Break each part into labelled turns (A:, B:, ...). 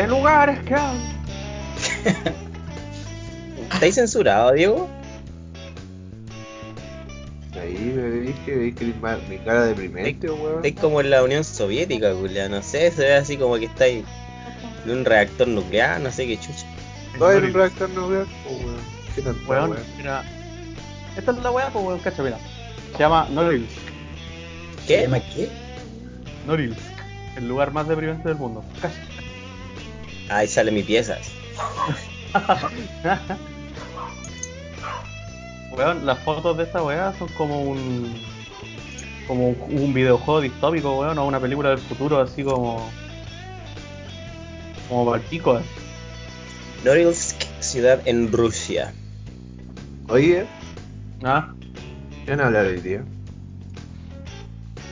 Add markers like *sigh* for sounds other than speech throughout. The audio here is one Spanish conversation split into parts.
A: De
B: lugares que hay. *laughs*
A: ¿Estáis censurado, Diego?
C: Ahí me dije, veis que ma- mi cara deprimente, weón.
A: Estáis como en la Unión Soviética, Julia. No sé, se ve así como que estáis en un reactor nuclear, no sé qué chucha.
C: Todo en un reactor nuclear, oh, weón. ¿Qué tanto,
B: Weón,
C: weón?
B: mira. Esta es la weá, pues weón, cacha, mira. Se llama Norilsk.
D: ¿Se
A: ¿Qué?
D: llama qué?
B: Norilsk. El lugar más deprimente del mundo. Cacha.
A: Ahí sale mi pieza. *laughs*
B: Weón, las fotos de esta weá son como un. como un, un videojuego distópico, weón, o una película del futuro, así como. como Baltico. así.
A: Norilsk, ciudad en Rusia.
C: Oye,
B: Ah,
C: ¿qué van a hablar hoy día?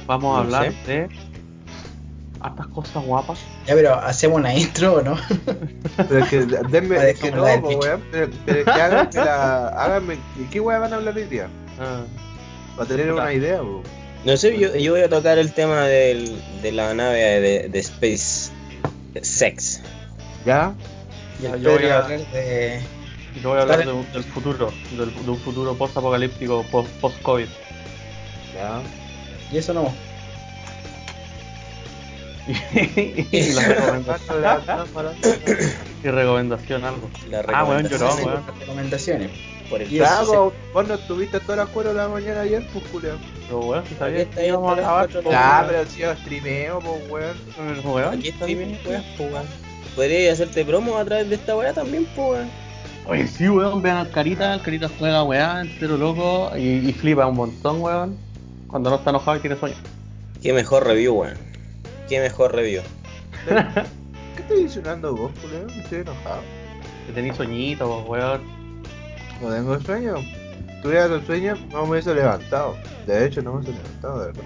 B: vamos a
A: No
B: hablar
A: sé.
B: de. Hartas cosas guapas.
D: Ya, pero ¿hacemos una intro o no? *laughs*
C: Pero es que, denme,
D: Ah,
C: es que no, weón. Pero, que háganme la. Háganme. ¿Y qué weón van a hablar hoy día?
B: Ah,
C: Para tener una idea, po.
A: No sé, yo, yo voy a tocar el tema del, de la nave de, de Space Sex.
C: ¿Ya?
B: Ya, yo voy a-
D: hablar de...
B: y yo voy a hablar
D: Dale.
B: de un- del futuro, del- de un futuro post-apocalíptico, post- post-COVID.
C: Ya.
D: Y eso no.
B: Y la recomendación,
C: La *coughs*
B: y recomendación algo.
A: La
B: Ah, weón, lloró,
D: Esas
B: weón.
D: recomendaciones.
A: por el
C: po, vos no estuviste todas las cuatro de la mañana ayer, pues, Julio.
B: Pero weón, si
A: Aquí
B: sabía
A: está
B: que íbamos a
A: la
B: weón.
C: pero si yo streameo, pues, weón.
A: Aquí
B: está bien,
A: weón, pues, weón. Podría hacerte promo a través de esta weá también, pues, weón.
B: Oye, sí, weón, vean al Carita, el Carita juega weá, entero loco, y, y flipa un montón, weón. Cuando no está enojado y tiene sueño.
A: Qué mejor review, weón. Qué mejor review. *laughs*
C: ¿Qué estás diciendo vos, Julio? Estoy enojado.
B: Que tenéis soñitos, weón.
C: No tengo sueño. Si tuviera el sueño, no me hubiese levantado. De hecho, no me hubiese levantado, de verdad.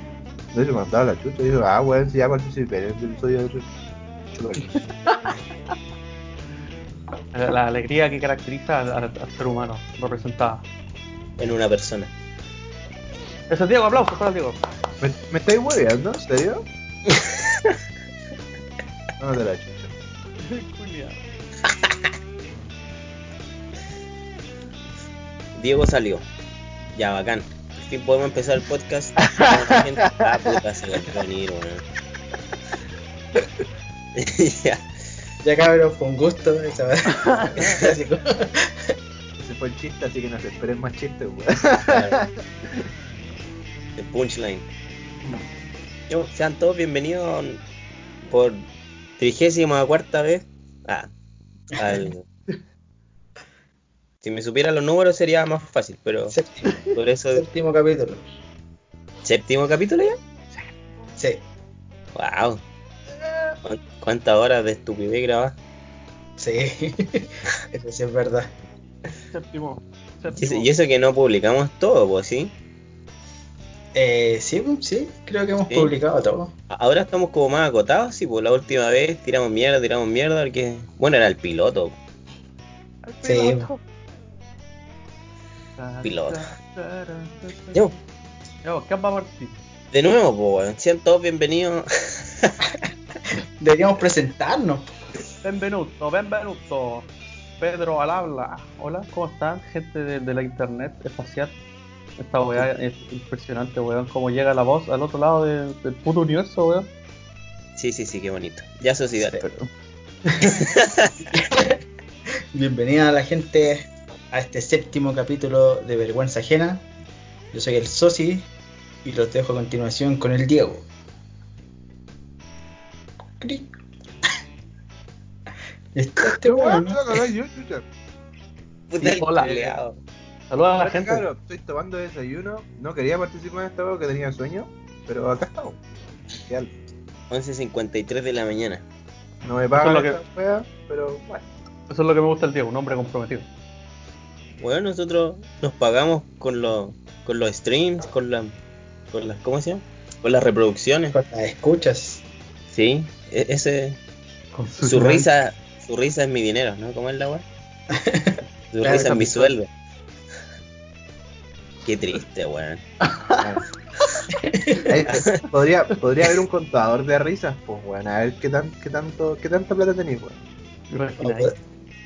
C: De hecho, me mandaba la chucha y digo, ah, weón, si ya participé en el episodio de otro. *laughs*
B: La, la alegría que caracteriza al, al- al ser humano, representada.
A: En una persona.
B: Ese es Diego, aplausos para Diego.
C: ¿Me, ¿Me estáis hueveando? ¿En serio? No te la chucha. *laughs*
A: Diego salió. Ya, bacán. Por fin podemos empezar el podcast. *laughs* Ah, puta, se va a venir, weón. *laughs* ya.
D: Ya cabrón, fue un gusto esa.
C: Ese fue el chiste, así que no se esperen más chistes, weón.
A: Claro. El punchline. Yo, sean todos bienvenidos por trigésima cuarta vez. Ah, al. *laughs* Si me supiera los números sería más fácil, pero
D: Séptimo,
A: por eso.
D: séptimo capítulo.
A: ¿Séptimo capítulo ya?
D: Sí,
A: ¡Wow! ¿Cuán- ¿Cuántas horas de estupidez grabás?
D: sí. *laughs* Eso sí es verdad.
B: Séptimo.
A: Y eso-
B: Séptimo.
A: Y eso que no publicamos todo, pues sí.
D: Eh, sí, sí, creo que hemos
A: Sí.
D: publicado todo.
A: Ahora estamos como más acotados, sí, pues la última vez tiramos mierda, tiramos mierda, porque. Bueno, era el piloto.
D: Sí.
A: Piloto. Yo,
B: Yo, ¿qué va a partir?
A: de nuevo, pues, weón, sean todos bienvenidos. *laughs*
D: Deberíamos presentarnos.
B: Benvenuto, benvenuto. Pedro al habla. Hola, ¿cómo están? Gente de, de la internet espacial. Esta weá es impresionante, weón. Cómo llega la voz al otro lado de- del puto universo, weón.
A: Sí, sí, sí, qué bonito. Ya dale. *laughs*
D: Bienvenida a la gente a este séptimo capítulo de Vergüenza Ajena. Yo soy el Sosi y los dejo a continuación con el Diego. Cric. Está *laughs* este weón, ¿no?
A: Puta el
B: hola. Saluda a la gente.
C: Claro, estoy tomando desayuno. No quería participar en esta porque tenía sueño. Pero acá estamos. Genial.
A: 11.53 de la mañana.
C: No me pagan
B: es lo
C: wea, pero bueno.
B: Eso es lo que me gusta del Diego, un hombre comprometido.
A: Bueno, nosotros nos pagamos con los con los streams, con la, con las, ¿cómo se llama? Con las reproducciones.
D: Con las escuchas.
A: Sí, e- ese,
B: Con
A: su risa, su risa es mi dinero, ¿no? ¿Cómo es la weá? *laughs* Su
D: Claro,
A: risa es mi sueldo. Qué triste, weón. *laughs*
C: Eh, podría, podría haber un contador de risas, pues, weón. A ver qué, tan, qué, tanto, qué tanta plata tenéis, weón.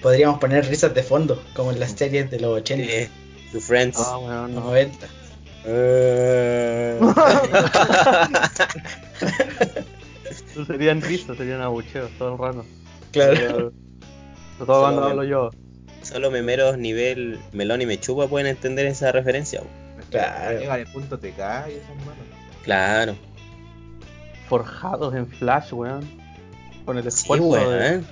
D: Podríamos poner risas de fondo, como en las series de los 80,
A: Eh, to Friends.
B: Ah, weón,
D: los
B: no.
D: 90.
A: Eh. *laughs*
B: No serían risas, serían abucheos todo el rato.
D: Claro.
B: Pero- todo cuando hablo yo.
A: Solo memeros nivel melón y me chupa pueden entender esa referencia.
D: Claro.
C: Llega punto TK y esas manos.
A: Claro.
B: Forjados en Flash, weón. Con el
A: Sí,
B: esfuerzo de,
A: weón.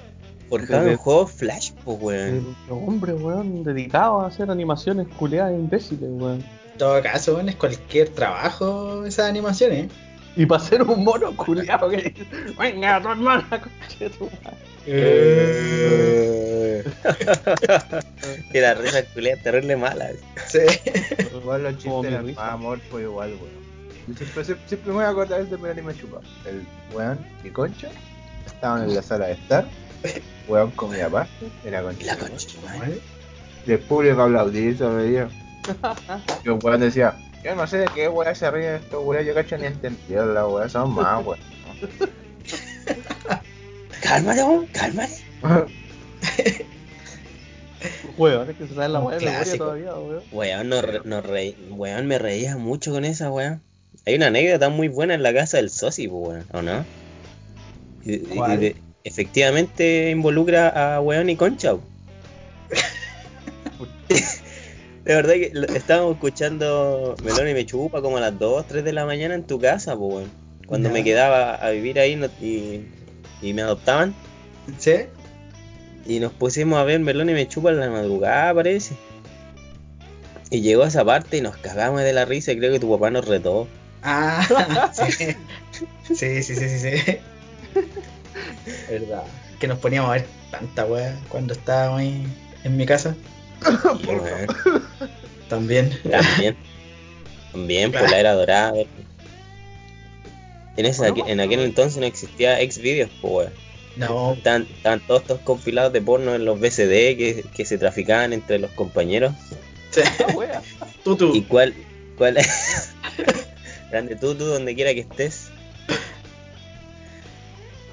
A: Forjado
B: de-
A: en juego Flash, pues, weón.
B: de hombres, weón, dedicados a hacer animaciones culeadas e imbéciles, weón.
D: En todo caso, bueno, es cualquier trabajo esas animaciones. ¿eh?
B: Y para ser un mono culeado que dice, venga, tu hermana, conche tu madre".
A: Eh. *laughs* que la risa culea terrible mala.
D: Sí.
C: Igual los chistes
B: mi
C: eran
B: risa.
C: más amor fue igual, weón. Siempre, siempre, siempre me voy a acordar de Melanie me chupa. El weón y Concha estaban en la sala de estar. Weón comía pasta, era Concha.
A: la concha, madre. *laughs*
C: Y el público aplaudía y se reía. Y un weón decía, yo no sé de qué weón se ríen estos weón, yo cacho ni entendieron la weón, son más weón. *laughs*
A: Cálmate, weón, cálmate. *laughs*
B: Weón, es que se sabe la weá de todavía, weón.
A: Weón, no, re- no reí- weón, me reía mucho con esa weón. Hay una anécdota muy buena en la casa del Sosi, weón, ¿o no? Y- y-
D: ¿Cuál?
A: de- efectivamente involucra a weón y concha. *laughs* De verdad que estábamos escuchando Melón y me chupa como a las 2, 3 de la mañana en tu casa, pues, weón. Cuando me quedaba a vivir ahí no- y, y me adoptaban.
D: ¿Sí?
A: Y nos pusimos a ver Melón y me chupa en la madrugada, parece. Y llegó esa parte y nos cagamos de la risa y creo que tu papá nos retó.
D: Ah, *laughs* sí. Sí, sí, sí, sí, sí. Verdad. Que nos poníamos a ver tanta weá cuando estábamos ahí en mi casa. *laughs* También.
A: también. También, por la era dorada. En, esa,
B: Bueno,
A: en aquel entonces no existía Xvideos, pues.
D: No,
A: Estaban, estaban todos estos compilados de porno en los VCD que, que se traficaban entre los compañeros.
D: sí. *laughs* Tú.
A: ¿Y cuál? cuál *laughs* Grande tú, donde quiera que estés.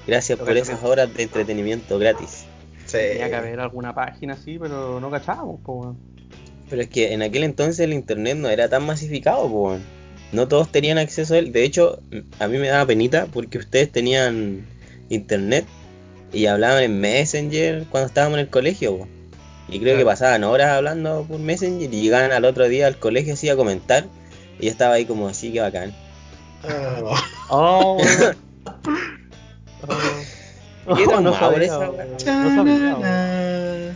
A: Gracias por esas horas de entretenimiento gratis.
D: Sí.
B: Tenía que haber alguna página así, pero no cachábamos, po, weón.
A: Pero es que en aquel entonces el internet no era tan masificado, po, weón. No todos tenían acceso a él. De hecho, a mí me daba penita porque ustedes tenían internet y hablaban en Messenger cuando estábamos en el colegio, po. Y creo que pasaban horas hablando por Messenger y llegaban al otro día al colegio así a comentar. Y yo estaba ahí como así, que bacán.
D: Oh.
B: Oh, weón. Oh. *laughs*
A: Qué
B: no sabía,
A: esa weá.
B: No sabía,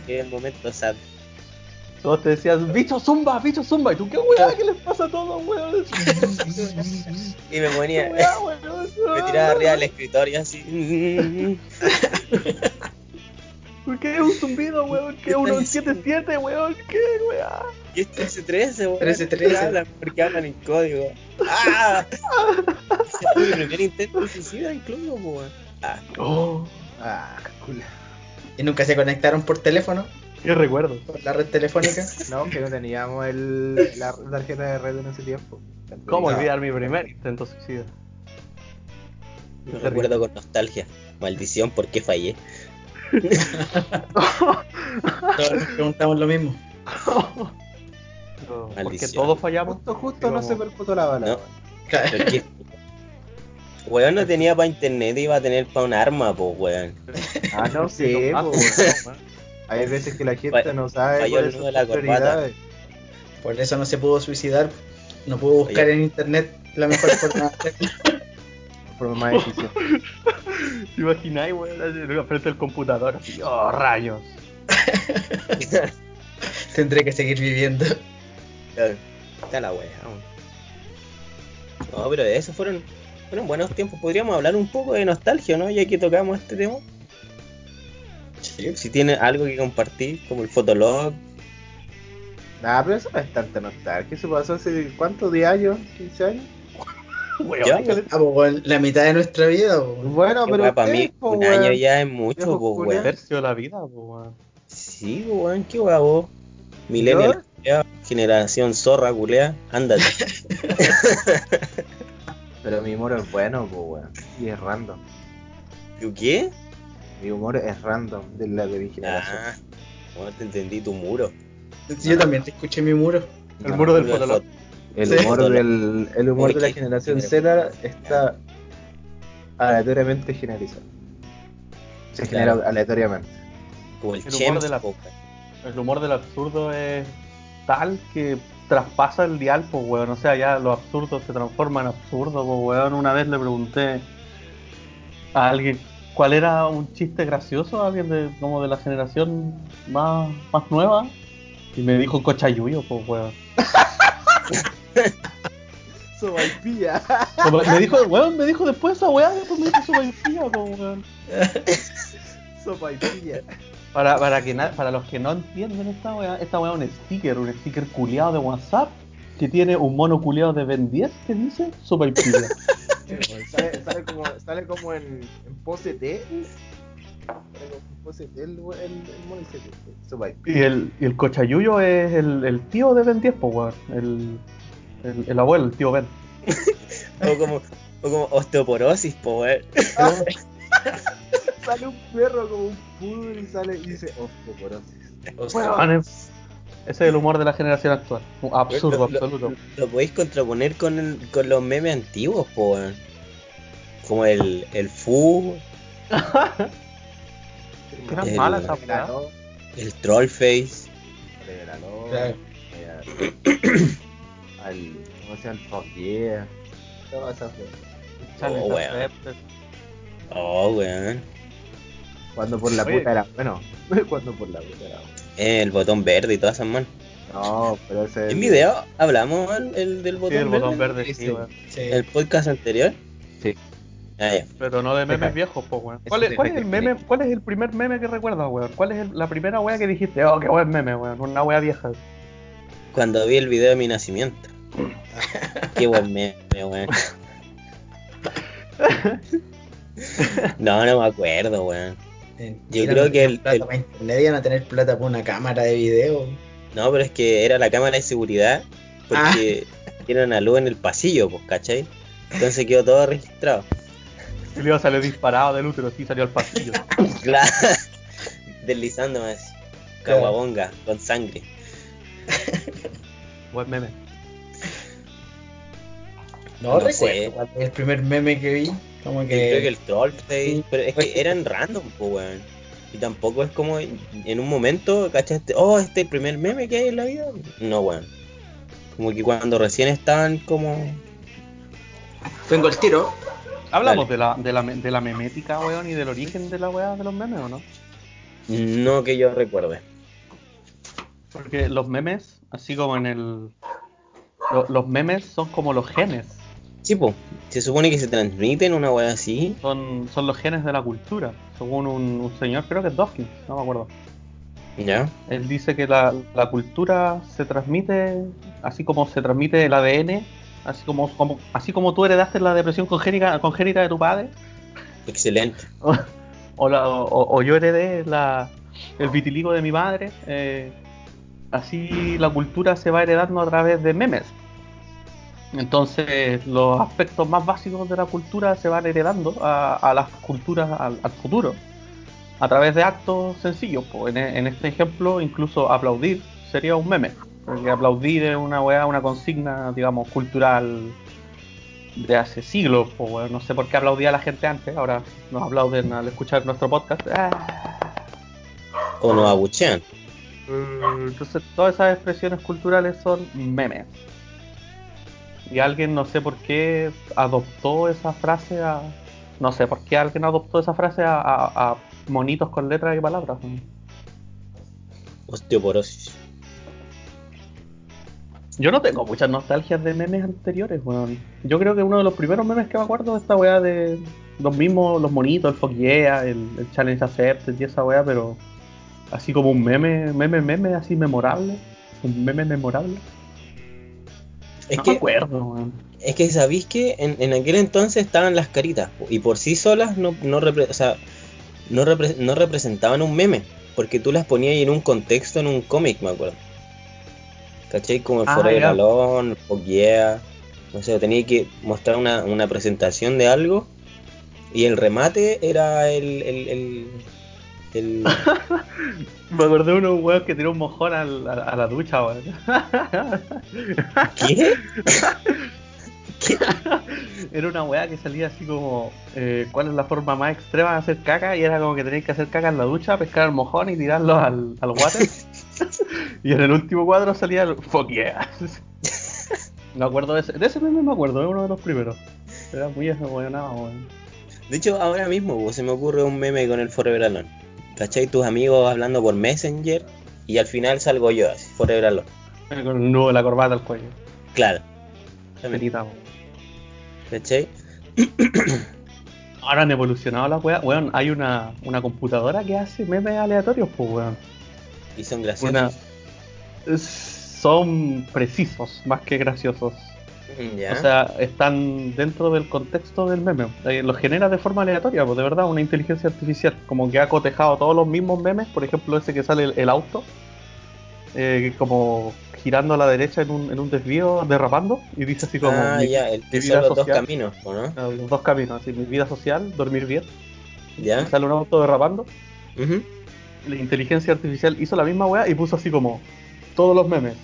A: Que el momento sad.
B: Todos te decían, bicho zumba, bicho zumba. Y tú, ¿qué weá? ¿Qué les pasa a todos, weón? *laughs*
A: Y me *laughs*
B: ¿Qué
A: ponía,
B: weá, weón? *laughs*
A: me tiraba arriba del escritorio así.
B: ¿Por qué es un zumbido, weón? ¿Qué
A: ¿Qué
B: es un
A: estás
B: 77, weón? ¿Qué weá?
A: Y es 1313, weón.
D: 13-13.
A: ¿Por qué hablan? Porque hablan en código. ¡Ah! Ese fue mi primer intento de suicida, incluso, weón. Ah,
B: Oh,
C: Ah, culo.
D: ¿Y nunca se conectaron por teléfono?
B: qué recuerdo.
D: ¿Por la red telefónica? *laughs*
C: No, que no teníamos el, la tarjeta de red en ese tiempo.
B: ¿Cómo
C: No.
B: olvidar mi primer intento suicida?
A: lo recuerdo con nostalgia. Maldición, ¿por qué fallé? *laughs*
D: Todos nos preguntamos lo mismo.
B: No, porque todos fallamos.
C: Justo, justo no se percutó la bala.
A: No. *laughs*
C: weón,
A: no tenía para internet, iba a tener para un arma, po, weón.
C: Ah, no *laughs* sé, po,
B: weón.
C: Hay veces que la gente no sabe cuáles son
A: nudo de la
C: sus
A: corbata.
C: prioridades.
D: Por eso no se pudo suicidar. No pudo buscar
A: Oye.
D: en internet la mejor forma de hacerlo. *laughs*
C: Por más difícil. *laughs*
B: ¿Te imagináis, weón? Frente al computador. Así, oh, rayos.
D: Tendré que seguir viviendo.
A: Está la weón. No, pero esos fueron, fueron buenos tiempos. Podríamos hablar un poco de nostalgia, ¿no? Ya que tocamos este tema. Si tiene algo que compartir, como el Fotolog.
C: Nah, pero eso no es tanta nostalgia. Eso pasó hace cuántos 10 años, 15 años. *laughs*
B: Weón,
A: Ya,
B: ¿qué le-
D: Ah, pues, la mitad de nuestra vida.
C: Bueno, pero.
A: para mí, un año ya es mucho,
C: culiao.
A: weón.
B: tercio de la vida, weón.
A: Sí, weón, qué vos. Millennial, generación zorra, culea, ándate. *laughs*
C: Pero mi humor es bueno, pues, weón. Y es random.
A: ¿Tú qué?
C: Mi humor es random de la de mi generación.
A: Ah, bueno, te entendí tu muro.
D: Yo también te escuché mi muro.
B: El muro del
A: Muro de
B: fotolog.
C: El
D: Sí.
C: humor, del, el humor de la generación Z está aleatoriamente generalizado. Se
A: Claro.
C: genera aleatoriamente.
A: Como el,
B: El humor
A: Chems,
B: de la-
A: po,
B: El humor del absurdo es tal que traspasa el dial, pues weón. O sea, ya lo absurdo se transforma en absurdo, pues weón. Una vez le pregunté a alguien cuál era un chiste gracioso, a alguien de, como de la generación más, más nueva, y me dijo cochayuyo, pues weón. *laughs*
C: Sobaipilla.
B: Me dijo, weón, me dijo después esa weá, después me dijo sopaipilla, pues weón. *laughs*
C: Sobaipilla.
B: Para, para, que na- para los que no entienden esta weá, esta weá es un sticker, un sticker culiado de WhatsApp que tiene un mono culiado de Ben 10 que dice sopaipilla. *laughs*
C: sale, sale como, sale como en, en pose T. Sale como en pose T el, el, el
B: y el, y el cochayuyo es el, el tío de Ben 10, pues. El, el, el abuelo, el tío Ben. *laughs*
A: O como, o como osteoporosis, po, weón. *laughs*
C: Sale un perro como un poodle y sale y dice osteoporosis.
B: Es- ese es el humor de la generación actual. Un Absurdo,
A: Lo- lo-
B: absoluto.
A: Lo podéis contraponer con, el, con los memes antiguos, po. Como el, el Fu, *laughs*
B: Era
A: El-
B: mala esa
A: el Trollface.
C: al. ¿Cómo se llama? El fuck yeah. Todas esas cosas.
B: Challenge
A: Oh, weón. Oh, weón.
C: Cuando por la
B: Oye.
C: puta era bueno. *laughs* Cuando por la puta era bueno.
A: El botón verde y todas esas manos.
C: No, pero ese.
A: En video hablamos el, el del
B: Sí,
A: botón,
B: el botón
A: verde.
B: verde,
C: Sí,
B: sí, weón.
D: Sí.
A: El podcast anterior.
C: Sí.
A: Ah, ya.
B: Pero no de memes
C: Deja.
B: viejos, pues weón. ¿Cuál es, cuál
C: el
B: es el
C: de-
B: meme? ¿Cuál es el primer meme que recuerdas, weón? ¿Cuál es el- la primera weá que dijiste? Oh, qué buen meme, weón. Una weá vieja.
A: Cuando vi el video de mi nacimiento. Qué buen *laughs* meme, weón. *laughs* No, no me acuerdo, weón. Yo creo que el- el-
D: para internet iban a tener plata para una cámara de video.
A: No, pero es que era la cámara de seguridad porque *laughs* tiene una luz en el pasillo, pues, ¿cachai? Entonces quedó todo registrado.
B: Y le iba a salir disparado del útero, sí salió al pasillo. *laughs*
A: Claro. Deslizándome así. Caguabonga, con sangre. *laughs*
B: Buen meme.
D: No,
A: No
D: recuerdo
A: sé.
D: el primer meme que vi. Como
A: Yo creo que
D: que.
A: el
D: Sí.
A: pero es que eran random, pues, weón. Y tampoco es como en un momento, ¿cachaste? Oh, este es el primer meme que hay en la vida. No, weón. Como que cuando recién estaban como.
D: Tengo el tiro.
B: Hablamos de la, de, la, de la memética, weón, y del origen de la weá de los memes, ¿o no?
A: No que yo recuerde.
B: Porque los memes, así como en el. lo- los memes son como los genes.
A: Sí, pues. Se supone que se transmiten una weá así.
B: Son, son los genes de la cultura. Según un, un señor, creo que es Dawkins, no me acuerdo.
A: ¿Ya?
B: Él dice que la, la cultura se transmite así como se transmite el ADN, así como, como así como tú heredaste la depresión congénica, congénita de tu padre,
A: Excelente.
B: o, la- o- o yo heredé la, el vitiligo de mi madre, eh, así la cultura se va heredando a través de memes. Entonces los aspectos más básicos de la cultura se van heredando a, a las culturas al, al futuro a través de actos sencillos. po. En, en este ejemplo, incluso aplaudir sería un meme. Porque aplaudir es una weá, una consigna, digamos, cultural de hace siglos. weón. No sé por qué aplaudía la gente antes, ahora nos aplauden al escuchar nuestro podcast. Ah.
A: O nos abuchean.
B: Entonces, todas esas expresiones culturales son memes. Y alguien, no sé por qué, adoptó esa frase a. No sé por qué alguien adoptó esa frase a, a- a monitos con letras y palabras.
A: Osteoporosis.
B: Yo no tengo muchas nostalgias de memes anteriores, weón. Yo creo que uno de los primeros memes que me acuerdo es esta weá de los mismos, los monitos, el yeah, el, el challenge accepted y esa weá, pero así como un meme, meme, meme, así memorable. Un meme memorable.
A: Es
B: no
A: que
B: me acuerdo, weón.
A: Es que sabéis que en, en aquel entonces estaban las caritas y por sí solas no, no, repre- o sea, no, repre- no representaban un meme, porque tú las ponías en un contexto en un cómic, me acuerdo. ¿Cachai? Como el
B: Ah,
A: Forever
B: ya.
A: Alone, el Fuck Yeah. No sé, tenía que mostrar una, una presentación de algo y el remate era el. el, el, el- *laughs*
B: Me acordé de unos weón que tiró un mojón al- a, a la ducha, weón. *laughs*
A: ¿Qué?
B: Era una weá que salía así como, eh, ¿cuál es la forma más extrema de hacer caca? Y era como que tenías que hacer caca en la ducha, pescar el mojón y tirarlo al, al water. *laughs* y en el último cuadro salía el fuck yeah. me acuerdo de ese, de ese meme me acuerdo, es uno de los primeros. Era muy weonado, weón.
A: De hecho, ahora mismo pues, se me ocurre un meme con el Forever Alone. ¿Cachai? Tus amigos hablando por Messenger y al final salgo yo así, Forever Alone.
B: Con el nudo de la corbata al cuello.
A: Claro. ¿Cachai?
B: Ahora han evolucionado las weas, weón. Hay una, una computadora que hace memes aleatorios, pues, weón.
A: Y son graciosos.
B: Una, son precisos, más que graciosos. O sea, están dentro del contexto del meme. Eh, Los genera de forma aleatoria, pues de verdad, una inteligencia artificial. Como que ha cotejado todos los mismos memes, por ejemplo, ese que sale el, el auto, eh, como girando a la derecha en un, en un desvío, derrapando, y dice así como:
A: ah,
B: mi-
A: ya, el que
B: vida
A: los dos caminos, ¿o no?
B: Los dos caminos, así, mi vida social, dormir bien.
A: Ya.
B: Sale un auto derrapando.
A: Ujú.
B: La inteligencia artificial hizo la misma weá y puso así como todos los memes.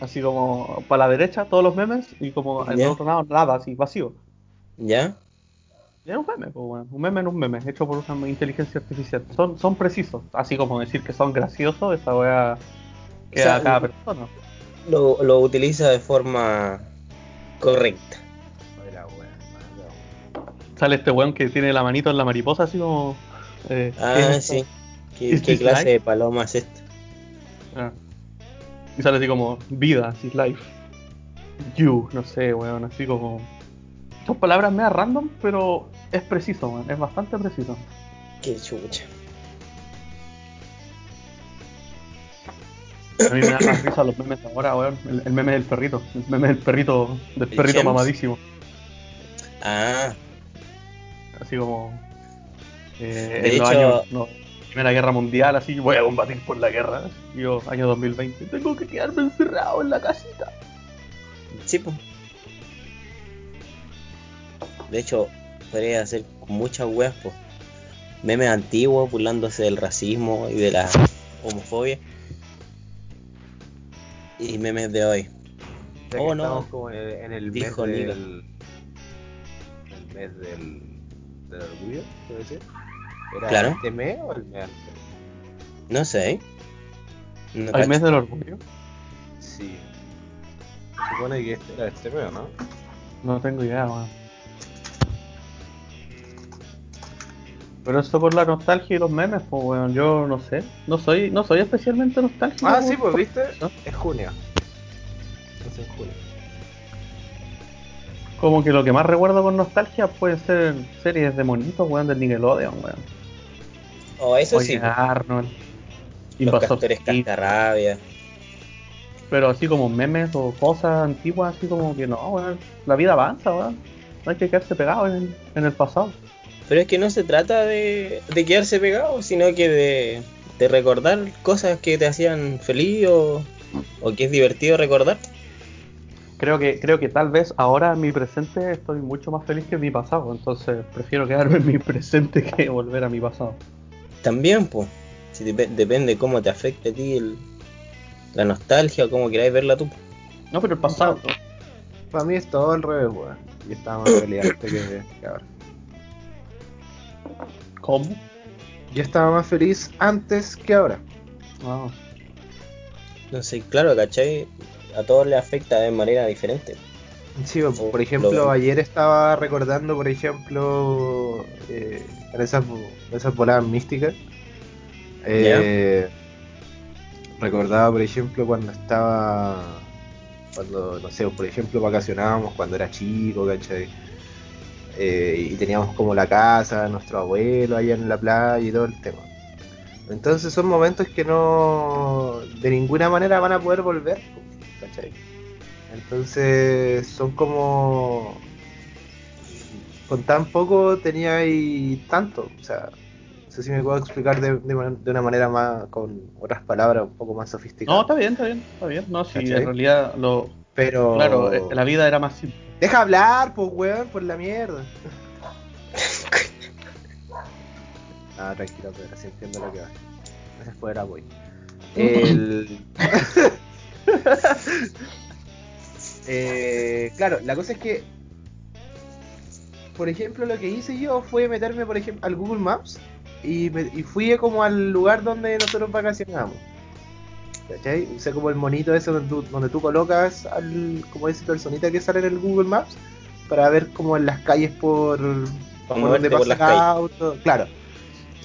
B: Así como para la derecha todos los memes y como en el otro lado nada, así vacío.
A: Ya.
B: Es un meme, pues, weón. un meme en un meme, hecho por una inteligencia artificial. Son, son precisos, así como decir que son graciosos, esa weá queda
A: O sea,
B: a cada persona.
A: Lo, lo utiliza de forma correcta.
C: Bueno, mala,
B: Sale este weón que tiene la manito en la mariposa, así como. eh, ¿qué
A: Ah,
B: es
A: sí. ¿Qué,
B: ¿Is
A: qué
B: this
A: clase de paloma es esta?
B: Ah. Y sale así como vida, así life. You, no sé, weón, así como. Son palabras medio random, pero es preciso, weón, es bastante preciso.
A: Qué chucha.
B: A mí me da más risa los memes ahora, weón. El, el meme del perrito, el meme del perrito, del
A: ¿El
B: perrito mamadísimo.
A: Ah,
B: Así como. eh,
A: De
B: en los
A: hecho-
B: años. no, Primera Guerra Mundial, así, voy a combatir por la guerra. Yo, año 2020, tengo que quedarme encerrado en la casita.
A: sí, pues. De hecho, podría hacer muchas weas, pues. Memes antiguos burlándose del racismo y de la homofobia. Y memes de hoy.
C: Que
A: Oh, no.
C: como en el, mes del. El mes del. del orgullo, puede ser. ¿Era
A: Claro.
C: este mes o el mes antes?
A: No sé. No
B: ¿Hay
A: cacho.
B: mes del orgullo?
C: Sí. Se supone que este era este mes, ¿no?
B: No tengo idea, weón. Pero eso por la nostalgia y los memes, pues weón, yo no sé. No soy, no soy especialmente nostálgico.
C: Ah, sí, pues viste.
B: ¿No?
C: Es junio. Es en junio.
B: Como que lo que más recuerdo con nostalgia pueden ser series de monitos, weón, del Nickelodeon, weón.
A: Oh, eso
B: Oye,
A: sí.
B: Arnold.
A: Los
B: Invasor
A: castores cascarrabia.
B: Pero así como memes o cosas antiguas, así como que no, weón. La vida avanza, weón. No hay que quedarse pegado en, en el pasado.
A: Pero es que no se trata de, de quedarse pegado, sino que de, de recordar cosas que te hacían feliz o, o que es divertido recordar.
B: Creo que, creo que tal vez ahora en mi presente estoy mucho más feliz que en mi pasado, entonces prefiero quedarme en mi presente que volver a mi pasado.
A: También, pues, si dep- depende cómo te afecte a ti el- la nostalgia o cómo queráis verla tú.
B: No, pero el pasado.
C: Para mí es todo al revés, weón. Y estaba más *coughs* feliz antes que, que ahora.
B: ¿Cómo?
C: Yo estaba más feliz antes que ahora.
B: Ah,
A: No sé, claro, ¿cachai? A todos les afecta de manera diferente.
C: Sí, por- ejemplo,
A: lo-
C: ayer estaba recordando, por ejemplo, eh, en esas, esas voladas místicas. eh, recordaba, por ejemplo, cuando estaba, cuando, no sé, por ejemplo, vacacionábamos cuando era chico, ¿cachai? Eh, y teníamos como la casa, nuestro abuelo allá en la playa y todo el tema. Entonces son momentos que no, de ninguna manera van a poder volver, ¿cachai? Entonces son como con tan poco tenía ahí tanto, o sea, no sé si me puedo explicar de, de man- de una manera más, con otras palabras un poco más
B: No,
C: sofisticadas.
B: está bien, está bien, está bien. No, si en realidad lo.
C: pero
B: Claro, eh, la vida era más simple.
C: Deja hablar, pues, weón, por la mierda. *laughs* ah, tranquilo, pero así entiendo lo que va. Ese fue el apoyo. *clears throat* El... *laughs* *laughs* eh, claro, la cosa es que, por ejemplo, lo que hice yo fue meterme, por ejemplo, al Google Maps y, me- y fui como al lugar donde nosotros vacacionamos. ¿Cachai? Usé como el monito ese donde tú, donde tú colocas al, como esa personita que sale en el Google Maps para ver como en las calles por, por donde
A: por
C: pasa
A: las
C: el
A: calles.
C: auto. Claro.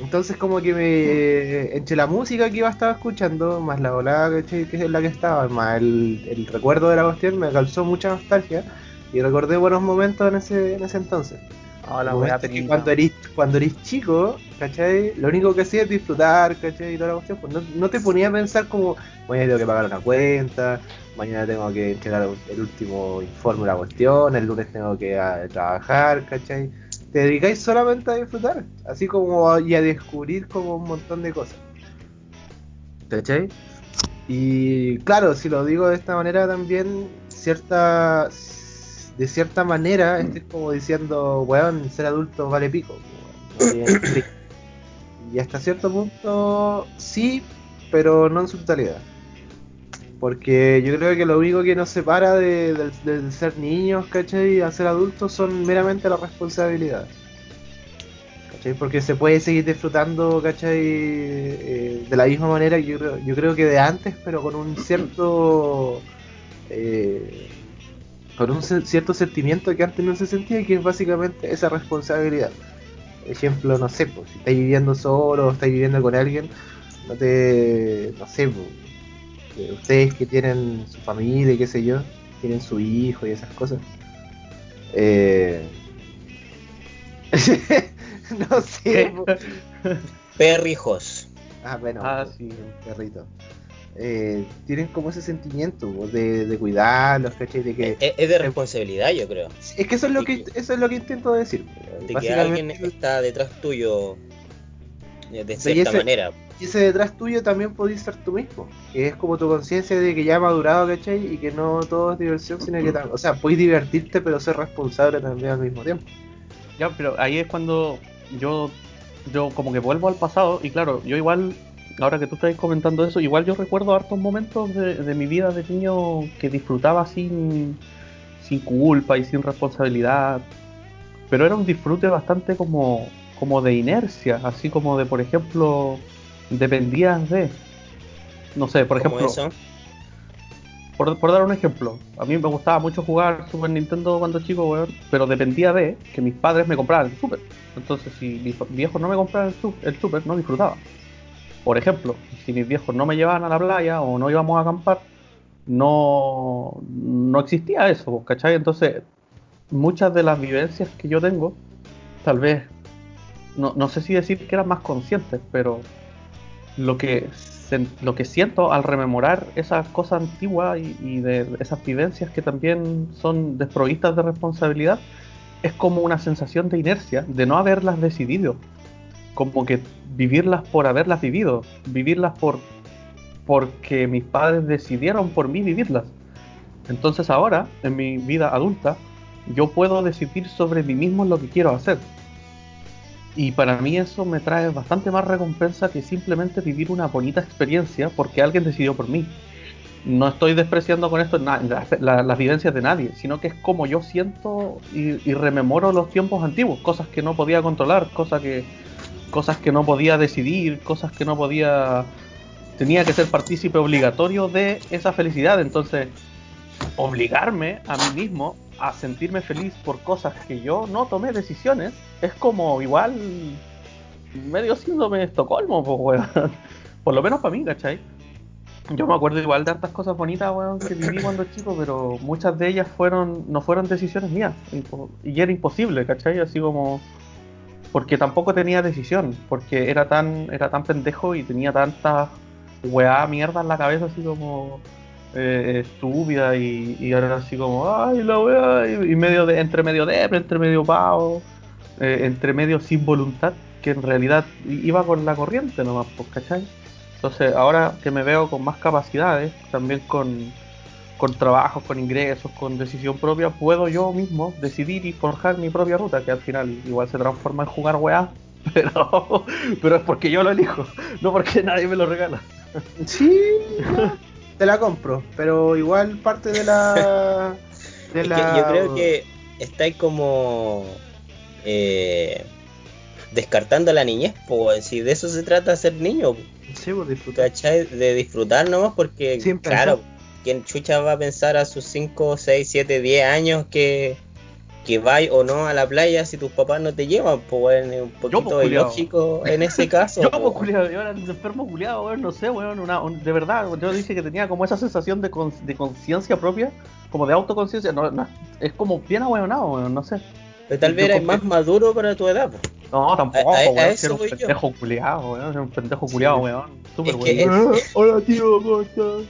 C: Entonces como que me entre la música que iba a estar escuchando, más la volada ¿cachai? que es la que estaba, más el, el recuerdo de la cuestión, me causó mucha nostalgia y recordé buenos momentos en ese, en ese entonces.
B: Ah, la
C: esto que cuando eres, cuando eres chico, ¿cachai? Lo único que hacías es disfrutar, ¿cachai? Y toda la cuestión, pues no, no te ponía a pensar como, mañana tengo que pagar una cuenta, mañana tengo que entregar el último informe de la cuestión, el lunes tengo que ah, trabajar, ¿cachai? Te dedicáis solamente a disfrutar, así como y a descubrir como un montón de cosas. ¿Cachai? Y claro, si lo digo de esta manera también, cierta de cierta manera estoy como diciendo, weón, ser adulto vale pico. weón, *coughs* y hasta cierto punto sí, pero no en su totalidad. Porque yo creo que lo único que nos separa de, del ser niños, ¿cachai? A ser adultos son meramente las responsabilidades. ¿Cachai? Porque se puede seguir disfrutando, ¿cachai? Eh, de la misma manera yo yo creo que de antes, pero con un cierto... eh, con un cierto sentimiento que antes no se sentía, que es básicamente esa responsabilidad. Ejemplo, no sé, pues, si estáis viviendo solo o estáis viviendo con alguien, no te. no sé, pues, que ustedes que tienen su familia y qué sé yo, tienen su hijo y esas cosas. Eh... *laughs* no sé.
A: Perrijos.
C: Ah, bueno,
B: Ah, sí.
C: un perrito. Eh, tienen como ese sentimiento de, de cuidarlos, ¿cachai? De que,
A: Es, es de responsabilidad, yo creo.
C: Es que eso es lo que
A: que-
C: eso es lo que intento decir.
A: De que alguien
C: Básicamente,
A: está detrás tuyo eh, de cierta
C: ese-
A: manera.
C: Y ese detrás tuyo también podés ser tú mismo. Es como tu conciencia de que ya ha madurado, ¿cachai? Y que no todo es diversión, sino que también. O sea, puedes divertirte, pero ser responsable también al mismo tiempo.
B: Ya, pero ahí es cuando yo, yo como que vuelvo al pasado y claro, yo igual, ahora que tú estás comentando eso, igual yo recuerdo hartos momentos de, de mi vida de niño que disfrutaba sin, sin culpa y sin responsabilidad, pero era un disfrute bastante como, como de inercia, así como de, por ejemplo, dependías de, no sé, por ejemplo,
A: eso.
B: por, por dar un ejemplo, a mí me gustaba mucho jugar Super Nintendo cuando chico, weón, pero dependía de que mis padres me compraran el Super. Entonces, si mis viejos no me compraban el, su- el Super, no disfrutaba. Por ejemplo, si mis viejos no me llevaban a la playa o no íbamos a acampar, no, no existía eso, ¿cachai? Entonces, muchas de las vivencias que yo tengo, tal vez, no, no sé si decir que eran más conscientes, pero lo que, siento al rememorar esas cosas antiguas y, y de esas vivencias que también son desprovistas de responsabilidad, es como una sensación de inercia, de no haberlas decidido, como que vivirlas por haberlas vivido, vivirlas por porque mis padres decidieron por mí vivirlas. Entonces ahora, en mi vida adulta, yo puedo decidir sobre mí mismo lo que quiero hacer. Y para mí eso me trae bastante más recompensa que simplemente vivir una bonita experiencia porque alguien decidió por mí. No estoy despreciando con esto la- la- las vivencias de nadie, sino que es como yo siento y, y rememoro los tiempos antiguos, cosas que no podía controlar, cosas que, cosas que no podía decidir, cosas que no podía... Tenía que ser partícipe obligatorio de esa felicidad, entonces obligarme a mí mismo a sentirme feliz por cosas que yo no tomé decisiones es como igual medio síndrome de Estocolmo, pues, weón. *laughs* Por lo menos para mí, ¿cachai? Yo me acuerdo igual de hartas cosas bonitas, weón, que viví *coughs* cuando chico, pero muchas de ellas fueron no fueron decisiones mías. Y era imposible, ¿cachai? Así como... Porque tampoco tenía decisión, porque era tan, era tan pendejo y tenía tanta weá mierda en la cabeza, así como eh, estúpida y, y era así como, ay, la weá, y, y medio de, entre medio de, entre medio pavo, eh, entre medio sin voluntad, que en realidad iba con la corriente nomás, pues, ¿cachai? Entonces, ahora que me veo con más capacidades, también con, con trabajos, con ingresos, con decisión propia, puedo yo mismo decidir y forjar mi propia ruta, que al final igual se transforma en jugar weá, *laughs* pero, pero es porque yo lo elijo, no porque nadie me lo regala.
C: Sí, *laughs* te la compro, pero igual parte de la. *laughs* De la...
A: yo creo que estáis como eh, descartando la niñez, pues si de eso se trata ser niño,
C: Sí, por disfrutar.
A: ¿cachai? De disfrutar nomás, porque
C: Sin
A: claro. ¿quién chucha va a pensar a sus 5, 6, 7, 10 años que, que vais o no a la playa si tus papás no te llevan? Pues bueno, es un poquito ilógico en ese *laughs* caso.
B: Yo, pues, culiado, yo era enfermo culiado, weón, no sé, weón, una- un- de verdad, yo dije que tenía como esa sensación de, con- de conciencia propia, como de autoconciencia, no, no, es como bien ahueonado, weón, no sé.
A: Pero tal vez eres más maduro para tu edad.
B: No, tampoco,
A: A- a- a
B: weón,
A: eso
B: si era un pendejo culiado, weón, era un pendejo
A: Sí.
B: culiado, weón, súper
A: Es que
B: weón.
A: es- *laughs*
C: Hola tío, ¿cómo estás?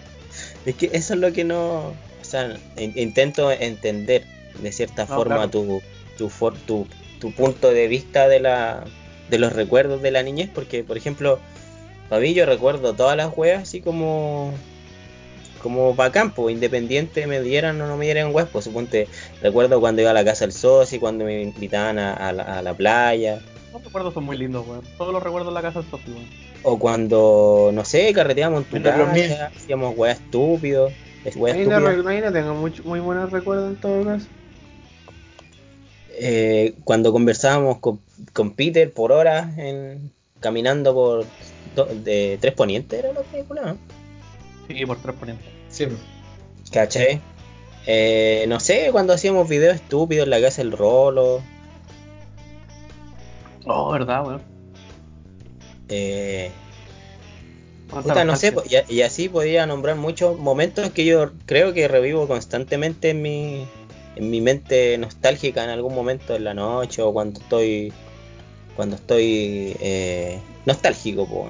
A: Es que eso es lo que no. O sea, in- intento entender de cierta
B: No,
A: forma
B: claro.
A: tu, tu, for- tu, tu punto de vista de, la, de los recuerdos de la niñez, porque, por ejemplo, para mí yo recuerdo todas las weas así como. Como para campo, independiente me dieran o no me dieran weas, pues suponte, recuerdo cuando iba a la casa del socio, cuando me invitaban a, a la, a la playa,
B: Los recuerdos son muy lindos, weón, todos los recuerdos en la casa del weón.
A: o cuando, no sé, carreteábamos en tu casa, hacíamos weas estúpidos, es weas estúpidas.
C: tengo mucho, muy buenos recuerdos en todo caso.
A: Eh, cuando conversábamos con, con Peter por horas en, caminando por do- de Tres Ponientes era la película, ¿no?
B: Sí, por tres ponientes.
D: Sí,
A: ¿Cachai? Eh, no sé, cuando hacíamos videos estúpidos en la casa del Rolo.
B: Oh, verdad, weón.
A: Eh, puta, no sé, y así podía nombrar muchos momentos que yo creo que revivo constantemente en mi, en mi mente nostálgica en algún momento en la noche o cuando estoy cuando estoy eh, nostálgico, po.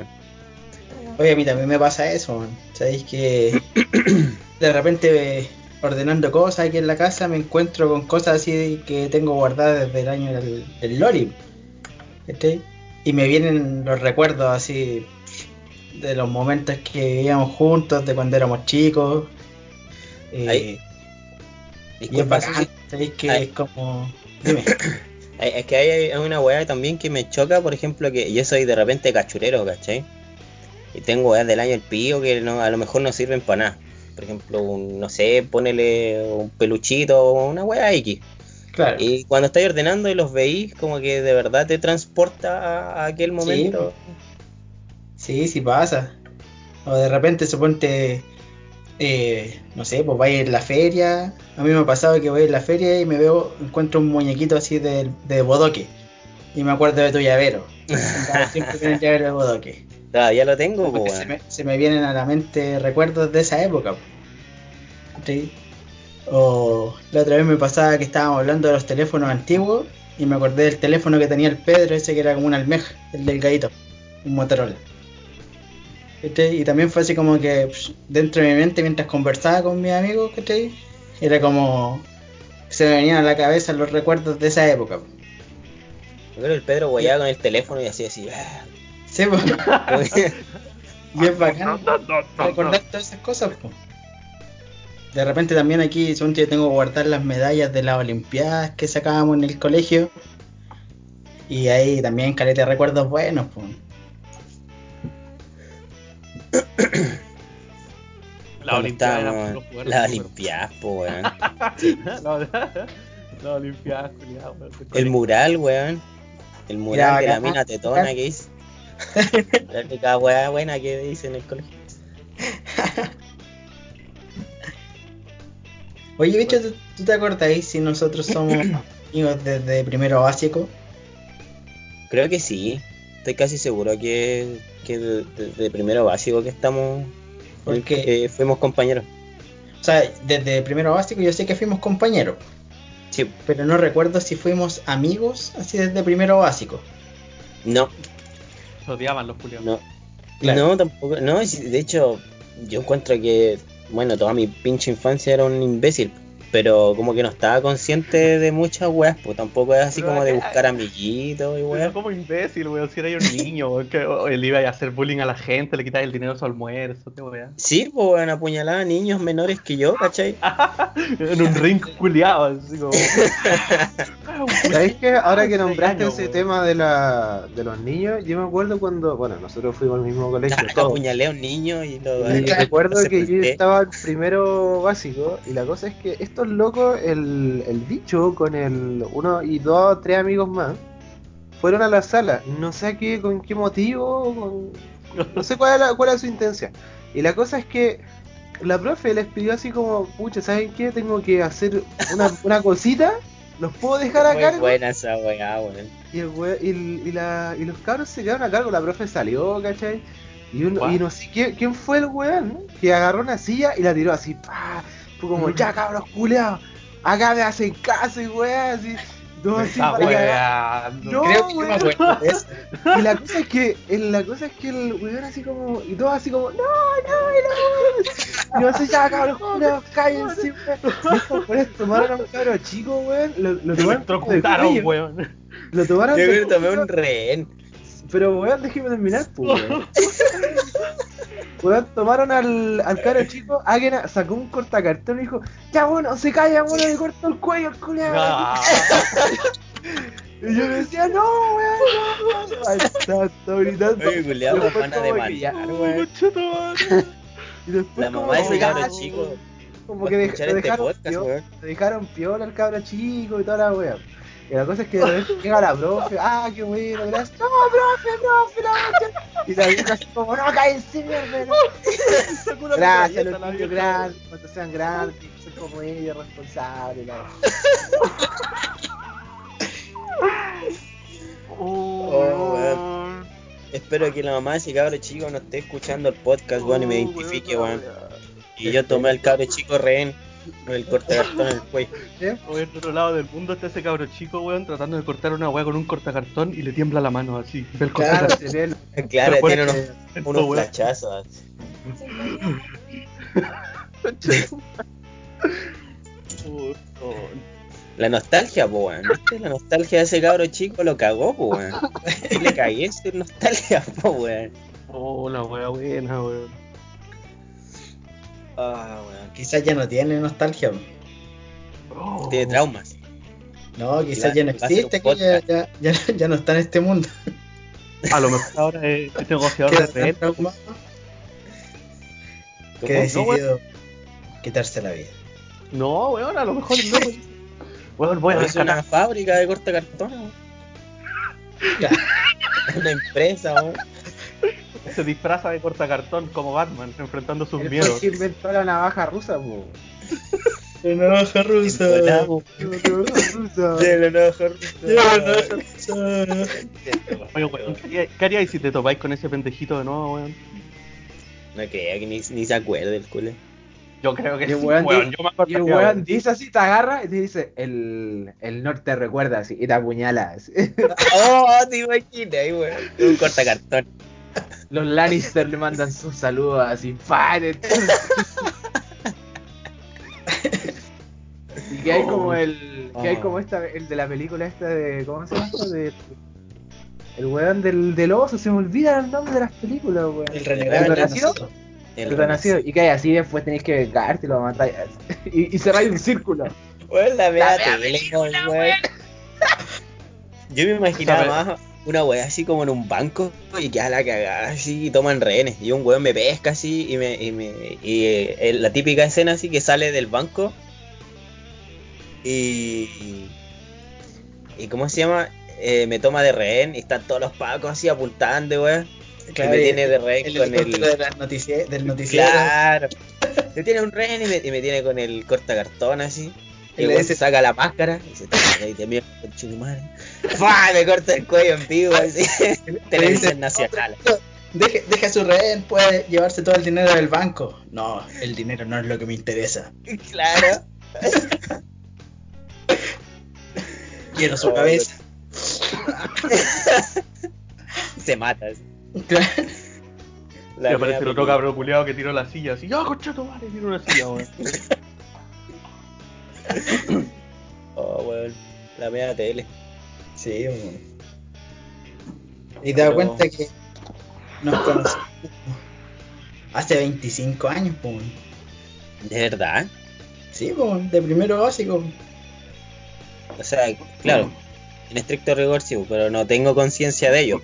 D: Oye, a mí también me pasa eso, man. Sabéis que *clears throat* de repente ordenando cosas aquí en la casa me encuentro con cosas así que tengo guardadas desde el año del, del. ¿cachai? Y me vienen los recuerdos así de los momentos que vivíamos juntos, de cuando éramos chicos. Eh,
A: Ahí-
D: y es bacán, que es como. *clears throat* Dime.
A: Es que hay, hay una weá también que me choca, por ejemplo, que yo soy de repente cachurero, ¿cachai? Y tengo weas del año el pío que no, a lo mejor no sirven para nada. Por ejemplo, un, no sé, ponele un peluchito o una weá X.
D: Claro.
A: Y cuando estáis ordenando y los veís, como que de verdad te transporta a, aquel momento.
D: Sí, sí pasa. O de repente suponte, eh, no sé, pues vaya en la feria. A mí me ha pasado que voy en la feria y me veo, encuentro un muñequito así de, de bodoque. Y me acuerdo de tu llavero. *laughs* Siempre con el llavero de bodoque.
A: Todavía lo tengo, po,
D: se, se me vienen a la mente recuerdos de esa época. po. ¿Sí? O la otra vez me pasaba que estábamos hablando de los teléfonos antiguos y me acordé del teléfono que tenía el Pedro, ese que era como una almeja, el delgadito, un Motorola. ¿Cachai? Y también fue así como que psh, dentro de mi mente mientras conversaba con mis amigos, ¿cachai? Era como se me venían a la cabeza los recuerdos de esa época. po.
A: Yo creo que el Pedro weyaba con el teléfono y así, así. ah.
D: Sí,
A: que- *laughs*
D: y es bacán recordar todas esas cosas. po. De repente también aquí son yo tengo que guardar las medallas de las olimpiadas que sacábamos en el colegio. Y ahí también caleta recuerdos buenos. po.
B: La Olimpiada era jugar, súper.
A: Olimpiadas, po, weón.
B: La, *laughs* la Olimpiada.
A: El mural, weón. El mural de la mina tetona que hice. *laughs* La única weá buena que hice en el colegio.
D: Oye, bicho, ¿tú, tú te acordás si nosotros somos *coughs* amigos desde primero básico?
A: Creo que sí. Estoy casi seguro que, que de, de- de primero básico que estamos.
D: Porque-
A: eh, fuimos compañeros.
D: O sea, desde primero básico yo sé que fuimos compañeros,
A: Sí.
D: pero no recuerdo si fuimos amigos así desde primero básico.
A: No,
B: Se odiaban los culiados.
A: no.
D: Claro.
A: No, tampoco. No, de hecho, yo encuentro que. Bueno, toda mi pinche infancia era un imbécil. Pero como que no estaba consciente de muchas weas, pues tampoco es así
B: Pero
A: como de
B: acá-
A: buscar amiguitos y
B: Era
A: weas.
B: como imbécil, weón. Si era yo un niño, weón, que él iba a hacer bullying a la gente, le quitaba el dinero a su almuerzo, qué weón.
A: Sí, pues weón, apuñalaba a niños menores que yo, ¿cachai? *laughs*
B: En un ring culiado, así como. *laughs*
C: ¿Sabéis que ahora que nombraste ese tema de, la, de los niños, yo me acuerdo cuando, bueno, nosotros fuimos al mismo colegio,
A: Ah,
C: todos.
A: apuñalé a un niño y lo.
C: Y recuerdo *laughs*
A: se
C: que yo estaba en primero básico y la cosa es que estos locos, el, el bicho con el uno y dos, tres amigos más, fueron a la sala. No sé qué, con qué motivo, con- no sé cuál era, cuál era su intención. Y la cosa es que la profe les pidió así como, pucha, ¿saben qué? Tengo que hacer una, una cosita, los puedo dejar a
A: Muy
C: cargo.
A: buena esa weá, weón.
C: Y, el we- y, la- y los cabros se quedaron a cargo, la profe salió, ¿cachai? Y, uno,
B: What?
C: y no sé quién, quién fue el weón, ¿no? que agarró una silla y la tiró así, ¡pah! Fue como, ya cabros culeados, acá me hacen caso y weón, así, todo así para. No,
D: Creo que eso. *laughs*
C: Y la cosa es que, el- la cosa es que el weón así como, y todo así como, no, no, no, y no sé, ya cabros culeados, cállense, weón. Y estos weones tomaron a un cabro chico, weón, lo, lo
B: Lo
C: tomaron lo tomaron
A: Yo
C: de
A: creo que tomé
C: cuello.
A: un rehén.
C: Pero weón, déjeme terminar, pues weón. Weón, tomaron al, al caro chico, Águena sacó un cortacartón y dijo, ya bueno, se calla, bueno, le corto el cuello al culiao.
B: Ah, *laughs*
C: Y yo decía, no, weón, no. Ay, Estaba estaba gritando.
A: Oye, culiao,
C: Y
A: nos
C: después
A: van a
C: como que ya,
A: demandar,
C: weón. Y después
A: La mamá de ese cabro chico
C: Como que dej-
A: este
C: dejaron,
A: podcast,
C: piola,
A: weón.
C: dejaron piola al cabro chico y toda la wea. Y la cosa es que de repente llega la profe, ah, qué bueno, gracias. No, profe, profe, la. Y la vieja así como, no, cállense, mierda. no". *laughs*
B: Sacó una
C: Gracias, los niños grandes, cuando sean grandes, son como ellos, responsables. La... *laughs*
A: Oh, weón. Espero que la mamá de ese cabro chico no esté escuchando el podcast, weón, y me identifique, weón. Y yo tomé al cabro chico rehén el cortacartón en el cuello. *laughs*
B: Oye, en otro lado del mundo está ese cabro chico, weón, tratando de cortar una weá con un cortacartón y le tiembla la mano así. Ve el
C: Claro, *laughs*
A: Claro,
B: Pero
A: tiene unos, *laughs* unos
B: weón.
A: flachazos.
B: Oh, oh.
A: La nostalgia, po, weón. ¿Viste? La nostalgia de ese cabro chico lo cagó, po, weón. Le cagué esa nostalgia, po, weón.
B: Oh, la weá buena, weón.
A: Ah.
D: Quizás ya no tiene nostalgia.
B: Oh.
A: Tiene traumas.
D: No, quizás ya no existe, que ya, ya, ya, *laughs* ya no está en este mundo.
B: A lo mejor ahora es este negociador de
D: tan
B: red.
D: traumado que ha decidido quitarse la vida.
B: No, weón, a lo mejor dice, Weón, voy a
A: es una fábrica de cortacartón, weón.
D: Claro. *laughs*
A: Una empresa, weón. *laughs*
B: Se disfraza de cortacartón como Batman, enfrentando sus
C: Él fue el
B: miedos.
C: que inventó la navaja rusa, po. *laughs*
D: La navaja rusa. *laughs*
A: La navaja
D: La
A: rusa.
D: navaja rusa.
B: Oye, weón, ¿qué haría- ¿qué haríais si te topáis con ese pendejito de nuevo, weón?
A: No creo que ni, ni se acuerde el culo.
B: Yo creo que
C: Y
B: sí,
C: weón
B: weón. Yo me
C: Y el weón dice así, te agarra y te dice, el, el norte te recuerda así, y te apuñala así.
A: Oh, te imaginas, weón. Un cortacartón.
C: Los Lannister le mandan sus saludos así, ¡Padre! y que hay como el. que hay como esta, el de la película esta de. ¿Cómo se llama esto? De, el weón del, del oso, se me olvida el nombre de las películas, weón.
D: El renegado
C: ¿El renacido? El renacido. Y que hay así después tenéis que vengarte y lo matáis. *laughs* Y, y cerráis un círculo.
A: Weón, la vea. Yo me imaginaba más una weá así como en un banco y que a la cagada así y toman rehenes. Y un weón me pesca así y me. Y, me, y eh, la típica escena así que sale del banco y. ¿Y cómo se llama? Eh, me toma de rehén y están todos los pacos así apuntando, weón.
D: Claro,
A: y me tiene de rehén
D: El
A: con el.
D: de del noticiero.
A: Claro. Me tiene un rehén y me, y me tiene con el cortacartón así.
D: Y le
A: se saca la máscara y se toma y te mira con madre. ¡Fua! Me corta el cuello en vivo así. *laughs* Televisión nacional.
D: Deje, deja su rehén, puede llevarse todo el dinero del banco. No, el dinero no es lo que me interesa.
A: Claro. *laughs*
D: Quiero su
A: Oh,
D: cabeza. *laughs*
A: Se mata. así.
B: Y
A: La
B: aparece el otro cabrón culiado que tiró la silla así. ¡Ya, concha tu madre! Tiró una silla, weón. *coughs*
A: oh, weón. La media tele.
D: Sí, weón. Y te das
A: Pero-
D: cuenta que nos conocimos hace 25 años, weón.
A: ¿De verdad?
D: Sí, pues, de primero básico.
A: O sea, claro, en estricto rigor sí, pero no tengo conciencia de ello.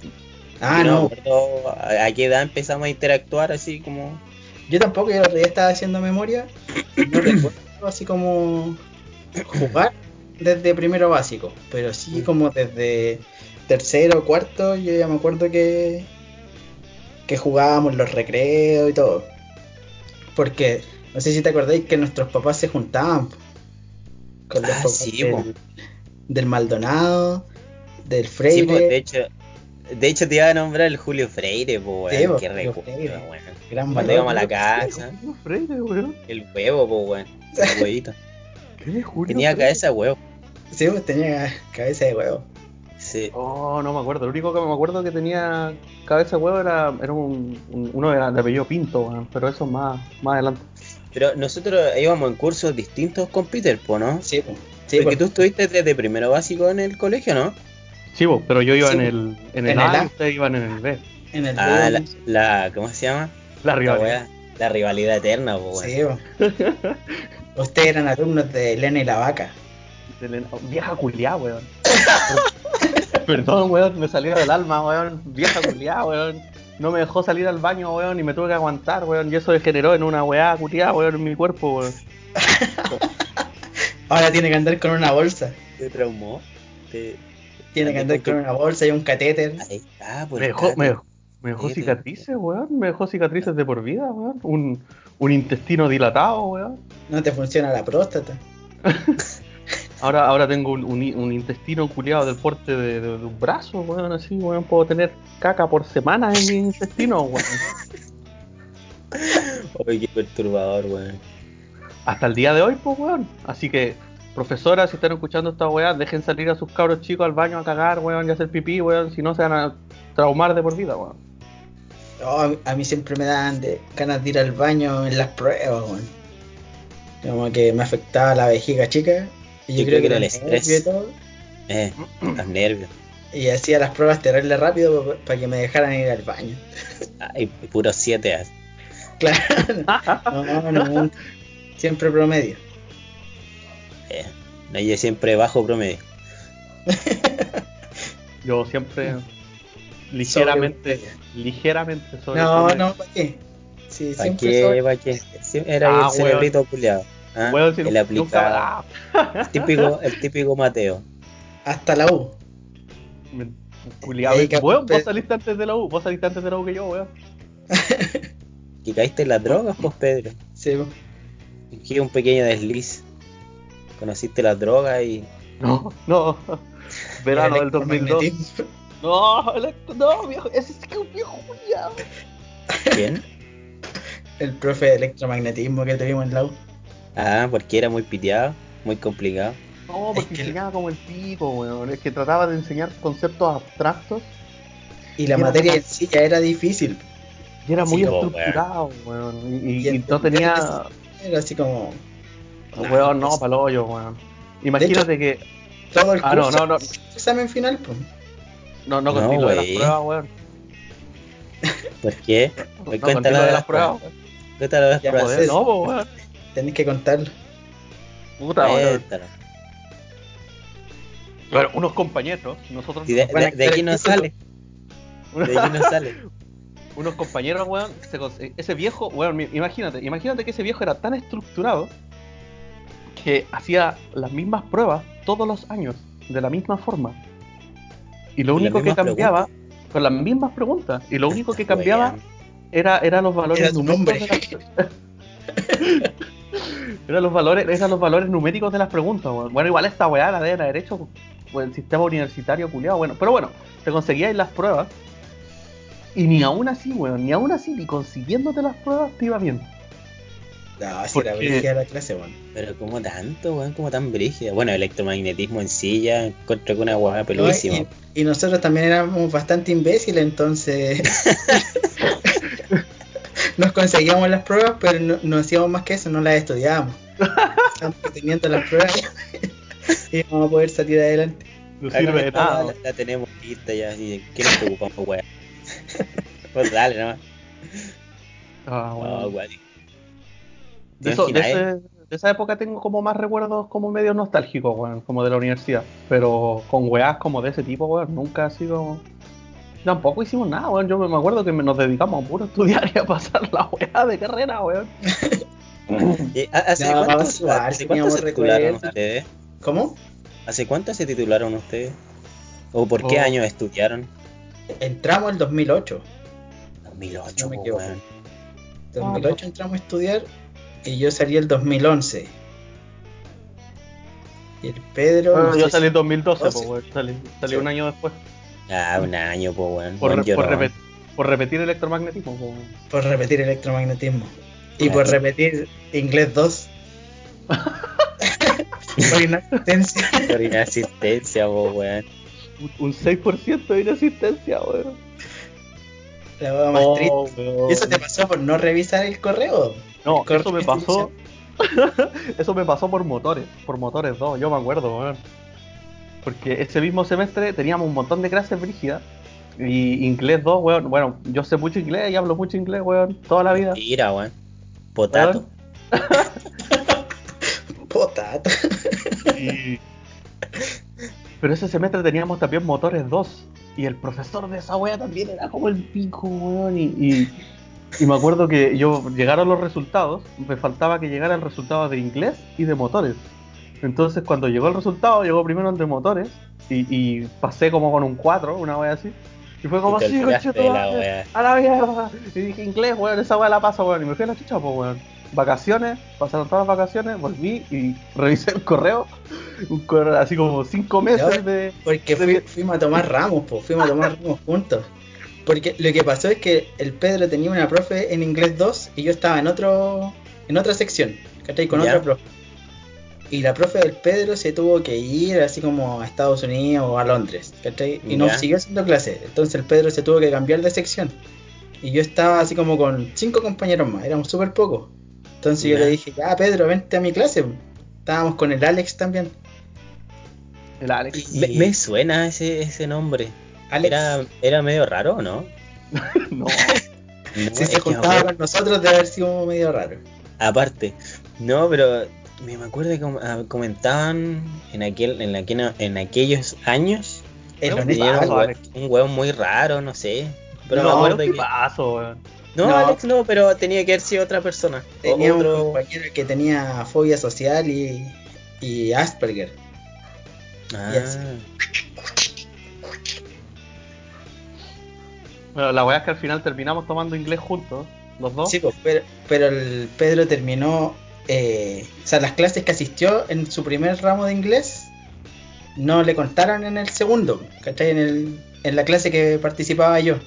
D: Ah, no.
A: acuerdo a qué edad empezamos a interactuar así como...
D: Yo tampoco, yo el otro día estaba haciendo memoria. No recuerdo así como jugar desde primero básico, pero sí
A: Mm.
D: como desde tercero o cuarto. Yo ya me acuerdo que, que jugábamos los recreos y todo. Porque no sé si te acordáis que nuestros papás se juntaban po, con los
A: Ah,
D: papás
A: sí, po.
D: del, del Maldonado, del
A: Sí,
D: Freire.
A: pues, de hecho, de hecho te iba a nombrar el Julio Freire,
D: Sí, pues,
A: qué recuerdo,
D: gran
A: Cuando
D: valor.
A: íbamos a la casa,
B: Julio Freire, weón.
A: el huevo, pues, weón, el huevito. *laughs*
B: ¿Qué es Julio
A: Tenía cabeza de huevo.
D: Sí, pues tenía cabeza de huevo.
A: Sí.
B: Oh, no me acuerdo. Lo único que me acuerdo que tenía cabeza de huevo era, era un, un- uno de, de apellido Pinto. Pero eso más, más adelante.
A: Pero nosotros íbamos en cursos distintos con Peter, pues, ¿no?
D: Sí, pues. Sí,
A: Porque tú estuviste desde primero básico en el colegio, ¿no?
B: Sí, vos, pero yo iba
D: Sí,
B: en
D: po.
B: el, en el
D: En
B: A
D: el A.
B: y ustedes iban en el B.
D: en el
A: Ah,
D: B,
A: la, la ¿cómo se llama?
B: La rivalidad.
A: la rivalidad eterna, pues, weón.
D: Sí. *laughs* Ustedes eran alumnos de Elena y la Vaca.
B: De Elena- oh, Vieja culiá, weón. *laughs* Perdón, weón, me salió del alma, weón. Vieja culiá, weón. No me dejó salir al baño, weón, y me tuve que aguantar, weón. Y eso degeneró en una weá culiá, weón, en mi cuerpo, weón. *laughs*
D: Ahora tiene que andar con una bolsa.
A: ¿Te traumó? Te-
D: Tiene que andar con una bolsa y un catéter.
A: Ahí está, pues.
B: Me dejó, me, dejó- me dejó cicatrices, weón. Me dejó cicatrices de por vida, weón. Un, un intestino dilatado, weón.
D: No te funciona la próstata. *laughs*
B: Ahora, ahora tengo un, un- un intestino culiado del porte de, de- de un brazo, weón. Así, weón. Puedo tener caca por semana en mi intestino, weón. *laughs*
A: Oye, qué perturbador, weón.
B: Hasta el día de hoy, pues, weón. Así que, profesoras, si están escuchando esta weá, dejen salir a sus cabros chicos al baño a cagar, weón, y a hacer pipí, weón. Si no, se van a traumar de por vida, weón.
D: Oh, a mí- siempre me dan de- ganas de ir al baño en las pruebas, weón. Como que me afectaba la vejiga chica. Y yo, creo, que era el
A: estrés.
D: y todo.
A: Eh, los nervios.
D: Y hacía las pruebas terrible rápido para que me dejaran ir al baño.
A: Ay, puro 7
D: Claro. No, no, no. Siempre promedio.
A: eh. No, yo siempre bajo promedio.
B: Yo siempre, ligeramente, ligeramente sobre
D: No, no, ¿para qué? Sí,
A: ¿Para qué? ¿Para qué? Era
B: Ah,
A: el cerebrito culiado. ¿ah?
B: Weón, si
A: el aplicado. El típico, el típico Mateo.
D: hasta la U.
B: Culiado, weón, vos saliste antes de la U, vos saliste antes de la U que yo, weón. *laughs*
A: Que caíste en las drogas, pues Pedro.
D: Sí, po.
A: Aquí un pequeño desliz. Conociste las drogas y.
B: No, no. Verano
D: El
B: del 2002. No, no, viejo, ese es que es un viejo culiado.
A: ¿Quién?
D: El profe de electromagnetismo que tuvimos en la U.
A: Ah, porque era muy piteado, muy complicado.
B: No, porque
D: Es que-
B: enseñaba como el pico, weón. Es que trataba de enseñar conceptos abstractos
D: Y la materia en sí ya era difícil.
B: y era muy
A: Sí,
B: estructurado, weón. Y, y-
D: Y
B: y no tenía.
D: Era así como.
B: Weón, no, hoyo, weón. Imagínate que.
D: Todo el
B: Ah, no,
D: curso.
B: no, no.
D: Examen final, pues.
B: No, no
A: No,
B: contigo de las pruebas, weón.
A: ¿Por qué? *laughs*
B: No
A: Pues
B: contigo
A: cuéntalo
B: de
A: de
B: las pruebas.
A: Cuéntalo de las
D: Ya,
A: pruebas.
B: Joder, no, po, weón.
D: Tenés que contarlo.
B: Puta, weón. Bueno, unos compañeros, nosotros.
A: Y de, de- de aquí no sale. De aquí no sale. *laughs*
B: unos compañeros, weón, se cons- ese viejo, weón, imagínate, imagínate que ese viejo era tan estructurado que hacía las mismas pruebas todos los años, de la misma forma. Y lo
A: ¿Con las
B: único que cambiaba, con las mismas preguntas, y lo único que cambiaba era, era los valores
D: Era
B: numéricos de las *laughs* Eran los valores, eran los valores numéricos de las preguntas, weón. Bueno, igual esta weá la deben haber hecho por el sistema universitario culiado, bueno, pero bueno, te conseguíais las pruebas y ni aún así, weón, ni aún así, ni consiguiéndote las pruebas te iba bien.
D: No, si era brígida la clase, weón.
A: Pero como tanto, weón, como tan brígida. Bueno, electromagnetismo en ya encuentro que una weá
D: No,
A: peludísima.
D: y, y nosotros también éramos bastante imbéciles, entonces. *laughs* nos conseguíamos las pruebas, pero no, no hacíamos más que eso, no las estudiábamos. Estamos teniendo las pruebas *laughs* y vamos a poder salir adelante.
B: No sirve de
A: la-
B: nada.
A: la, la tenemos lista ya, así ¿qué nos preocupamos, weón? *laughs* pues dale, nomás.
B: Ah, bueno.
A: No, weón.
B: De,
A: ¿Te
B: eso- de
A: imaginas,
B: ese- de esa época tengo como más recuerdos como medio nostálgicos, weón, como de la universidad. Pero con weás como de ese tipo, weón, nunca ha sido. Tampoco hicimos nada, weón. Yo me acuerdo que nos dedicamos a puro estudiar y a pasar la weá de carrera, weón. *laughs*
A: Eh, ¿Hace
D: No,
A: cuánto, hace se titularon ustedes?
D: ¿Cómo?
A: ¿Hace cuánto se titularon ustedes? ¿O por qué
B: Oh.
A: año estudiaron?
D: Entramos el 2008.
A: 2008,
D: No me equivoco.
A: weón.
D: 2008 entramos a estudiar y yo salí el 2011. Y el Pedro.
B: Bueno,
D: no
B: yo salí en
D: si-
B: 2012,
D: doce.
B: pues, weón. Salí, salí
D: Sí.
B: un año después.
A: Ah, un año, po, weón.
B: Por, re- por,
A: llorón.
B: repet- por repetir electromagnetismo, po, weón.
D: por repetir electromagnetismo. Y
A: Claro.
D: por repetir inglés 2. *laughs* por inasistencia.
A: Por inasistencia, po, weón.
B: Un- Un 6% de inasistencia, weón.
D: La más triste.
B: Oh, weón.
D: ¿Y eso te pasó por no revisar el correo?
B: No, eso me pasó. *laughs* eso me pasó por motores, por motores 2, yo me acuerdo, weón. Porque ese mismo semestre teníamos un montón de clases brígidas. Y inglés 2, weón. Bueno, yo sé mucho inglés y hablo mucho inglés, weón, toda la vida.
A: Tira, weón. Potato. *laughs*
D: Potato.
B: Y- Pero ese semestre teníamos también motores 2. Y el profesor de esa wea también era como el pico, weón. Y, y, y me acuerdo que yo llegaron los resultados. Me faltaba que llegara el resultado de inglés y de motores. Entonces cuando llegó el resultado, llegó primero el de motores. Y, y pasé como con un 4, una wea así. Y fue como conchetumare,
A: wea.
B: a la mierda. Y dije inglés, weón, esa wea la paso, weón. Y me fui a la chucha, pues, weón. Vacaciones, pasaron todas las vacaciones, volví y revisé el correo. Un correo así como 5 meses de.
D: Porque fui- fuimos a tomar ramos, pues, fuimos a tomar *laughs* ramos juntos. Porque lo que pasó es que el Pedro tenía una profe en inglés 2 y yo estaba en otro en otra sección, ¿cachai? Con
A: Ya.
D: otra profe. Y la profe del Pedro se tuvo que ir así como a Estados Unidos o a Londres, ¿cachai? Y no siguió haciendo clases. Entonces el Pedro se tuvo que cambiar de sección. Y yo estaba así como con cinco compañeros más, éramos súper pocos. Entonces yo le dije, ya Pedro, vente a mi clase. Estábamos con el Alex también.
B: El Alex.
D: Y-
A: Me, me suena ese, ese nombre.
D: Alex,
A: Era, era medio raro, ¿no? *laughs*
B: No.
A: No,
D: si se
A: que
D: juntaba con nosotros debe haber sido medio raro.
A: Aparte, no, pero me acuerdo que ah, comentaban en aquel, en, aquel- en aquellos años
D: honesto
A: tenía un,
B: paso,
A: hue-
B: Alex.
A: un hueón muy raro, no sé. Pero
D: No,
A: me acuerdo
B: ¿Qué
A: que.
B: weón?
A: No,
D: No.
A: Alex no, pero tenía que haber sido otra persona.
D: Tenía un
A: otro.
D: compañero que tenía fobia social y, y Asperger.
A: Ah,
D: y así.
B: Bueno, la weá es que al final terminamos tomando inglés juntos, los dos.
D: Sí, pues, pero, pero el Pedro terminó, eh, o sea, las clases que asistió en su primer ramo de inglés no le contaron en el segundo, ¿cachai? En, el, en la clase que participaba yo.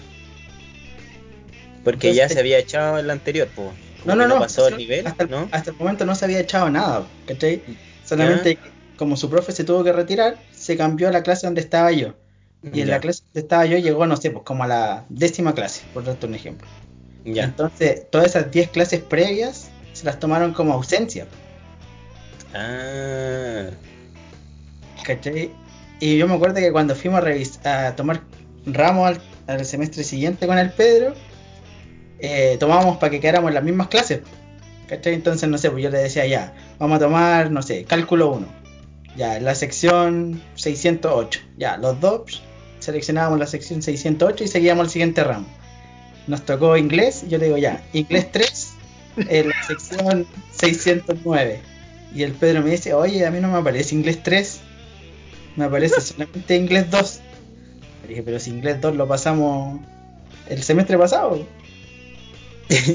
A: porque
D: entonces-
A: ya se había echado en la anterior, po.
D: No, no, no.
A: pasó el
D: hasta-
A: nivel,
D: hasta,
A: ¿no?
D: hasta el momento no se había echado nada, ¿cachai? Solamente como su profe se tuvo que retirar, se cambió a la clase donde estaba yo. Y en la clase donde estaba yo llegó, no sé, pues como a la décima clase, por darte un ejemplo.
A: Ya.
D: Entonces, todas esas 10 clases previas se las tomaron como ausencia,
A: Ah,
D: ¿cachai? Y yo me acuerdo que cuando fuimos a, a tomar ramos al, al semestre siguiente con el Pedro, eh, tomábamos para que quedáramos en las mismas clases, ¿cachai? Entonces, no sé, pues yo le decía ya, vamos a tomar, no sé, cálculo 1, ya, la sección 608, ya, los dos seleccionábamos la sección 608 y seguíamos el siguiente ramo. Nos tocó inglés, yo le digo ya, inglés 3, en la sección 609. Y el Pedro me dice, oye, a mí no me aparece inglés 3, me aparece solamente inglés 2. Le dije, pero si inglés 2 lo pasamos el semestre pasado.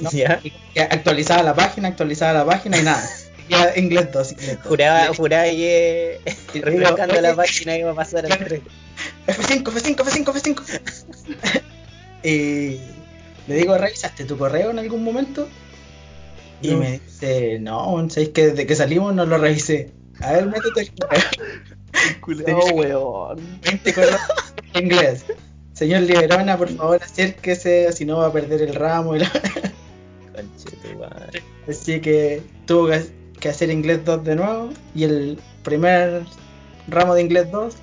D: No, *laughs*
A: ya.
D: y que actualizaba la página, actualizaba la página y nada. Ya inglés 2, inglés 2.
A: Juraba, juraba
D: Y *laughs* digo,
A: refrescando la página iba a pasar al 3.
D: F5, F5, F5, F5. y le digo, ¿revisaste tu correo en algún momento? Y
A: No.
D: me dice, no, ¿sabéis que desde que salimos no lo revisé? A ver, métete el correo. *laughs*
B: Culeado, weón.
D: 20 correos en inglés. Señor Liberona, por *laughs* favor, acérquese, si no va a perder el ramo. y la-. *laughs* Así que tuvo que hacer inglés 2 de nuevo y el primer ramo de inglés 2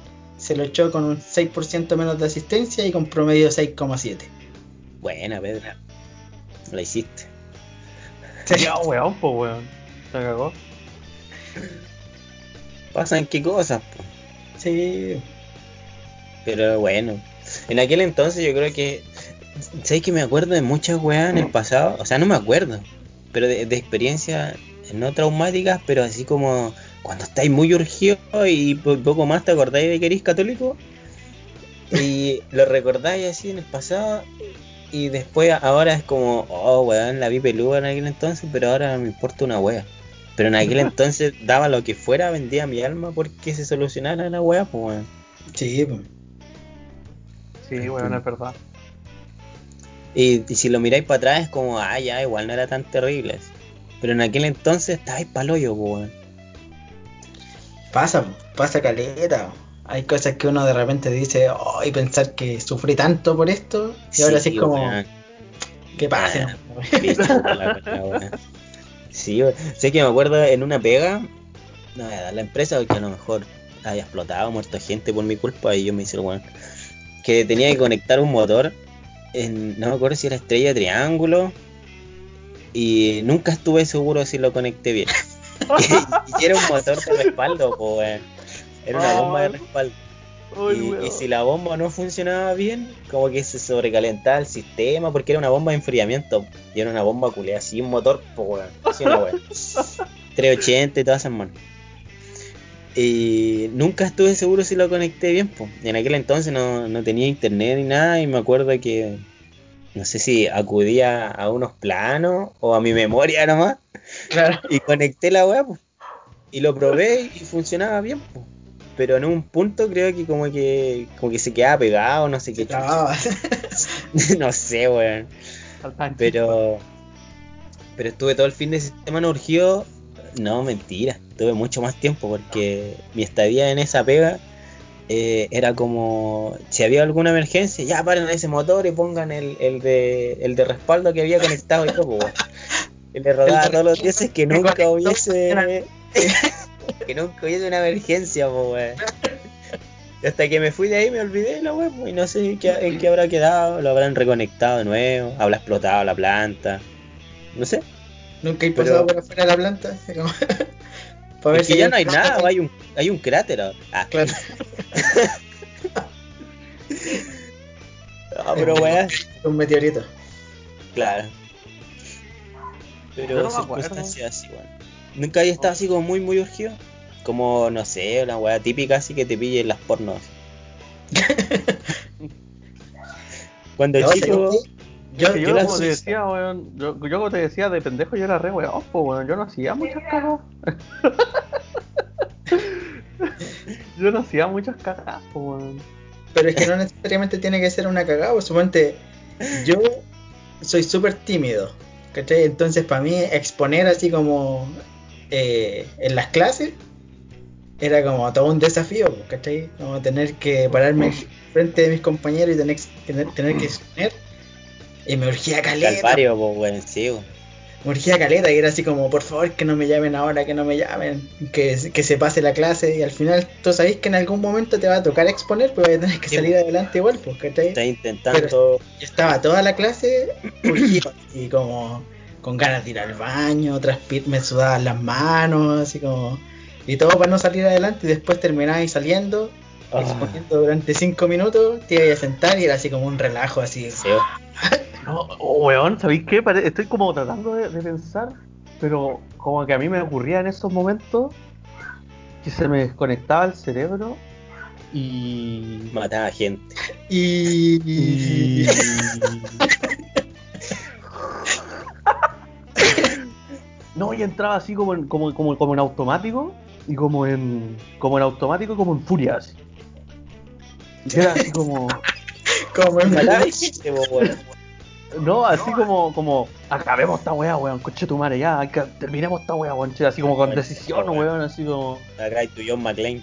D: se lo echó con un 6% menos de asistencia y con promedio 6,7.
A: Buena, Pedro. La hiciste.
B: Ya, weón, pues weón. Se cagó.
A: Pasan qué cosas, po.
D: Sí,
A: Pero bueno. En aquel entonces yo creo que. ¿Sabes que me acuerdo de muchas weas en el pasado? O sea, no me acuerdo. Pero de, de experiencias no traumáticas, pero así como cuando estáis muy urgidos y po- poco más te acordáis de que eres católico. Y *laughs* lo recordáis así en el pasado. Y después ahora es como, oh weón, la vi peluda en aquel entonces, pero ahora me importa una wea. Pero en aquel *laughs* entonces daba lo que fuera, vendía mi alma porque se solucionara la wea, pues weón.
D: sí, pues.
B: Sí, weón, es verdad.
A: Y, y si lo miráis para atrás es como, ah, ya, igual no era tan terrible. Pero en aquel entonces estabais pa'l hoyo, po, weón.
D: Pasa, pasa caleta. Hay cosas que uno de repente dice, oh, y pensar que sufrí tanto por esto, y ahora sí es como,
A: weón.
D: ¿qué pasa?
A: Ah. Sí, sé que me acuerdo en una pega, no voy a dar la empresa porque a lo mejor haya explotado, muerto gente por mi culpa y yo me hice el weón. Que tenía que conectar un motor en, no me acuerdo si era estrella triángulo y nunca estuve seguro si lo conecté bien. *laughs* y, era un motor de respaldo, po, weón. Era una bomba de respaldo. Y, si la bomba no funcionaba bien, como que se sobrecalentaba el sistema, porque era una bomba de enfriamiento. Y era una bomba culea sin motor, pues weón. Así una weón. 380 y todas esas manos. Y nunca estuve seguro si lo conecté bien, pues. En aquel entonces no, no tenía internet ni nada, y me acuerdo que no sé si acudía a unos planos o a mi memoria nomás.
D: Claro.
A: Y conecté la weá, pues. Y lo probé y funcionaba bien, pues. Pero en un punto creo que como que como que se quedaba pegado, no sé qué. *laughs* no sé, weón. Pero pero estuve todo el fin de semana urgido. No, mentira. Tuve mucho más tiempo porque mi estadía en esa pega eh, era como si había alguna emergencia, ya paren ese motor y pongan el, el de el de respaldo que había conectado y todo, pues. Y le rodaba todos los días que nunca hubiese *laughs* *laughs* que nunca hubiese una emergencia, pues, Hasta que me fui de ahí me olvidé la web y no sé qué, en qué habrá quedado, lo habrán reconectado de nuevo, habrá explotado la planta, no sé.
D: Nunca he
A: Pero-
D: pasado por afuera de la planta. *laughs* para
A: Porque ya no hay nada, hay un, hay un cráter. ahora. Ah,
D: Claro. *laughs*
A: ah, pero weón,
D: Un meteorito.
A: claro. Pero
B: no
A: circunstancias así, weón. Nunca había estado así como muy, muy urgido. Como, no sé, una weá típica así que te pillen las pornos. *laughs* Cuando
D: No,
A: chico,
D: Yo,
B: Que
D: yo
B: yo,
D: la
B: como te decía, weón, yo, yo como te decía de pendejo, yo era re weón, pues weón, yo no hacía muchas cagadas. *laughs* yo no hacía muchas cagadas, pues weón.
D: Pero es que no necesariamente tiene que ser una cagada, pues suponte, yo soy súper tímido, ¿cachai? Entonces para mí exponer así como eh, en las clases era como todo un desafío, pues, ¿cachai? Como tener que pararme frente de mis compañeros y tener, tener, tener que exponer. Y me urgía caleta,
A: Calvario, pues weón, sí,
D: me urgía caleta y era así como, por favor, que no me llamen ahora, que no me llamen, que, que se pase la clase y al final tú sabes que en algún momento te va a tocar exponer, pero vas a tener que
A: Sí,
D: salir adelante igual, pues, ¿cachai?
A: Está intentando.
D: Yo estaba toda la clase *coughs* urgido, y como con ganas de ir al baño, transpir me sudaban las manos, así como... Y todo para no salir adelante y después terminabas saliendo,
A: Ah,
D: exponiendo durante cinco minutos, te ibas a sentar y era así como un relajo así.
A: sí.
B: No, oh, weón, ¿sabéis qué? Pare- Estoy como tratando de, de pensar, pero como que a mí me ocurría en esos momentos que se me desconectaba el cerebro y...
A: Mataba gente.
D: Y... *laughs*
B: No, y entraba así como en, como, como, como en automático y como en como en automático y como en furia así. Y era así como
D: como en
A: Mataba gente, weón.
B: No, así como como acabemos esta weá, weón, coche tu madre ya, terminemos esta weá, weón, así como con decisión, weón, así como
A: Acá tu John McClane.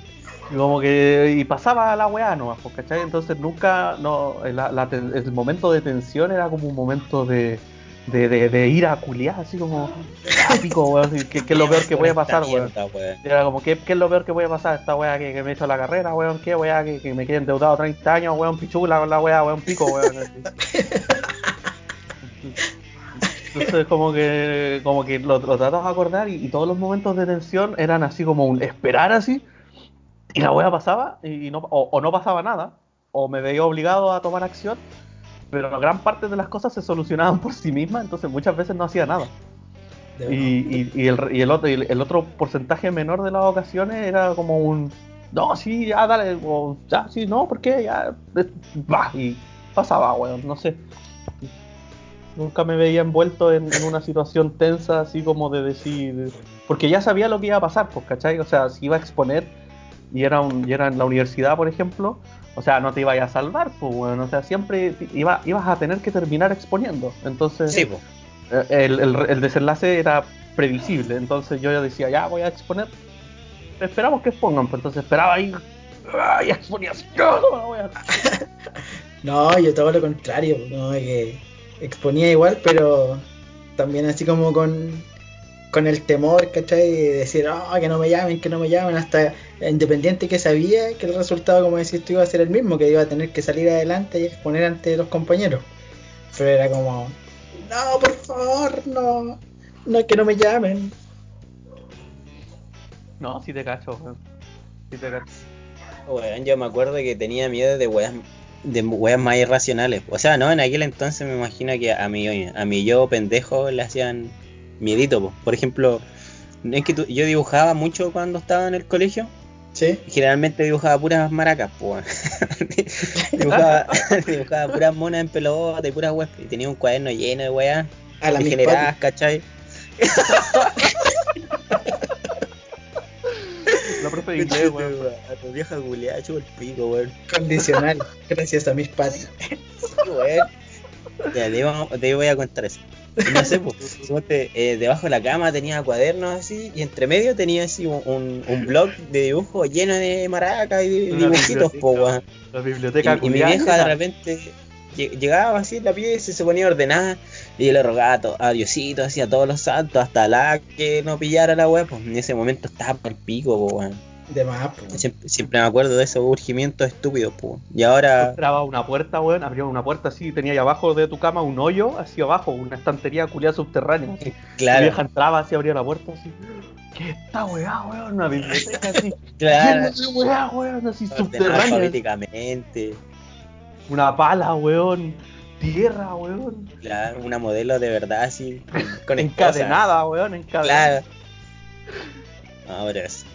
B: y como que y pasaba la weá nomás, pues, ¿cachai? Entonces nunca no la- la ten- el momento de tensión era como un momento de de, de, de ira culiada, así como, pico, weón, así, ¿qué, qué es lo peor que puede pasar, weón? Era como, ¿qué, ¿qué es lo peor que puede pasar? Esta weá que, que me hizo la carrera, weón, ¿qué weá? Que, que me quede endeudado 30 años, weón, pichula con la weá, weón, pico, weón. *laughs* Entonces como que como que lo, lo trataba de acordar y, y todos los momentos de tensión eran así como un esperar así y la weá pasaba y, no, o, o no pasaba nada o me veía obligado a tomar acción pero gran parte de las cosas se solucionaban por sí mismas entonces muchas veces no hacía nada y, y, y el, y el otro, y el otro porcentaje menor de las ocasiones era como un no, sí, ya dale, o ya, sí, no, ¿por qué? Ya, va, y pasaba, weón, no sé. Nunca me veía envuelto en, en una situación tensa, así como de decir. Porque ya sabía lo que iba a pasar, pues, ¿cachai? O sea, si iba a exponer y era, un, y era en la universidad, por ejemplo, o sea, no te ibas a salvar, pues, weón. O sea, siempre iba, ibas a tener que terminar exponiendo. Entonces.
A: Sí, po.
B: Eh, el, el, el desenlace era previsible, entonces yo ya decía, ya voy a exponer, esperamos que expongan, pues entonces esperaba ahí, ¡ah! y exponía así, ¡no, no, voy a-".
D: No, yo todo lo contrario, no, que exponía igual, pero también así como con, con el temor, ¿cachai? De decir, ah, que no me llamen, que no me llamen, hasta independiente que sabía que el resultado, como decís tú, iba a ser el mismo, que iba a tener que salir adelante y exponer ante los compañeros. Pero era como, no, por favor, no, no, que no me llamen.
B: No, sí te cacho, weón. Sí te cacho.
A: Weón, yo me acuerdo que tenía miedo de weas, de weas más irracionales. O sea, no, en aquel entonces me imagino que a mi, a mi yo pendejo le hacían miedito. po. Por ejemplo, es que tú- yo dibujaba mucho cuando estaba en el colegio.
D: ¿Sí?
A: Generalmente dibujaba puras maracas, weón. *laughs* dibujaba, *laughs* dibujaba puras monas en pelota y puras weas. Y tenía un cuaderno lleno de weas
D: A la
A: degeneradas,
D: misma.
A: ¿cachai? *laughs*
B: La profe de inglés, weón.
A: A tu vieja culiada, chupa el pico, weón.
D: Condicional, gracias a mis padres. *laughs*
A: weón. Ya, vamos- de ahí voy a contar eso. Y no sé, pues, suponte, eh, debajo de la cama tenía cuadernos así, y entre medio tenía así un, un, un blog de dibujo lleno de maracas y de dibujitos, po, weón.
B: La
A: Y,
B: biblioteca
A: y mi
B: culiada
A: vieja de repente llegaba así en la pieza y se ponía ordenada, y yo le rogaba a, to- a Diosito, así a todos los santos, hasta la que no pillara la weá, pues en ese momento estaba por el pico, po, weón.
D: De más.
A: Siempre, siempre me acuerdo de esos urgimientos estúpidos, po. Y ahora,
B: Entraba una puerta, weón, abría una puerta así, tenía ahí abajo de tu cama un hoyo, así abajo, una estantería culiada subterránea. así. Mi
A: claro,
B: vieja entraba así, abría la puerta así. ¿Qué esta weá, weón? Una biblioteca así. *laughs*
A: claro,
B: de weá, weón, así
A: ordenado
B: subterránea.
A: alfabéticamente.
B: Una pala, weón. Tierra, weón.
A: Claro, una modelo de verdad así, con
B: Encadenada, weón, encadenada.
A: Claro. Ahora es.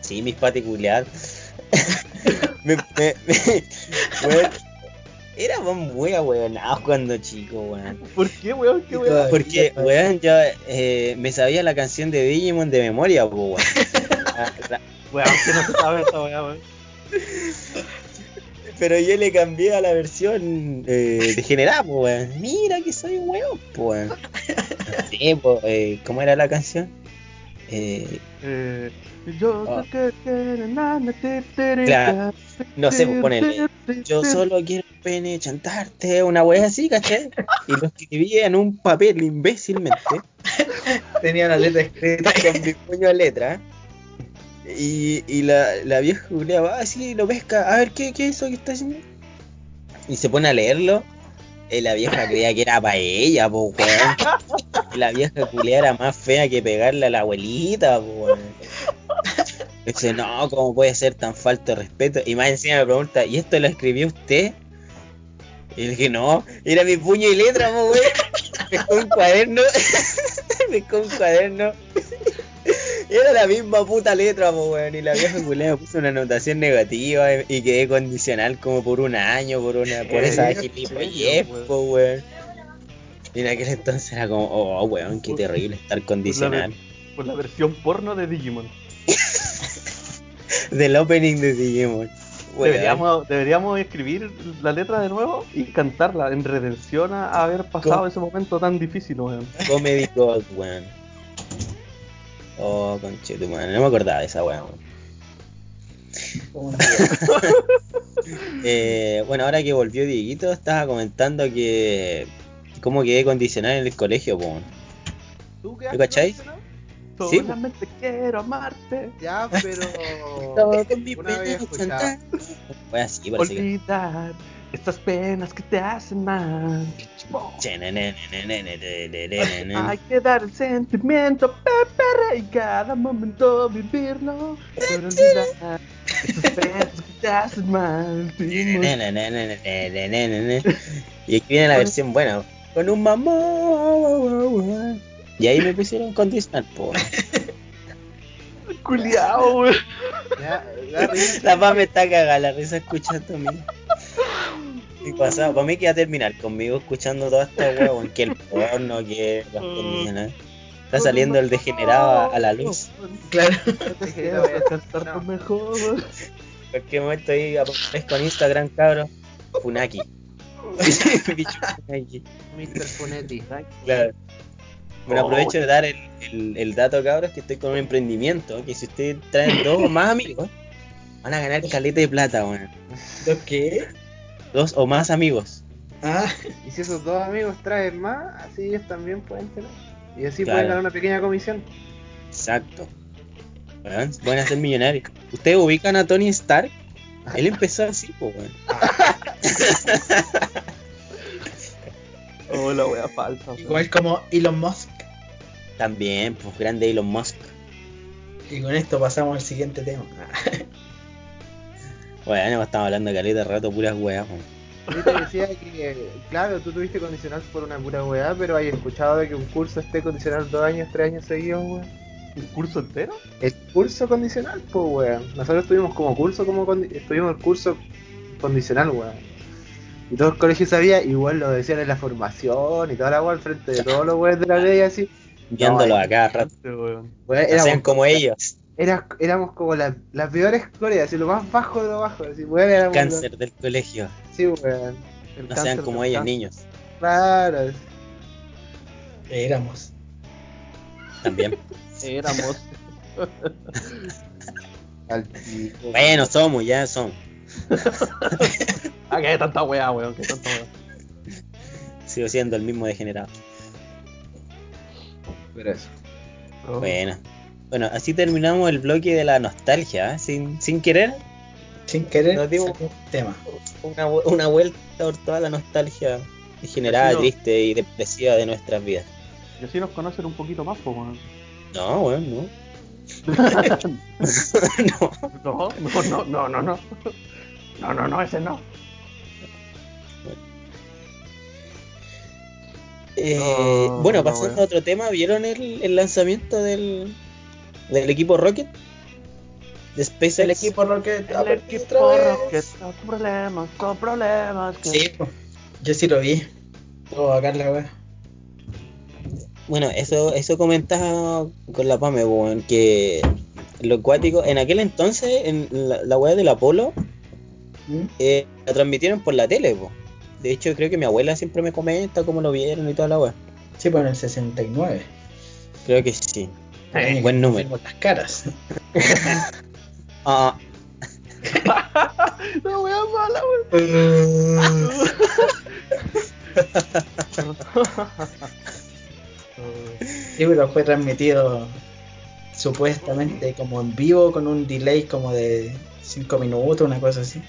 A: Sí, mis particulares. *laughs* me, me, me- weón, éramos muy ahueonados cuando chico, weón.
B: ¿Por qué, weón? ¿Qué weón?
A: Porque,
D: weón.
A: weón, yo eh, me sabía la canción de Digimon de memoria, weón. *laughs*
B: Weón, que no se sabe esa weá, weón. *laughs*
A: pero yo le cambié a la versión eh, degenerada, po, weón. Mira que soy un weón, weón. *laughs* Sí, po, eh, ¿cómo era la canción? Eh,
B: Eh, yo
A: Claro.
B: te-
A: No sé, pues, ponele, Yo solo quiero pene chantarte, una wea así, ¿cachai? Y lo escribía en un papel imbécilmente,
D: Tenía la letra escrita.
A: con mi puño de letra. Y, y la, la vieja Julia va así y lo pesca, a ver, ¿qué, qué es eso que está haciendo? Y se pone a leerlo. Y la vieja creía que era para ella, po, weón. La vieja culia era más fea que pegarle a la abuelita, po, weón. Dice, no, ¿cómo puede ser tan falto de respeto? Y más encima me pregunta, ¿y esto lo escribió usted? Y le dije, no, era mi puño y letra, po, weón. *laughs* Pescó un cuaderno. *laughs* Pescó un cuaderno. Era la misma puta letra, po, weón. Y la vieja *laughs* culea puso una anotación negativa y quedé condicional como por un año, por una, por esa
B: ¿En
A: gilipollez,
B: serio,
A: po, weón. Y en aquel entonces era como, oh, weón, qué terrible estar condicional.
B: Por la versión porno de Digimon. *laughs*
A: Del opening de Digimon.
B: Deberíamos, deberíamos escribir la letra de nuevo y cantarla en redención a haber pasado ese momento tan difícil, weón.
A: Comedy God, weón. Oh, conchetumare, no me acordaba de esa weón. *laughs* Eh, bueno, ahora que volvió Dieguito, estaba comentando que cómo quedé condicionado en el colegio, po.
C: ¿Tú.
A: Sí,
B: Solamente quiero amarte.
C: Ya, pero. *laughs*
A: Todo con mi
C: una vez
A: pena
C: escuchaba.
A: chantar. Fue así, parece que.
B: Estas penas que te hacen mal. Hay que dar el sentimiento, Pepe y cada momento vivirlo. Pero olvidar estas penas que te hacen mal.
A: Y aquí viene la versión buena. Con un mamón. Y ahí me pusieron con Disney,
B: po. Culeado.
C: La, la, la,
A: la mamá me está cagada, la risa escuchando a mí. Y pasado, para mí que iba a terminar conmigo escuchando toda esta weón, que el porno, que las condicionales. Está saliendo el degenerado a, la luz.
D: Claro.
B: Cantar
C: No.
B: mejor.
A: En cualquier momento ahí aparezco en Instagram, cabros. Funaki. *laughs* Bicho Funaki.
C: Mr. Funetti.
A: Claro. Bueno,
B: Oh.
A: aprovecho de dar el, el, el dato, cabros, que estoy con un emprendimiento. Que si ustedes traen dos o más amigos, van a ganar caleta de plata, weón.
D: ¿Los qué?
A: Dos o más amigos.
D: Ah, *laughs*
C: Y si esos dos amigos traen más, así ellos también pueden tener. Y así
A: Claro.
C: pueden ganar una pequeña comisión.
A: Exacto. Weón, van a ser millonarios. ¿Ustedes ubican a Tony Stark? Él empezó así, pues, weón.
B: Oh, la wea falsa.
D: igual como Elon Musk.
A: También, pues, grande Elon Musk.
D: Y con esto pasamos al siguiente tema. *laughs*
A: Bueno, estamos hablando de caleta de rato, puras weas, weón.
C: Yo te decía que, claro, tú tuviste condicional por una pura weá, pero hay escuchado de que un curso esté condicional dos años, tres años seguidos, weón.
B: ¿Un curso entero?
C: El curso condicional, pues, weón. Nosotros tuvimos como curso, como condi- estuvimos el curso condicional, weón. Y todo el colegio sabía, igual lo decían en la formación y toda la weá al frente de todos los weones de la ley, así.
A: Viéndolo
C: No,
A: a cada rato.
B: Weón.
C: Weón,
A: Hacían como ellos.
C: Era- éramos como la- las peores coreas, así lo más bajo de lo bajo. Así, weón, éramos
A: Cáncer del colegio.
C: sí, weón. El
A: No sean como
C: cáncer.
A: niños.
C: Claro,
D: Éramos.
A: También. *laughs*
B: Éramos.
A: Bueno, somos, ya somos. *laughs*
B: Ah, que tanta wea, weón. Que tanta wea.
A: Sigo siendo el mismo degenerado.
C: Pero eso.
B: Oh.
A: Bueno. Bueno, así terminamos el bloque de la nostalgia, ¿eh? sin, sin querer.
D: Sin querer,
A: Nos dimos-
D: un tema.
A: Una, una vuelta por toda la nostalgia
B: no.
A: triste y depresiva de nuestras vidas.
B: Y así nos conocen un poquito más, pues, weón.
A: No, bueno, no. *laughs* no.
B: No, no, no, no, no, no. No, no, no, ese no.
A: Eh,
B: No,
A: bueno,
B: no,
A: pasando a otro tema, ¿vieron el, el lanzamiento del, del equipo Rocket? De SpaceX.
D: El equipo Rocket.
B: El equipo. Rocket, con problemas, con problemas. Que...
D: Sí, yo sí lo vi. Todo bacán la wea.
A: Bueno, eso, eso comentaba con la PAME, weón, que lo acuático, en aquel entonces, en la, la del Apolo,
D: ¿Mm?
A: eh, la transmitieron por la tele, po. De hecho, creo que mi abuela siempre me comenta cómo lo vieron y toda la weá.
D: Sí, pues en el 69.
A: Creo que sí.
D: Que
A: buen número.
D: las caras. *laughs*
A: Ah, *laughs*
B: La wea mala, weón. *laughs*
D: Sí, pero fue transmitido supuestamente como en vivo con un delay como de 5 minutos, una cosa así.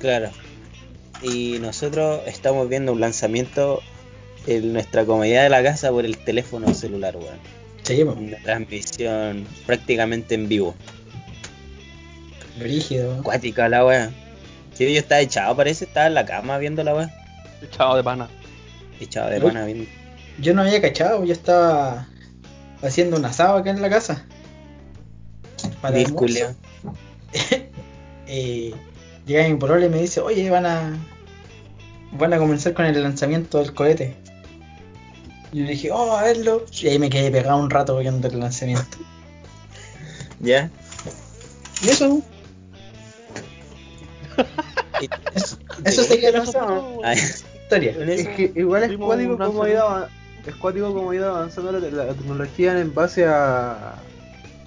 A: claro. Y nosotros estamos viendo un lanzamiento en nuestra comodidad de la casa por el teléfono celular, weón.
D: Sí, pues,
A: Una transmisión prácticamente en vivo.
D: brígido.
A: Acuática la weá. Sí, yo estaba echado, parece, estaba en la cama viendo la weá.
B: Chao de pana.
A: Echado de
D: Uy.
A: pana viendo.
D: Yo no había cachado, yo estaba haciendo un asado acá en la casa. Para *laughs* llega mi y me dice, oye, van a van a comenzar con el lanzamiento del cohete. Y yo dije, oh, a verlo. Y ahí me quedé pegado un rato viendo el lanzamiento. *laughs*
A: ¿Ya?
D: Y eso, *laughs* eso, eso sería la
A: Ay,
D: historia.
C: Es que igual es cuático como ha ido, avan- es cuático como ha ido avanzando la, la tecnología en base a,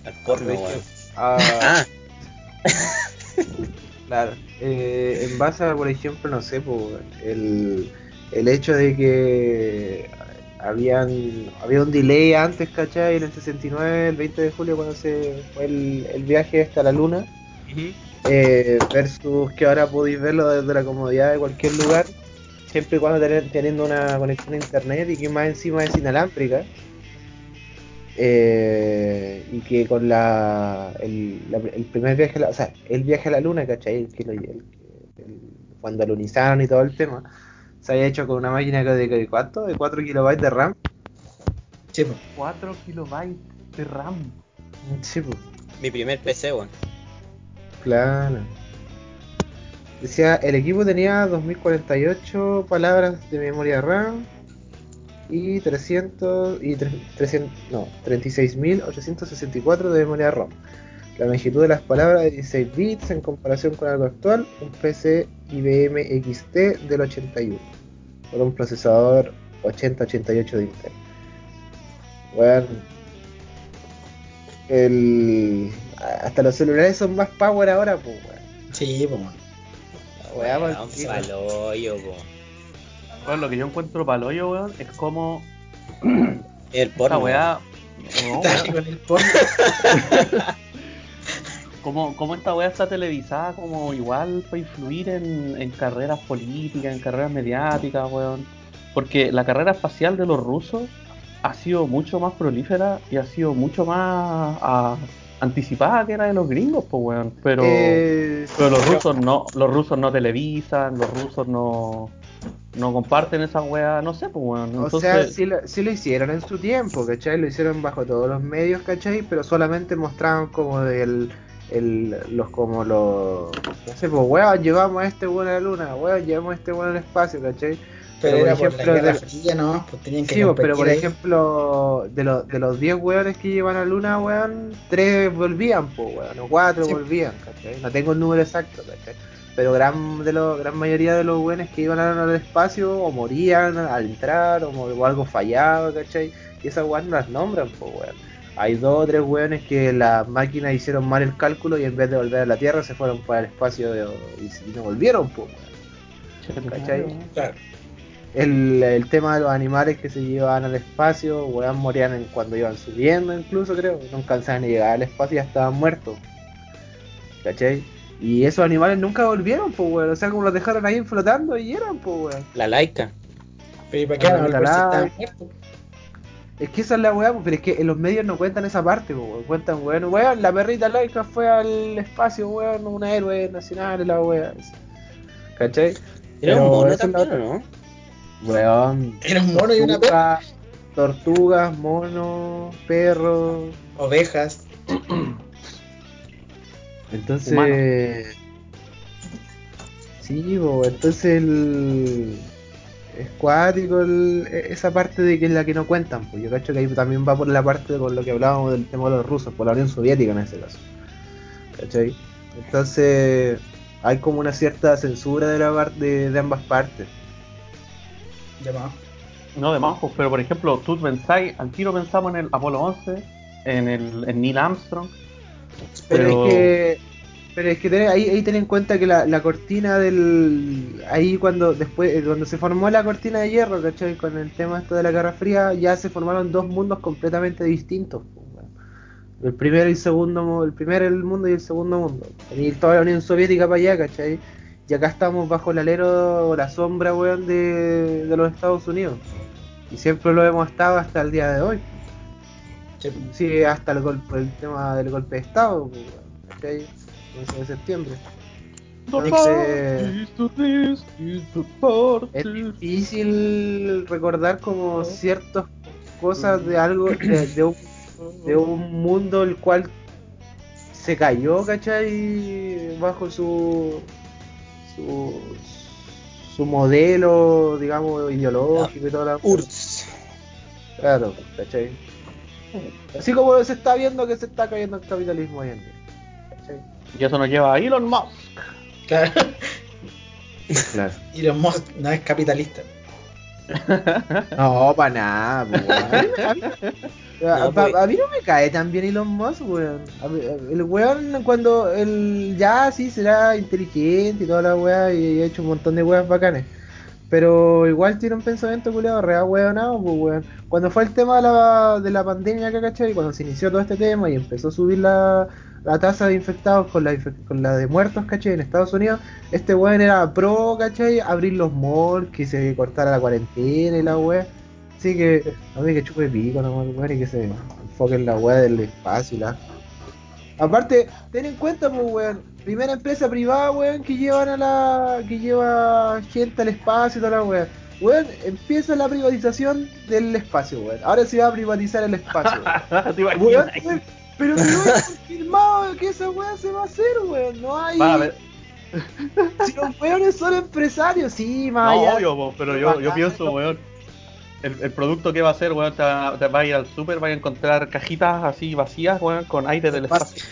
A: Al porno,
C: por a- *laughs*
A: Ah,
C: claro, eh, en base a por ejemplo no sé po, el, el hecho de que habían había un delay antes, ¿cachai? En el 69, el 20 de julio, cuando se fue el, el viaje hasta la luna, eh, versus que ahora podéis verlo desde la comodidad de cualquier lugar, siempre y cuando teniendo una conexión a internet y que más encima es inalámbrica. Eh, y que con la el, la- el primer viaje, a la- o sea, el viaje a la luna, ¿cachai? El que lo- el- cuando alunizaron y todo el tema, se había hecho con una máquina de, de ¿cuánto? De 4 kilobytes de RAM.
D: Sí, pues.
B: 4 kilobytes de RAM.
C: Sí.
A: Mi primer PC, weón.
C: Claro. Decía, el equipo tenía 2048 palabras de memoria RAM y 300 y tre- 300, no, 36.864 de memoria ROM. La longitud de las palabras de 16 bits en comparación con algo actual, un PC IBM XT del 81 con un procesador 8088 de Intel. Bueno, el hasta los celulares son más power ahora, pues, weón.
D: Sí, pues.
A: Weón,
C: mal pico.
A: pa'l hoyo, po.
B: Bueno, lo que yo encuentro paloyo, weón, es como
A: El
B: esta
A: porno.
B: weá. *laughs* no,
D: Dale
B: weón,
D: el porno. *laughs*
B: como, como esta weá está televisada, como igual para influir en, en carreras políticas, en carreras mediáticas, weón. Porque la carrera espacial de los rusos ha sido mucho más prolífera y ha sido mucho más ah, anticipada que la de los gringos, pues, weón. Pero,
C: Eh,
B: pero los rusos no, los rusos no televisan, los rusos no, no comparten esa weá, no sé, pues, weón.
C: O
B: Entonces,
C: sea, sí lo, sí lo hicieron en su tiempo, ¿cachai? Lo hicieron bajo todos los medios, ¿cachai? Pero solamente mostraban como del, el, los como los... No sé, pues, weón, llevamos a este weón a la luna, weón, llevamos a este weón al espacio, ¿cachai?
D: Pero
C: Pero, por
D: por la
C: ejemplo, de-
D: Fría. Pues tenían que
C: Sí, pues, pero por
D: competir ahí.
C: ejemplo, de, los de los 10 weones que llevan a la luna, weón, 3 volvían, pues, weón, o 4
D: Sí.
C: volvían, ¿cachai? No tengo el número exacto, ¿cachai? Pero gran, de los, gran mayoría de los weones que iban al espacio o morían al entrar o, o algo fallaba, ¿cachai? Y esas weones no las nombran, pues, weón. Hay dos o tres weones que las máquinas hicieron mal el cálculo y en vez de volver a la Tierra se fueron para el espacio de- y, y no volvieron, pues. ¿cachai?
D: Claro.
C: El, el tema de los animales que se llevaban al espacio, weón, morían en- cuando iban subiendo, incluso creo. No alcanzaban a llegar al espacio y ya estaban muertos. ¿Cachai? Y esos animales nunca volvieron, pues, weón. O sea, como los dejaron ahí flotando y eran, pues, weón.
A: La laica.
D: Pero ¿y para qué
C: Ah, la-? Es que esa es la weá, pero es que en los medios no cuentan esa parte, weón. Cuentan, weón, weón, la perrita laica fue al espacio, weón, una héroe nacional, la weá. ¿Cachai?
A: Era
C: Pero
A: un mono
C: la
A: también, ¿o no?
C: Weón.
D: Era un mono y una perra.
C: tortugas, monos, perros.
D: Ovejas.
C: Entonces.
B: Humano.
C: Sí, bo, entonces el. Es cuático el- e- esa parte de que es la que no cuentan. Pues yo cacho que ahí también va por la parte con lo que hablábamos del tema de los rusos, por la Unión Soviética en ese caso. ¿Cachai? Entonces hay como una cierta censura de, la de, de ambas partes.
D: Llamado.
B: No, de más, pues, pero por ejemplo, tú pensáis, al tiro pensamos en el Apolo 11, en el en Neil Armstrong,
C: Pero,
B: pero,
C: es que, pero es que ten- ahí, ahí ten en cuenta que la, la cortina del. Ahí cuando después eh, cuando se formó la cortina de hierro, ¿cachai? Con el tema esto de la Guerra Fría, ya se formaron dos mundos completamente distintos. El primero y el segundo, el primero el mundo y el segundo mundo. Y toda la Unión Soviética para allá, ¿cachai? Y acá estamos bajo el alero o la sombra, weón, de, de los Estados Unidos. Y siempre lo hemos estado hasta el día de hoy.
D: Sí.
C: Hasta el golpe, el tema del golpe de Estado, weón, ¿cachai? 11 de septiembre. Entonces, es difícil recordar como ciertas cosas de algo, de, de un, de un mundo el cual se cayó, ¿cachai? Bajo su, su, su modelo, digamos, ideológico y toda la...
A: URSS.
C: Claro, ¿cachai? Así como se está viendo que se está cayendo el capitalismo hoy en día. ¿cachai?
B: Y eso nos lleva a Elon Musk.
D: Claro. *laughs* Los Musk no es capitalista. *laughs*
C: No, para nada, pues, weón. A mí- a-
A: pues-
C: a mí no me cae tan bien Elon Musk, weón. El weón, cuando el ya sí será inteligente y toda la weá y ha hecho un montón de weas bacanes. Pero igual tiene un pensamiento culiado real, weón, pues, weón. Cuando fue el tema de la, de la pandemia acá, ¿cachai? Cuando se inició todo este tema y empezó a subir la, la tasa de infectados con la, con la de muertos, ¿cachai? En Estados Unidos, este weón era pro, ¿cachai? Abrir los malls, que se cortara la cuarentena y la weá. Así que, a mí que chupe pico nomás, weón, y que se enfoque en la weá del espacio y la. Aparte, ten en cuenta, pues, weón, primera empresa privada, weón, que llevan a la. que lleva gente al espacio y toda la weón. Weón, empieza la privatización del espacio, weón. Ahora se va a privatizar el espacio. *laughs*
B: ¿Te
C: weón,
B: imaginas?
C: weón, pero no es confirmado que esa weá se va a hacer, weón. No hay.
B: Va a ver.
C: Si los weones son empresarios, sí, más
B: No, obvio, po, pero yo, yo pienso, weón. El, el producto que va a hacer, weón, te va, te va a ir al super, va a encontrar cajitas así vacías, weón, con aire del espacio.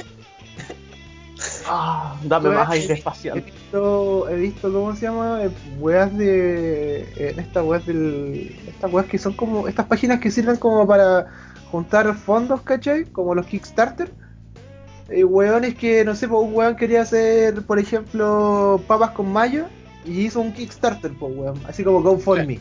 B: Ah, dame más aire
C: He
B: espacial.
C: visto, he visto, ¿cómo se llama? Eh, Weas de. En estas weas del. Estas weas que son como. Estas páginas que sirven como para juntar fondos, ¿cachai? Como los Kickstarter. Eh, weones que, no sé, pues un weón quería hacer, por ejemplo, papas con mayo. Y hizo un Kickstarter, pues weón. Así como GoFundMe.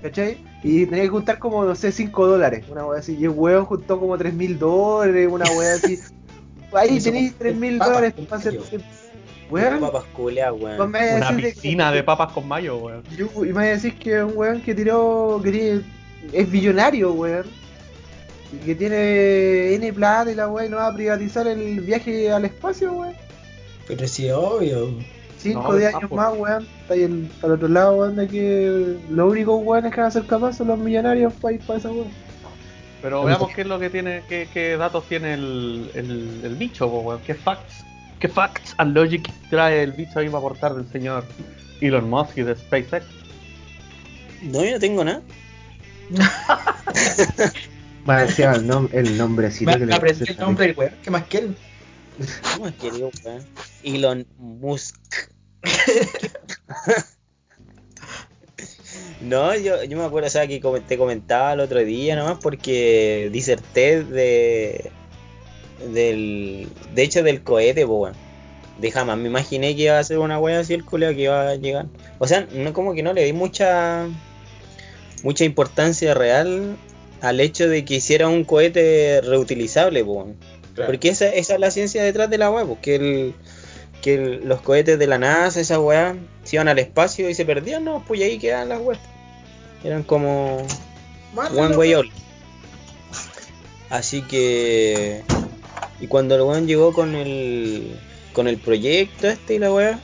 C: ¿Cachai? Y tenía que juntar como, no sé, 5 dólares. Una wea así. Y el weón juntó como 3 mil dólares. Una wea así. *laughs* Ahí tenéis
D: con
C: 3 mil dólares para hacer. Weón,
A: Papas culeas,
C: no
A: weón.
B: Una
C: de-
B: piscina de papas con mayo, weón.
C: Yo- y me decir que un weón que tiró. que tiene- es billonario, weón. Y que tiene N plata y la y no va a privatizar el viaje al espacio, weón.
D: Pero sí, obvio.
C: 5
B: No,
C: de
B: de
C: años más, weón. Está ahí el, para el otro lado, weón, de que los únicos weones que van a ser capaces son los millonarios para ir para esa weón.
B: Pero veamos qué es lo que tiene, qué, qué datos tiene el, el, el bicho, weón. ¿Qué facts, qué facts and logic trae el bicho ahí para aportar del señor Elon Musk y de SpaceX?
A: No, yo no tengo nada. *laughs*
C: Va decía el, nom el nombrecito que
D: me
C: le
D: aprendí el nombre del weón, ¿qué más quieren?
A: ¿Cómo es que digo, weón? Elon Musk. *laughs* No, yo, yo me acuerdo, o sea, que te comentaba el otro día nomás porque diserté de. del. de hecho del cohete, weón. De jamás me imaginé que iba a ser una wea así el culeo que iba a llegar. O sea, no como que no le di mucha. mucha importancia real al hecho de que hiciera un cohete reutilizable, weón. Porque esa, esa es la ciencia detrás de la weá, pues, que, el, que el- los cohetes de la NASA, esa weá, se iban al espacio y se perdían, no, pues y ahí quedaban las weas. Eran como one way. Así que. Y cuando el weón llegó con el. con el proyecto este y la weá.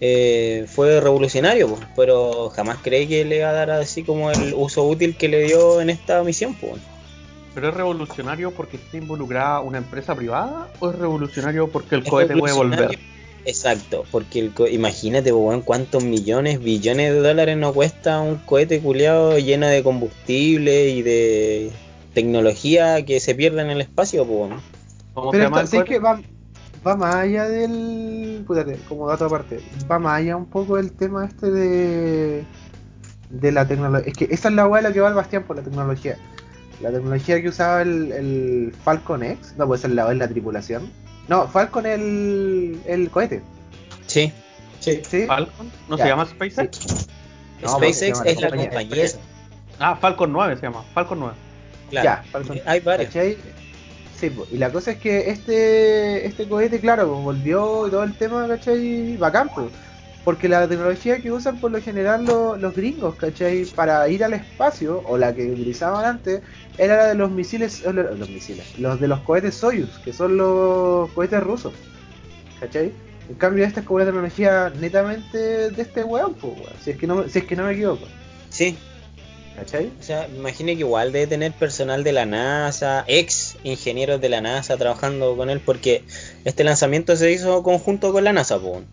A: Eh, fue revolucionario, pues, pero jamás creí que le iba a dar así como el uso útil que le dio en esta misión, pues.
B: ¿Pero es revolucionario porque está involucrada una empresa privada o es revolucionario porque el
A: Es
B: cohete puede volver?
A: Exacto, porque el co- imagínate, pues, weón, cuántos millones, billones de dólares no cuesta un cohete culiado lleno de combustible y de tecnología que se pierde en el espacio, pues. weón.
B: ¿Cómo se
C: Pero
B: el
C: ¿sabes qué?
B: cohete?
C: Va, más allá del. Púdate, como dato aparte. Va más allá un poco el tema este de. de la tecnología. Es que esa es la weá de la que va el Bastián por la tecnología. La tecnología que usaba el, el Falcon X. No, pues es la, es la tripulación. No, Falcon el. el cohete.
A: Sí,
D: Sí.
C: ¿Sí?
B: ¿Falcon? ¿No
C: Ya.
B: se llama SpaceX?
C: No,
A: SpaceX
C: pues,
A: es la
C: compañía.
B: Ah, Falcon 9 se llama, Falcon 9.
A: Claro.
C: Ya, Falcon.
A: Hay varios.
C: ¿Cachai? Sí, po, y la cosa es que este este cohete, claro, pues, volvió y todo el tema, ¿cachai? Bacán, pues. Porque la tecnología que usan por lo general lo- los gringos, ¿cachai? Para ir al espacio, o la que utilizaban antes, era la de los misiles, lo- los misiles, los de los cohetes Soyuz, que son los cohetes rusos, ¿cachai? En cambio esta es como una tecnología netamente de este pues, weón, si es que no, si es que no me equivoco,
A: Sí,
C: ¿cachai?
A: o sea, me imagino que igual debe tener personal de la NASA, ex ingenieros de la NASA trabajando con él, porque este lanzamiento se hizo conjunto con la NASA, pues.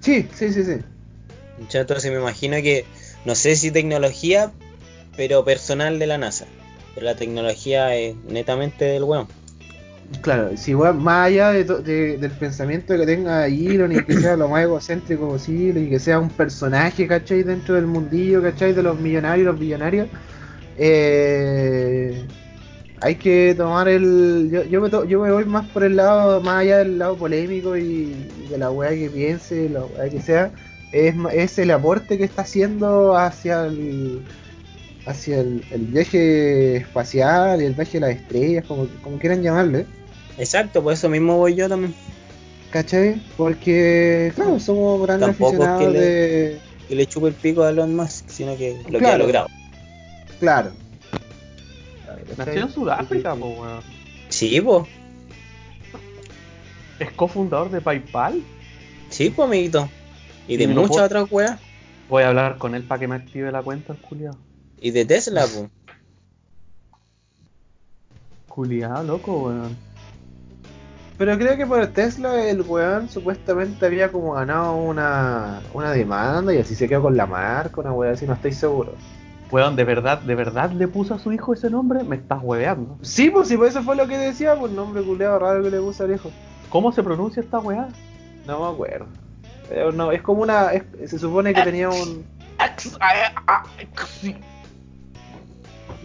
C: Sí, sí, sí, sí.
A: Entonces me imagino que, no sé si tecnología, pero personal de la NASA. Pero la tecnología es netamente del weón.
C: Claro, si va más allá de del pensamiento que tenga Elon y que sea lo más egocéntrico posible y que sea un personaje, ¿cachai? Dentro del mundillo, ¿cachai? De los millonarios y los billonarios, eh, hay que tomar el... Yo, yo, me to- yo me voy más por el lado, más allá del lado polémico y, de la weá que piense, la weá que sea, es, es el aporte que está haciendo hacia el hacia el, el viaje espacial y el viaje de las estrellas, como, como quieran llamarle.
A: Exacto, por eso mismo voy yo también.
C: ¿Cachai? Porque, claro, somos grandes
A: Tampoco es que
C: aficionados
A: le-
C: de...
A: Que le chupe el pico a Elon Musk, sino que lo que ha
C: Claro.
A: logrado.
C: Claro.
B: Nació en Sudáfrica, po, weón.
A: Sí, pues.
B: Es cofundador de PayPal.
A: Sí, pues, amiguito. Y de
B: Y
A: muchas
B: puedo-
A: otras weas.
B: Voy a hablar con él para que me active la cuenta, el culiado.
A: Y de Tesla, pues.
B: Culiado, loco, weón.
C: Pero creo que por Tesla el weón supuestamente había como ganado una, una demanda y así se quedó con la marca, una weá así, no estoy seguro.
B: Weón, ¿de verdad, de verdad le puso a su hijo ese nombre? Me estás hueveando.
C: Sí, pues sí, pues eso fue lo que decía, pues nombre culeado raro que le puso al hijo.
B: ¿Cómo se pronuncia esta weá?
C: No me acuerdo. Pero no, es como una. es- se supone que tenía un.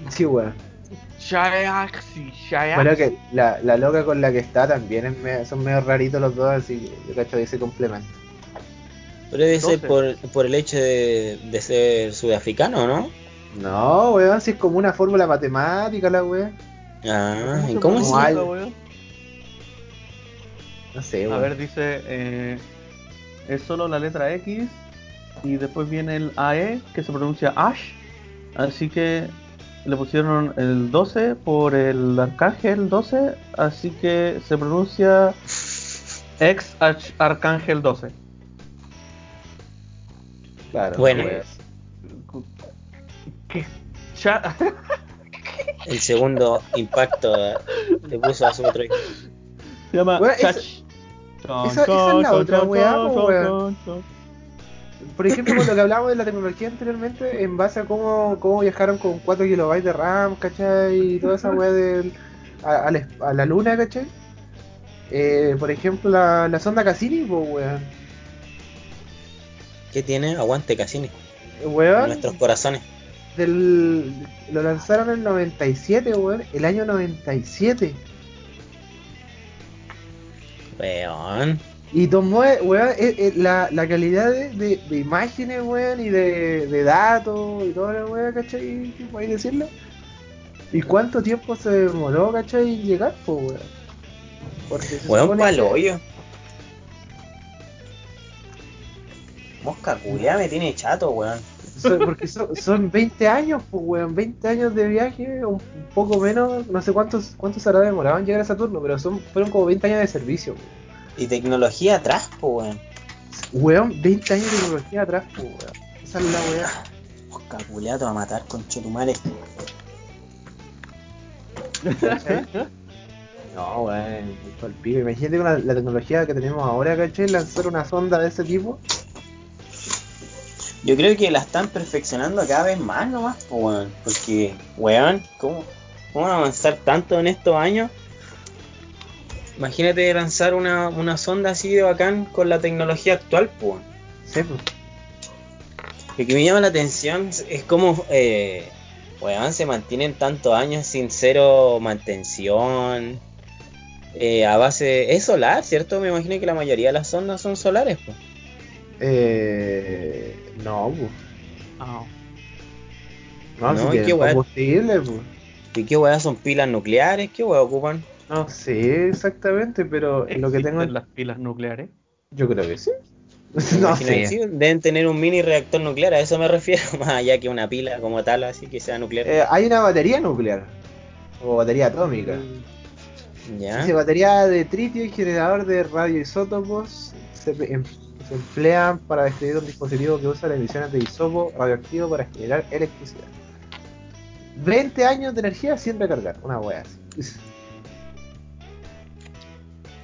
C: Sí, weón.
B: Shayaxi, Shayaxi.
C: Bueno, que la, la loca con la que está también es me- son medio raritos los dos, así que yo cacho que se complementan.
A: Pero debe ser por, por el hecho de, de ser sudafricano, ¿no?
C: No, weón, si es como una fórmula matemática la weón.
A: Ah, ¿y cómo se
C: Igual.
B: weón?
C: No sé,
B: A
C: weón.
B: ver, dice, eh, es solo la letra X y después viene el AE que se pronuncia Ash, así que le pusieron el 12 por el arcángel 12, así que se pronuncia ex arcángel 12.
C: Claro,
A: Bueno.
B: Cha- *laughs*
A: El segundo impacto le puso a su otro hijo.
B: se llama
C: Weón, esa-
B: Chach.
C: esa- esa es la otra weá, po, weón. Por ejemplo, con lo que hablábamos de la tecnología anteriormente, en base a cómo, cómo viajaron con 4 kilobytes de RAM, ¿cachai? Y toda esa weá del, a, a la, luna, ¿cachai? Eh, por ejemplo, la, la sonda Cassini, pues, weón.
A: ¿Qué tiene? Aguante Cassini. En
C: Weón,
A: nuestros corazones.
C: del, lo lanzaron en el 97, weón. El año 97.
A: Weón.
C: Y tomó, weón, la, la calidad de, de, de imágenes, weón, y de, de datos y la weá, ¿cachai? ¿Qué podéis decirlo? ¿Y cuánto tiempo se demoró, cachai, en llegar, pues, weón? Porque se
A: Weón, pa'l
C: que-
A: hoyo. Mosca culia me tiene chato, weón.
C: porque son, son 20 años, pues, weón, 20 años de viaje, un, un poco menos, no sé cuántos cuántos habrá demorado en llegar a Saturno, pero son fueron como 20 años de servicio, weón.
A: Y tecnología atrás, po, weón.
C: Weón, 20 años de tecnología atrás, pues, weón. Esa es la weá.
A: Te va a matar con chetumales.
C: ¿cachai? No, weón, pico. Imagínate con la, la tecnología que tenemos ahora, ¿cachai? Lanzar una sonda de ese tipo.
A: Yo creo que la están perfeccionando cada vez más nomás, po, weón. Porque, weón, ¿cómo, ¿cómo van a avanzar tanto en estos años? Imagínate lanzar una, una sonda así de bacán con la tecnología actual, pues.
C: Sí, pues.
A: Lo que me llama la atención es cómo, eh, weón, se mantienen tantos años sin cero mantención. eh, a base. Es solar, ¿cierto? Me imagino que la mayoría de las sondas son solares, pues.
C: Eh, no, pues.
B: Ah,
C: No,
A: No,
C: si
A: qué weá.
C: combustible, pues.
A: ¿Y qué weón son pilas nucleares? ¿Qué weón ocupan?
C: No sé exactamente, pero lo que tengo.
B: ¿existen las pilas nucleares?
C: Yo creo que sí. *laughs* No sé.
A: sí, deben tener un mini reactor nuclear, a eso me refiero, *laughs* más allá que una pila como tal, así que sea nuclear.
C: Eh, hay una batería nuclear. O batería atómica.
A: ¿Ya?
C: Dice batería de tritio y generador de radioisótopos se, em- se emplean para describir un dispositivo que usa las emisiones de isopo radioactivo para generar electricidad. 20 años de energía sin recargar, una wea así. *laughs*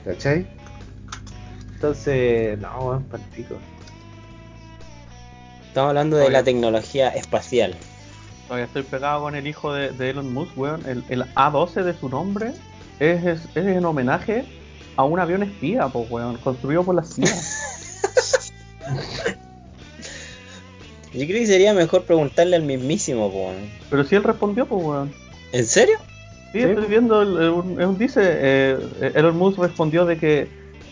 C: ¿Cachai? Entonces, no, weón, pa'l pico.
A: Estamos hablando de
B: Oye.
A: la tecnología espacial.
B: Todavía estoy pegado con el hijo de, de Elon Musk, weón. El, el A12 de su nombre es, es, es en homenaje a un avión espía, pues, weón, construido por la CIA. *laughs* *laughs*
A: Yo creo que sería mejor preguntarle al mismísimo, po, weón.
B: Pero si él respondió, pues, weón.
A: ¿En serio?
B: Sí,
C: Sí,
B: estoy viendo, el, el- un- dice, eh, Elon Musk respondió de que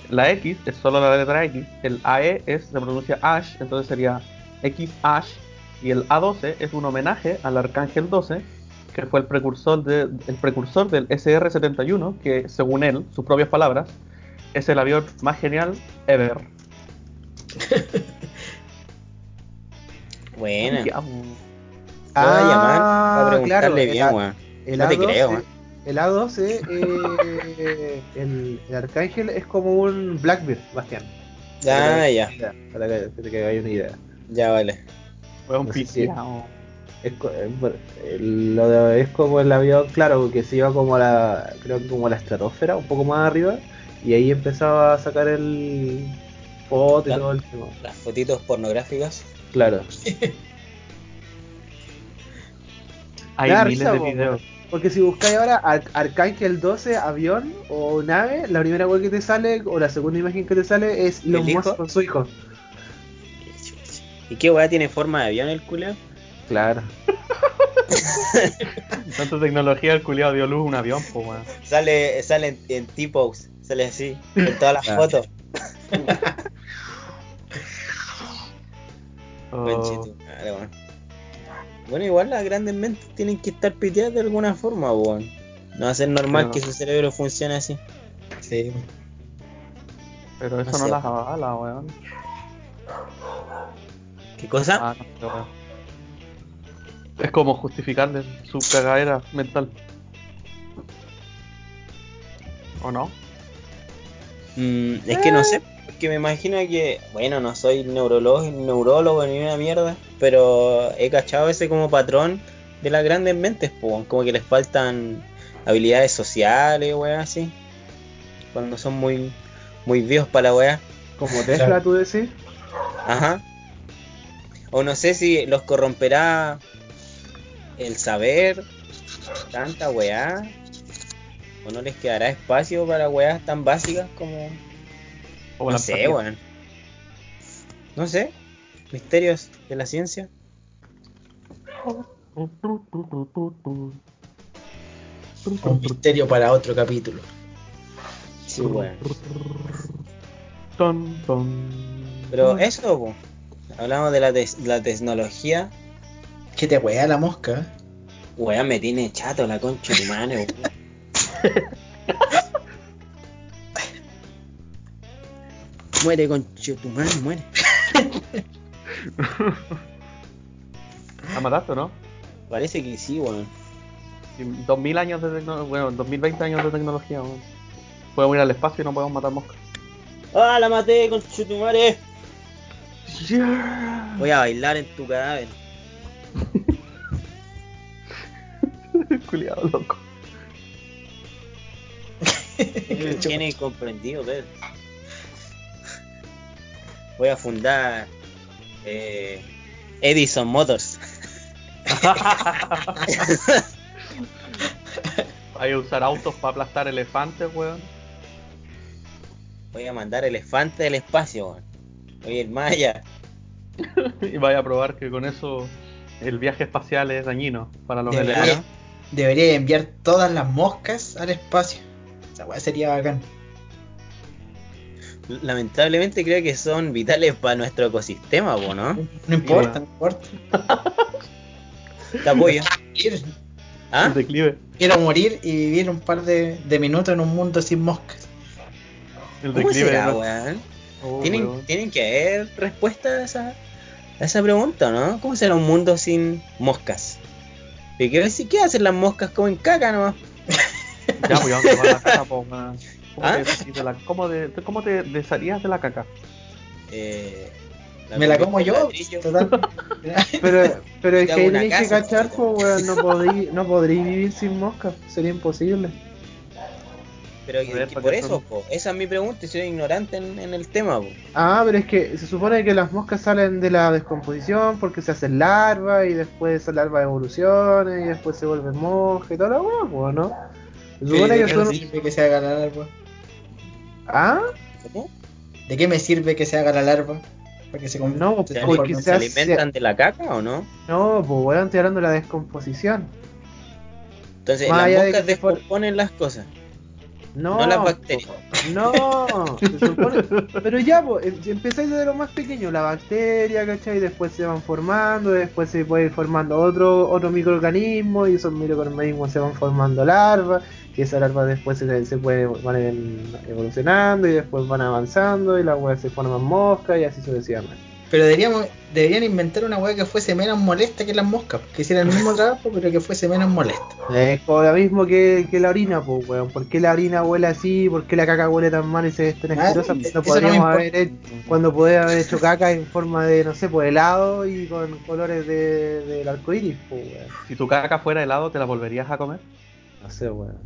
B: la X es solo la letra X, el AE es, se pronuncia Ash, entonces sería X Ash, y el A12 es un homenaje al Arcángel 12, que fue el precursor, de, el precursor del SR-71, que según él, sus propias palabras, es el avión más genial ever. *laughs*
A: Buena.
B: Ya,
A: Lo voy a llamar para preguntarle
C: claro,
A: bien,
C: el,
A: No te
C: A12,
A: creo, weón.
C: el A12, eh, *laughs* el, el Arcángel es como un Blackbeard, Bastián.
A: Ah, ya,
C: Para que, para que hagáis una idea.
A: ya vale.
B: weón
C: No sé si-
B: piteado.
C: Es, co- eh, lo de- es como el avión, claro, que se iba como a la, creo que como a la estratosfera, un poco más arriba, y ahí empezaba a sacar el foto y
A: La-
C: todo el tema.
A: Las fotitos pornográficas.
C: Claro. *laughs*
B: Hay miles
C: risa,
B: de
C: po,
B: videos.
C: Porque si buscáis ahora Ar- Arcángel 12 avión o nave, la primera web que te sale, o la segunda imagen que te sale es Elon
A: ¿El
C: Musk con su hijo.
A: ¿Y qué weá tiene forma de avión el culeo?
C: Claro. *laughs*
B: Tanta tecnología, el culiado dio luz a un avión, pues weón.
A: Sale, sale en, en T-Pose, sale así, en todas las
C: Ah.
A: fotos. *laughs*
B: Oh.
A: Bueno, igual las grandes mentes tienen que estar piteadas de alguna forma, weón. No va a ser normal
B: Pero-
A: que su cerebro funcione así.
D: Sí.
B: pero eso
A: no
B: las avala, weón.
A: ¿Qué cosa?
B: Ah, no. Es como justificarle su cagadera mental. ¿O no?
A: Mm, es que no sé, porque me imagino que, bueno, no soy neurólogo, neurólogo ni una mierda, pero he cachado ese como patrón de las grandes mentes, po, como que les faltan habilidades sociales, weón, así. Cuando son muy, muy viejos para la weá.
C: Como *laughs* Tesla,
D: Claro.
C: tú decís.
A: Ajá. O no sé si los corromperá el saber, tanta weá. O no les quedará espacio para weas tan básicas como
B: O
A: no
B: la
A: sé, weón. No sé. Misterios de la ciencia.
D: Un misterio para otro capítulo.
A: Sí,
B: ton.
A: Pero eso, po. hablamos de la, la tecnología.
D: ¿Qué te wea la mosca?
A: Weón, me tiene chato la concha de tu *laughs* muere, de tu madre, muere. *laughs*
B: ¿La mataste o no?
A: Parece que sí, weón.
B: Sí, 2000 años de tecnología, bueno, 2020 años de tecnología, weón. Podemos ir al espacio y no podemos matar moscas.
A: ¡Ah, la maté, de tu madre! Voy a bailar en tu cadáver. *laughs*
B: Culiado loco. *laughs*
A: Tiene incomprendido, Pedro. Voy a fundar eh, Edison Motors. *laughs*
B: Hay que usar autos para aplastar elefantes, weón.
A: Voy a mandar elefante del espacio, weón. Voy a ir más allá. *laughs*
B: y vaya a probar que con eso el viaje espacial es dañino para los
D: Debería,
B: elefantes.
D: debería enviar todas las moscas al espacio. Esa weá sería bacán.
A: Lamentablemente creo que son vitales para nuestro ecosistema, ¿no?
D: No importa, no importa.
A: Te apoyo. ¿Ah?
D: Quiero morir y vivir un par de, de minutos en un mundo sin moscas.
B: El
A: ¿Cómo
B: declive
A: será, weón?
B: Oh,
A: ¿Tienen,
B: weón.
A: tienen que haber respuesta a esa, a esa pregunta, ¿no? ¿Cómo será un mundo sin moscas? ¿Y qué, si- qué hacen las moscas? Comen caca nomás.
B: Ya, pues, ¿dónde va la caca, po? ¿Cómo,
A: ¿Ah?
B: te deshacís de la, cómo, de- cómo te desharías de la caca?
A: Eh,
D: Me la como yo. Total. *laughs*
C: Pero, pero es
A: Te
C: que tenéis que cachar, pues, no podréis no podréis vivir sin moscas, sería imposible.
A: Pero que-
B: ver,
A: que
B: ¿para
A: por eso, po, esa es mi pregunta y soy ignorante en, en el tema. po.
C: Ah, pero es que se supone que las moscas salen de la descomposición porque se hacen larvas y después esa larva evoluciona y después se vuelven moscas y toda la weá, pues, ¿no? Se supone
D: ¿De
C: que
D: qué me
C: son...
D: que se haga la larva?
C: Ah.
D: ¿De qué me sirve que se haga la larva? Para que se
C: No,
D: se
A: ¿Se,
C: porque se
A: alimentan de la caca o no?
C: no, pues weón, estoy hablando de la descomposición.
A: Entonces,
C: Más
A: las
C: de
A: moscas descomponen las cosas.
C: No,
A: No las bacterias.
C: No, *laughs* se supone- pero ya, pues, em- empezáis desde lo más pequeño, la bacteria, ¿cachai? Después se van formando, después se puede ir formando otro, otro microorganismo, y esos microorganismos se van formando larvas, y esas larvas después se, se puede, van evolucionando, y después van avanzando, y las weas se forman moscas, y así sucesivamente.
D: Pero deberíamos, deberían inventar una weá que fuese menos molesta que las moscas. Que hiciera el mismo *laughs* trabajo, pero que fuese menos molesta.
C: Es como lo mismo que, que la orina, pues, weón. ¿Por qué la orina huele así? ¿Por qué la caca huele tan mal y se ve tan
D: Ah,
C: asquerosa?
D: eso
C: Cuando
D: no
C: podríamos
D: importa.
C: haber hecho, cuando podría haber hecho caca en forma de, no sé, pues helado y con colores de, del arco iris, pues, weón.
B: Si tu caca fuera helado, ¿te la volverías a comer?
C: No sé, weón.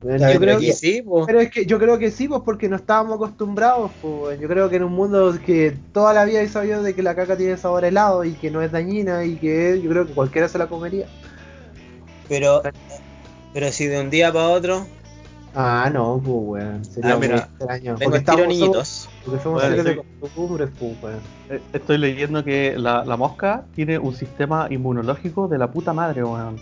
C: Yo creo que,
A: sí, pues.
C: pero es que yo creo que sí, pues porque no estábamos acostumbrados, pues. weón. Yo creo que en un mundo que toda la vida he sabido de que la caca tiene sabor a helado y que no es dañina y que yo creo que cualquiera se la comería.
A: Pero, pero si de un día para otro,
C: Ah, no, pues, weón. Sería
B: Ah,
C: muy extraño. Porque estamos-
A: niñitos.
C: Porque somos
B: Bueno,
C: seres
B: sí.
C: de costumbres, pues, weón.
B: Eh, Estoy leyendo que la, la mosca tiene un sistema inmunológico de la puta madre, weón.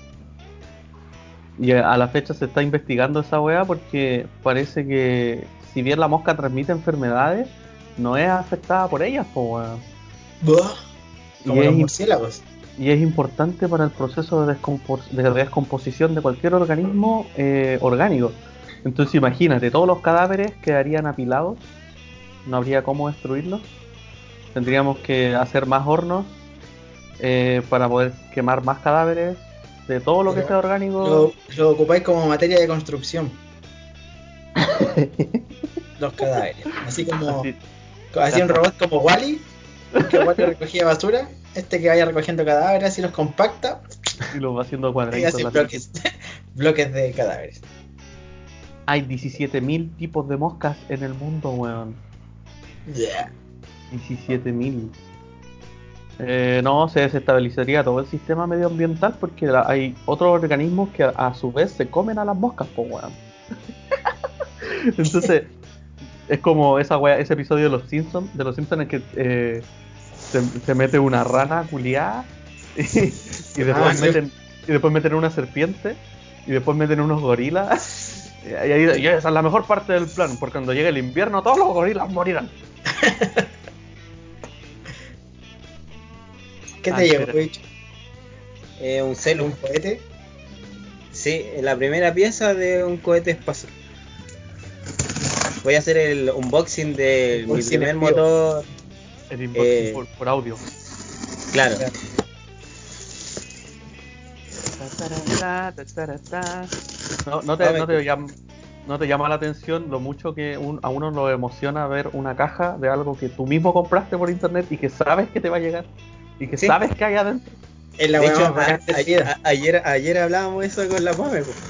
B: Y a la fecha se está investigando esa weá porque parece que si bien la mosca transmite enfermedades, no es afectada por ellas, weón.
D: Buah. Como
B: Y
D: los murciélagos.
B: y es importante para el proceso de, descompos- de descomposición de cualquier organismo eh, orgánico. Entonces imagínate, todos los cadáveres quedarían apilados, no habría cómo destruirlos. Tendríamos que hacer más hornos eh, para poder quemar más cadáveres de todo lo que sea orgánico.
D: Lo, lo ocupáis como materia de construcción. *laughs* los cadáveres. Así como.
B: Así-
D: Así un robot como Wally, que Wally recogía basura, este que vaya recogiendo cadáveres y los compacta
B: y lo va haciendo
D: y
B: cuadraditos. la
D: bloques, *laughs* bloques de cadáveres.
B: Hay 17.000 tipos de moscas en el mundo, weón.
D: Yeah.
B: 17.000. Eh, no, se desestabilizaría todo el sistema medioambiental porque la- hay otros organismos que a, a su vez se comen a las moscas, pues weón. *laughs* Entonces, es como esa wea, ese episodio de los Simpsons, de los Simpsons en que eh, se, se mete una rana culiada *laughs* y, y después
D: Ah,
B: meten y después meten una serpiente y después meten unos gorilas. *laughs* Y, ahí- y esa es la mejor parte del plan, porque cuando llegue el invierno todos los gorilas morirán.
D: ¿Qué
B: Ah,
D: te llevó,
B: espera.
D: bicho?
A: Eh, un celu.
D: ¿Un cohete?
A: Sí, la primera pieza de un cohete espacial. Voy a hacer el unboxing de mi
D: Unboxing
A: primer motor.
B: El inboxing
A: Eh,
B: por, por audio.
A: Claro,
B: No, no, te, no, te llama, no te llama la atención lo mucho que un- a uno lo emociona ver una caja de algo que tú mismo compraste por internet y que sabes que te va a llegar y que
A: Sí.
B: sabes que hay adentro.
D: Es la
A: de hecho, a- a- ayer, ayer hablábamos eso con la Pame, porque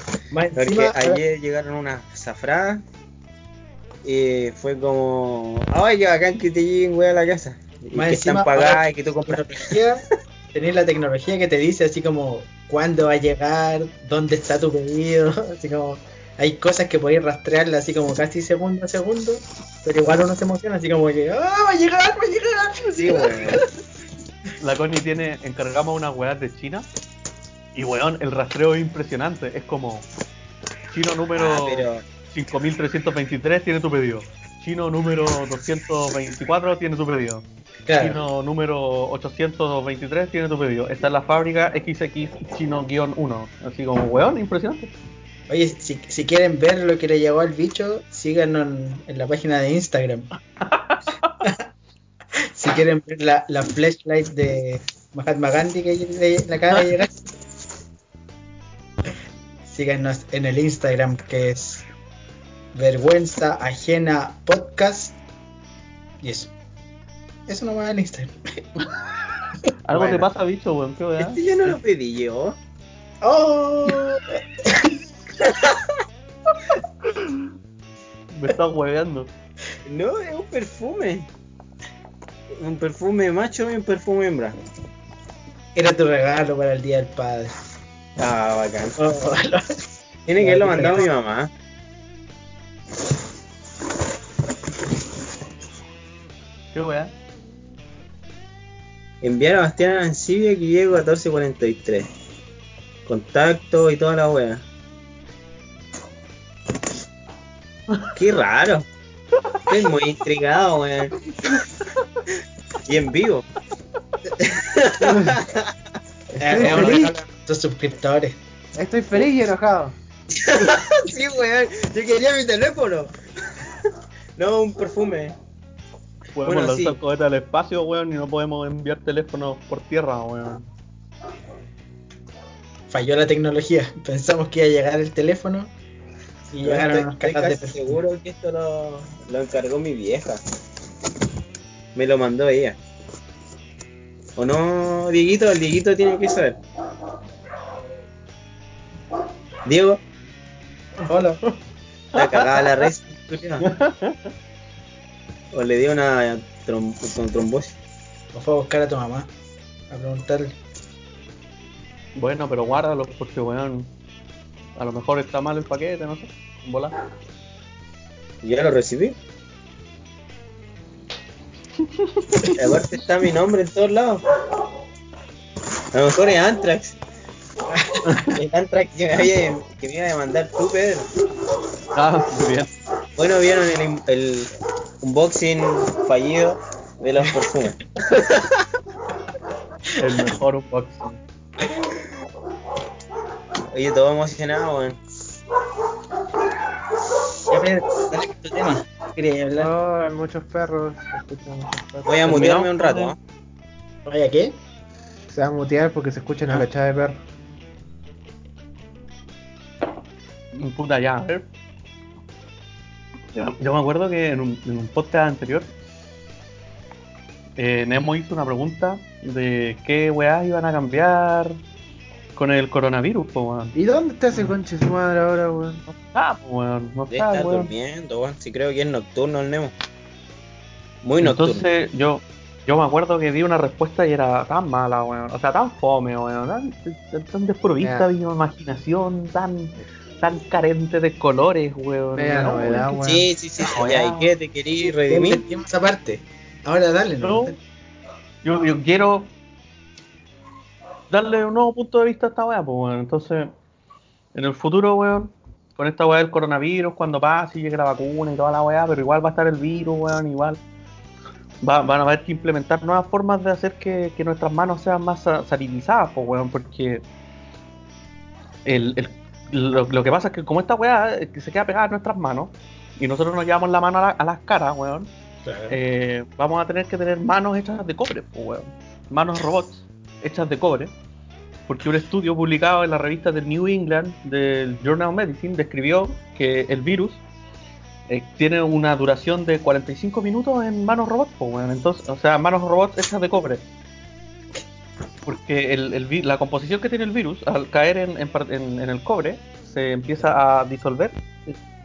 D: encima,
A: ayer llegaron unas zafradas y fue como, ay, qué bacán que te lleguen, wey, a la casa. Y que
D: encima,
A: están pagadas
D: ahora
A: y que tú compras.
D: tecnología, tenés la tecnología que te dice así como cuándo va a llegar, dónde está tu pedido, *laughs* así como hay cosas que podéis rastrearla así como casi segundo a segundo, pero igual uno se emociona así como que ¡ah, va a llegar, va a llegar!
A: Sí, weón.
B: La Connie tiene, encargamos unas weas de China y weón, el rastreo es impresionante. Es como chino número
A: Ah, pero
B: 5323 tiene tu pedido. Chino número 224 tiene tu pedido.
D: Claro,
B: Chino número 823 tiene tu pedido. Está en la fábrica XX Chino-1. Así como, weón, impresionante.
D: oye, si, si quieren ver lo que le llegó al bicho, síganos en, en la página de Instagram. *laughs* si quieren ver la, la flashlight de Mahatma Gandhi que le, le acaba de llegar, síganos en el Instagram que es Vergüenza Ajena Podcast. Y eso. Eso no va en Instagram. *laughs*
B: Algo te pasa, bicho, weón.
A: Este yo no lo pedí yo.
D: ¡Oh! *laughs*
B: Me estás hueveando.
A: No, es un perfume. Un perfume macho y un perfume hembra.
D: Era tu regalo para el Día del Padre.
A: Ah, bacán.
D: Oh,
A: Tiene que haberlo mandado mi mamá.
B: ¿Qué weá?
A: Enviar a Bastián Arancibia que llego a 1443. Contacto y toda la wea. Qué raro. Estoy muy intrigado, weón. Y en vivo.
D: Eh, a tus suscriptores.
C: Estoy feliz y enojado. *laughs*
A: sí, weón. Yo quería mi teléfono. No, un perfume.
B: Podemos
A: Bueno,
B: lanzar
A: sí.
B: cohetes al espacio, weón, y no podemos enviar teléfonos por tierra, weón.
D: Falló la tecnología. Pensamos que iba a llegar el teléfono y llegaron
A: estoy,
D: unos
A: estoy
D: cajas de
A: casi seguro que esto lo, lo encargó mi vieja. Me lo mandó ella. ¿O no, Dieguito? El Dieguito tiene que saber. Diego,
D: Hola.
A: está cagada la red. O le dio una trom- trombosis.
D: O fue a buscar a tu mamá. A preguntarle.
B: Bueno, pero guárdalo porque, weón, a lo mejor está mal el paquete, no sé. Volar.
A: Ya lo recibí. *laughs* Aparte está mi nombre en todos lados. A lo mejor es Antrax. *laughs* El Antrax que me, había, que me iba a demandar tú, Pedro.
B: Ah, muy bien.
A: Bueno, vieron el, el unboxing fallido de los perfumes. *laughs*
B: El mejor unboxing.
A: Oye, todo emocionado, weón.
D: Ya, Pedro, dale tu tema. Quería hablar.
C: No, hay muchos perros. se escuchan muchos perros.
A: Voy a mutearme un rato, ¿eh?
D: Vaya, ¿qué?
C: Se va a mutear porque se escuchan a cachada de perros.
B: Puta ya, a ver. Yo, yo me acuerdo que en un, en un podcast anterior eh, Nemo hizo una pregunta de qué weás iban a cambiar con el coronavirus, pues weón.
C: ¿Y dónde está ese conche su madre ahora, weón?
B: No está, pues weón, no está, weón.
A: durmiendo, weón. Si creo que es nocturno el Nemo. Muy nocturno.
B: Entonces yo, yo me acuerdo que di una respuesta y era tan mala, weón. O sea, tan fome, weón. Tan, tan- tan desprovista
C: Ya.
B: de imaginación, tan, tan carente de colores, weón.
C: Media
B: No,
C: novedad,
B: weón.
A: Sí, sí, sí.
B: No,
A: ya. ¿y qué? ¿Te querí
D: ¿Qué
A: redimir?
D: entendimos aparte? Ahora dale, ¿no?
B: No. Yo, yo quiero darle un nuevo punto de vista a esta weá, pues weón. Entonces, en el futuro, weón, con esta weá del coronavirus, cuando pase y llegue la vacuna y toda la weá, pero igual va a estar el virus, weón, igual. Va- van a haber que implementar nuevas formas de hacer que, que nuestras manos sean más sa- sanitizadas, pues weón, porque el, el- lo, lo que pasa es que como esta weá eh, se queda pegada a nuestras manos y nosotros nos llevamos la mano a, la- a las caras, weón, eh, vamos a tener que tener manos hechas de cobre, pues, weón. Manos robots hechas de cobre. Porque un estudio publicado en la revista del New England del Journal of Medicine describió que el virus eh, tiene una duración de 45 minutos en manos robots, pues. Entonces, o sea, manos robots hechas de cobre. Porque el, el la composición que tiene el virus, al caer en, en- en el cobre, se empieza a disolver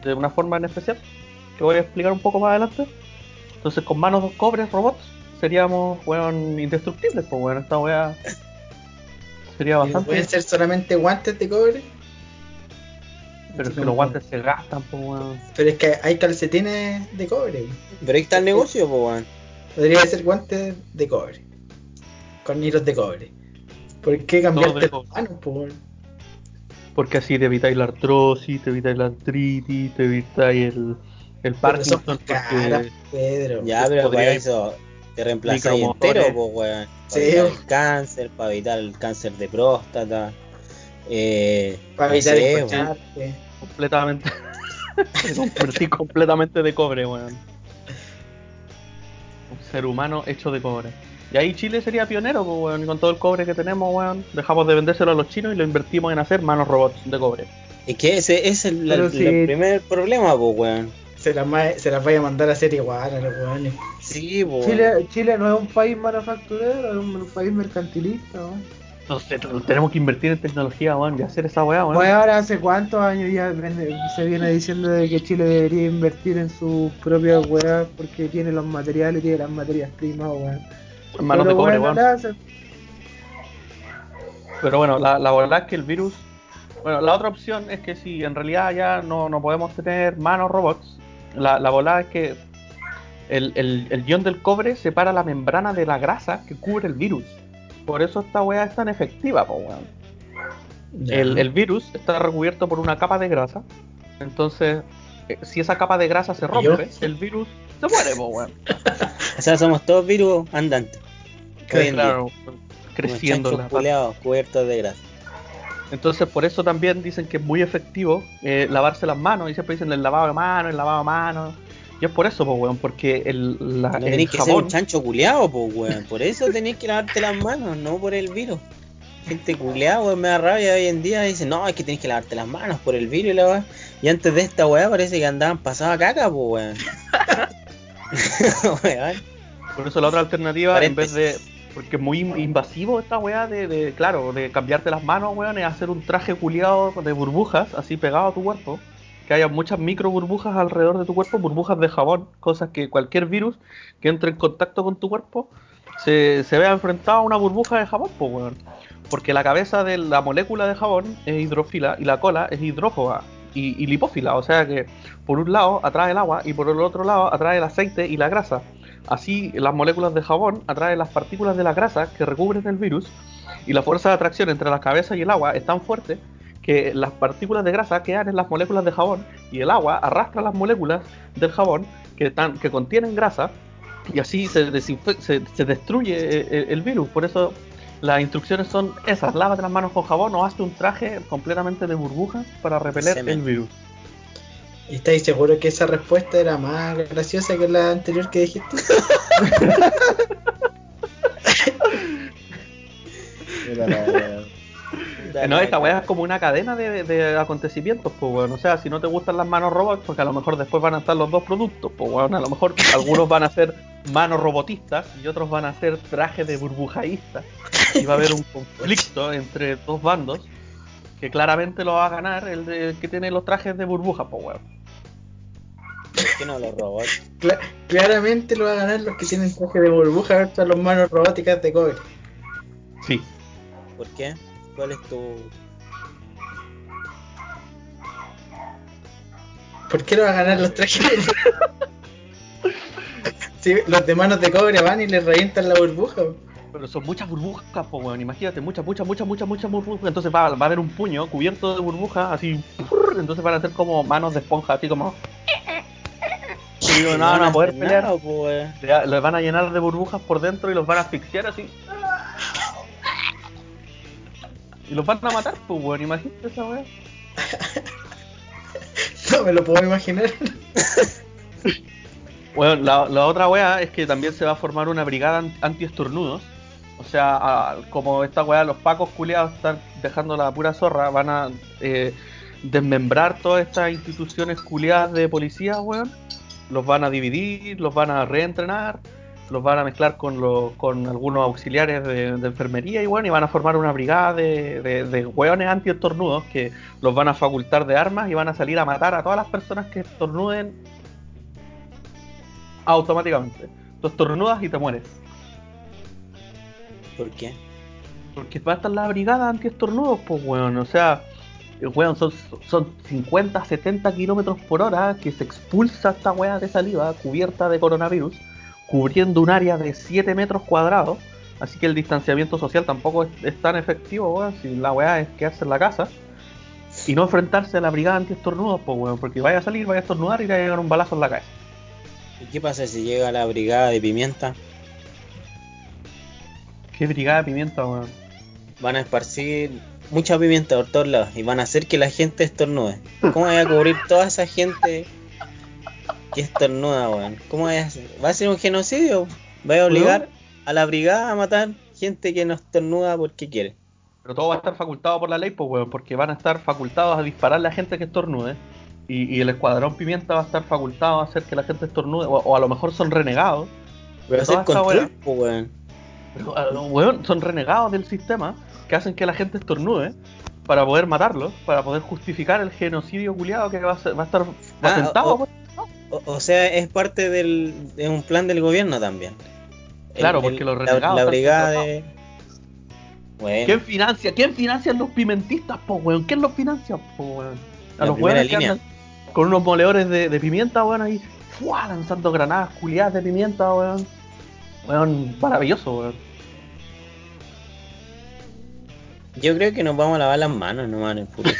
B: de una forma en especial, que voy a explicar un poco más adelante. Entonces, con manos de cobre robots, seríamos, weón, indestructibles, pues, weón, esta weá sería
D: ¿Y no
B: bastante.
D: ¿Pueden ser solamente guantes de cobre?
B: Pero es que los guantes se gastan, pues, weón.
D: Pero es que hay calcetines de cobre.
A: Pero ahí está el negocio, pues, weón.
D: Podría ser guantes de cobre. Con hilos de cobre. ¿Por qué cambiarte
B: de
D: las manos, po?
B: Porque así te evitáis la artrosis, te evitáis la artritis, te evitáis el, el
D: Pero son
B: Parkinson. Porque
D: caras, Pedro.
A: Ya, pero
B: podría-
A: para eso te reemplazáis entero, pues, weón. Para
D: Sí,
A: evitar el cáncer, para evitar el cáncer de próstata. Eh,
D: Para
A: no
D: evitar
A: sé, weón.
D: escucharte.
B: completamente. *laughs* te convertí completamente de cobre, weón. Un ser humano hecho de cobre. Y ahí Chile sería pionero, pues, weón. Y con todo el cobre que tenemos, weón, dejamos de vendérselo a los chinos y lo invertimos en hacer manos robots de cobre.
A: Es que ese, ese es el, el-
C: si-
A: el primer problema, pues, weón.
D: Se las, las vaya a mandar a hacer igual a los weones.
A: Sí, pues.
C: Chile, Chile no es un país manufacturero, es un país mercantilista, weón.
B: Entonces tenemos que invertir en tecnología, weón, y hacer esa weá, weón.
C: Pues ahora hace cuántos años ya se viene diciendo de que Chile debería invertir en sus propias weas porque tiene los materiales, tiene las materias primas, weón.
B: Manos de
C: Pero,
B: cobre,
C: weón, no.
B: Pero bueno, la, la verdad es que el virus. Bueno, la otra opción es que si en realidad ya no, no podemos tener manos robots, la, la volada es que el, el, el ion del cobre separa la membrana de la grasa que cubre el virus. Por eso esta weá es tan efectiva, po, weón. El, el virus está recubierto por una capa de grasa. Entonces, eh, si esa capa de grasa se rompe, el virus se muere, po, weón. *laughs*
A: O sea, somos todos virus andantes.
B: Claro, creciendo.
A: Como
B: la
A: cubiertos de grasa.
B: Entonces, por eso también dicen que es muy efectivo eh, lavarse las manos. Y siempre dicen el lavado de manos, el lavado de manos. Y es por eso, pues, weón, porque el, la,
A: No
B: el
A: que ser un chancho culeado, pues, weón. Por eso tenéis que lavarte las manos, no por el virus. Gente culeada, weón, me da rabia hoy en día. Dicen, no, es que tenés que lavarte las manos por el virus y la weá. Y antes de esta weá parece que andaban pasadas a caca, pues, weón. *laughs* Weón.
B: Por eso la otra alternativa, en vez de. Porque es muy in- invasivo esta weá de, de, claro, de cambiarte las manos, weón, es hacer un traje culiado de burbujas, así pegado a tu cuerpo. Que haya muchas micro burbujas alrededor de tu cuerpo, burbujas de jabón, cosas que cualquier virus que entre en contacto con tu cuerpo se, se vea enfrentado a una burbuja de jabón, pues, weón. Porque la cabeza de la molécula de jabón es hidrofila y la cola es hidrófoba y, y lipófila. O sea que por un lado atrae el agua y por el otro lado atrae el aceite y la grasa. Así las moléculas de jabón atraen las partículas de la grasa que recubren el virus y la fuerza de atracción entre la cabeza y el agua es tan fuerte que las partículas de grasa quedan en las moléculas de jabón y el agua arrastra las moléculas del jabón que, tan- que contienen grasa y así se, se, se destruye el, el virus. Por eso las instrucciones son esas, lávate las manos con jabón o hazte un traje completamente de burbujas para repeler
A: Semen.
B: el virus.
D: ¿Y estáis seguros que esa respuesta era más graciosa que la anterior que dijiste? *laughs*
B: Eh, No, esta weá es como una cadena de, de acontecimientos, pues weón. O sea, si no te gustan las manos robots, porque a lo mejor después van a estar los dos productos, pues weón. A lo mejor algunos van a ser manos robotistas y otros van a ser trajes de burbujaístas. Y va a haber un conflicto entre dos bandos que claramente lo va a ganar el, de- el que tiene los trajes de burbuja, pues weón.
A: ¿Por qué no los robots?
D: Cla- claramente lo van a ganar los que tienen traje de burbuja versus los manos robóticas de cobre.
B: Sí.
A: ¿Por qué? ¿Cuál es tu...?
D: ¿Por qué lo van a ganar los trajes de burbuja? Sí, los de manos de cobre van y les revientan la burbuja.
B: Pero son muchas burbujas, pues weón. Imagínate, muchas, muchas, muchas, muchas, muchas burbujas. Entonces va, va a haber un puño cubierto de burbujas, así. Entonces van a ser como manos de esponja, así como. Y no van a poder pelear.
A: nada, pues,
B: los van a llenar de burbujas por dentro y los van a asfixiar así. Y los van a matar, pues weón, imagínate esa weá. *laughs*
D: No me lo puedo imaginar.
B: Bueno, la, la otra weá es que también se va a formar una brigada an- anti-estornudos. O sea, a- como esta weá, los pacos culiados están dejando la pura zorra, van a eh, desmembrar todas estas instituciones culiadas de policía, weón. Los van a dividir, los van a reentrenar, los van a mezclar con, los, con algunos auxiliares de, de enfermería y bueno, y van a formar una brigada de, de, de weones anti-estornudos que los van a facultar de armas y van a salir a matar a todas las personas que estornuden automáticamente. Tú estornudas y te mueres.
A: ¿Por qué?
B: Porque va a estar la brigada anti-estornudos, pues, weón. O sea, weón, son, son 50, 70 kilómetros por hora que se expulsa esta weá de saliva cubierta de coronavirus, cubriendo un área de 7 metros cuadrados. Así que el distanciamiento social tampoco es, es tan efectivo, weón. Si la weá es quedarse en la casa y no enfrentarse a la brigada anti-estornudos, pues, weón. Porque vaya a salir, vaya a estornudar y te va a llegar un balazo en la cabeza.
A: ¿Y qué pasa si llega la brigada de pimienta?
B: Qué brigada de pimienta, weón.
A: Van a esparcir mucha pimienta por todos lados y van a hacer que la gente estornude. ¿Cómo voy a cubrir toda esa gente que estornuda, weón? ¿Cómo voy a hacer? ¿Va a ser un genocidio? ¿Va a obligar a la brigada a matar gente que no estornuda porque quiere?
B: Pero todo va a estar facultado por la ley, pues, weón, porque van a estar facultados a dispararle a gente que estornude. Y, y el escuadrón pimienta va a estar facultado a hacer que la gente estornude. O, o a lo mejor son renegados. Toda esta
A: control, po, weón.
B: Pero, ah, weón, son renegados del sistema que hacen que la gente estornude para poder matarlos, para poder justificar el genocidio culiado que va a, ser- va a estar patentado.
A: o-
B: pues.
A: O, o sea, es parte del, de un plan del gobierno también.
B: Claro, porque los
A: la,
B: renegados
A: la
B: están
A: brigada de... Bueno,
B: ¿Quién financia? ¿Quién financia los pimentistas, po, weón? ¿Quién los financia, po, weón? A
A: La
B: los weones que andan con unos moledores de, de pimienta, weón, ahí, ¡fua! lanzando granadas culiadas de pimienta, weón. Weón, maravilloso, weón.
A: Yo creo que nos vamos a lavar las manos nomás en futuro.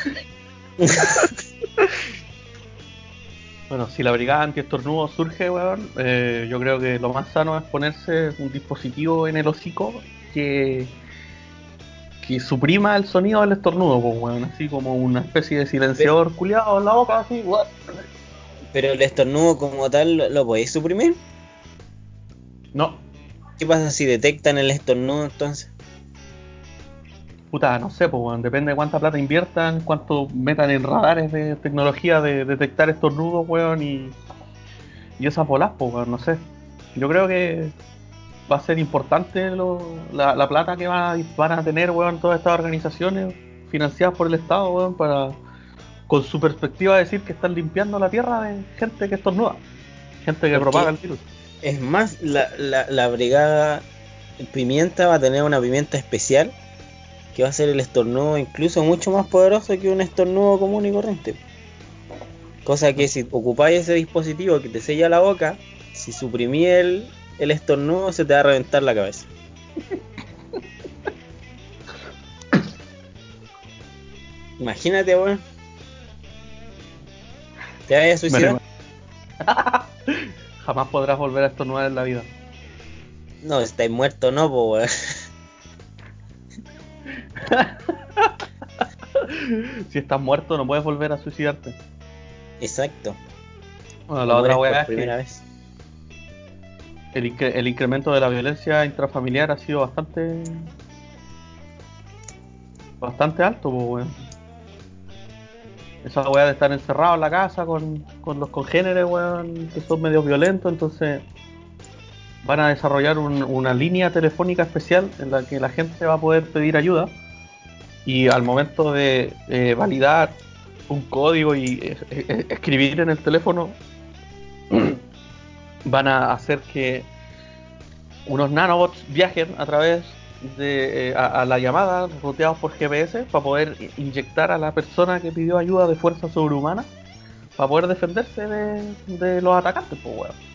A: *laughs*
B: Bueno, si la brigada anti-estornudo surge, weón, eh, yo creo que lo más sano es ponerse un dispositivo en el hocico que, que suprima el sonido del estornudo, pues, weón, así como una especie de silenciador culiado en la boca, así, weón.
A: Pero el estornudo como tal, ¿lo, lo podéis suprimir?
B: No,
A: ¿Qué pasa si detectan el estornudo entonces?
B: Puta, no sé, pues, depende de cuánta plata inviertan, cuánto metan en radares de tecnología de detectar estornudos, weón, y, y esas bolas, pues, weón, no sé. Yo creo que va a ser importante lo- la, la plata que van a, van a tener, weón, todas estas organizaciones financiadas por el Estado, weón, para, con su perspectiva, decir que están limpiando la tierra de gente que estornuda, gente que
A: ¿Por
B: propaga el virus.
A: Es más, la, la, la brigada pimienta va a tener una pimienta especial que va a ser el estornudo incluso mucho más poderoso que un estornudo común y corriente. Cosa que si ocupáis ese dispositivo que te sella la boca, si suprimí el, el estornudo se te va a reventar la cabeza. *coughs* Imagínate, weón. Te vayas a suicidar. *laughs*
B: Jamás podrás volver a estornudar en la vida.
A: No, estáis muerto, no, po, weón. *laughs*
B: si estás muerto no puedes volver a suicidarte.
A: Exacto.
B: Bueno, la otra weá es que
A: vez.
B: el, incre- el incremento de la violencia intrafamiliar ha sido bastante bastante alto, pues, weón. Esa weá de estar encerrado en la casa con, con los congéneres, weón, que son medios violentos, entonces van a desarrollar un- una línea telefónica especial en la que la gente va a poder pedir ayuda y al momento de eh, validar un código y eh, eh, escribir en el teléfono *clears throat* van a hacer que unos nanobots viajen a través de eh, a, la llamada roteados por GPS para poder inyectar a la persona que pidió ayuda de fuerza sobrehumana para poder defenderse de, de los atacantes, pues weón.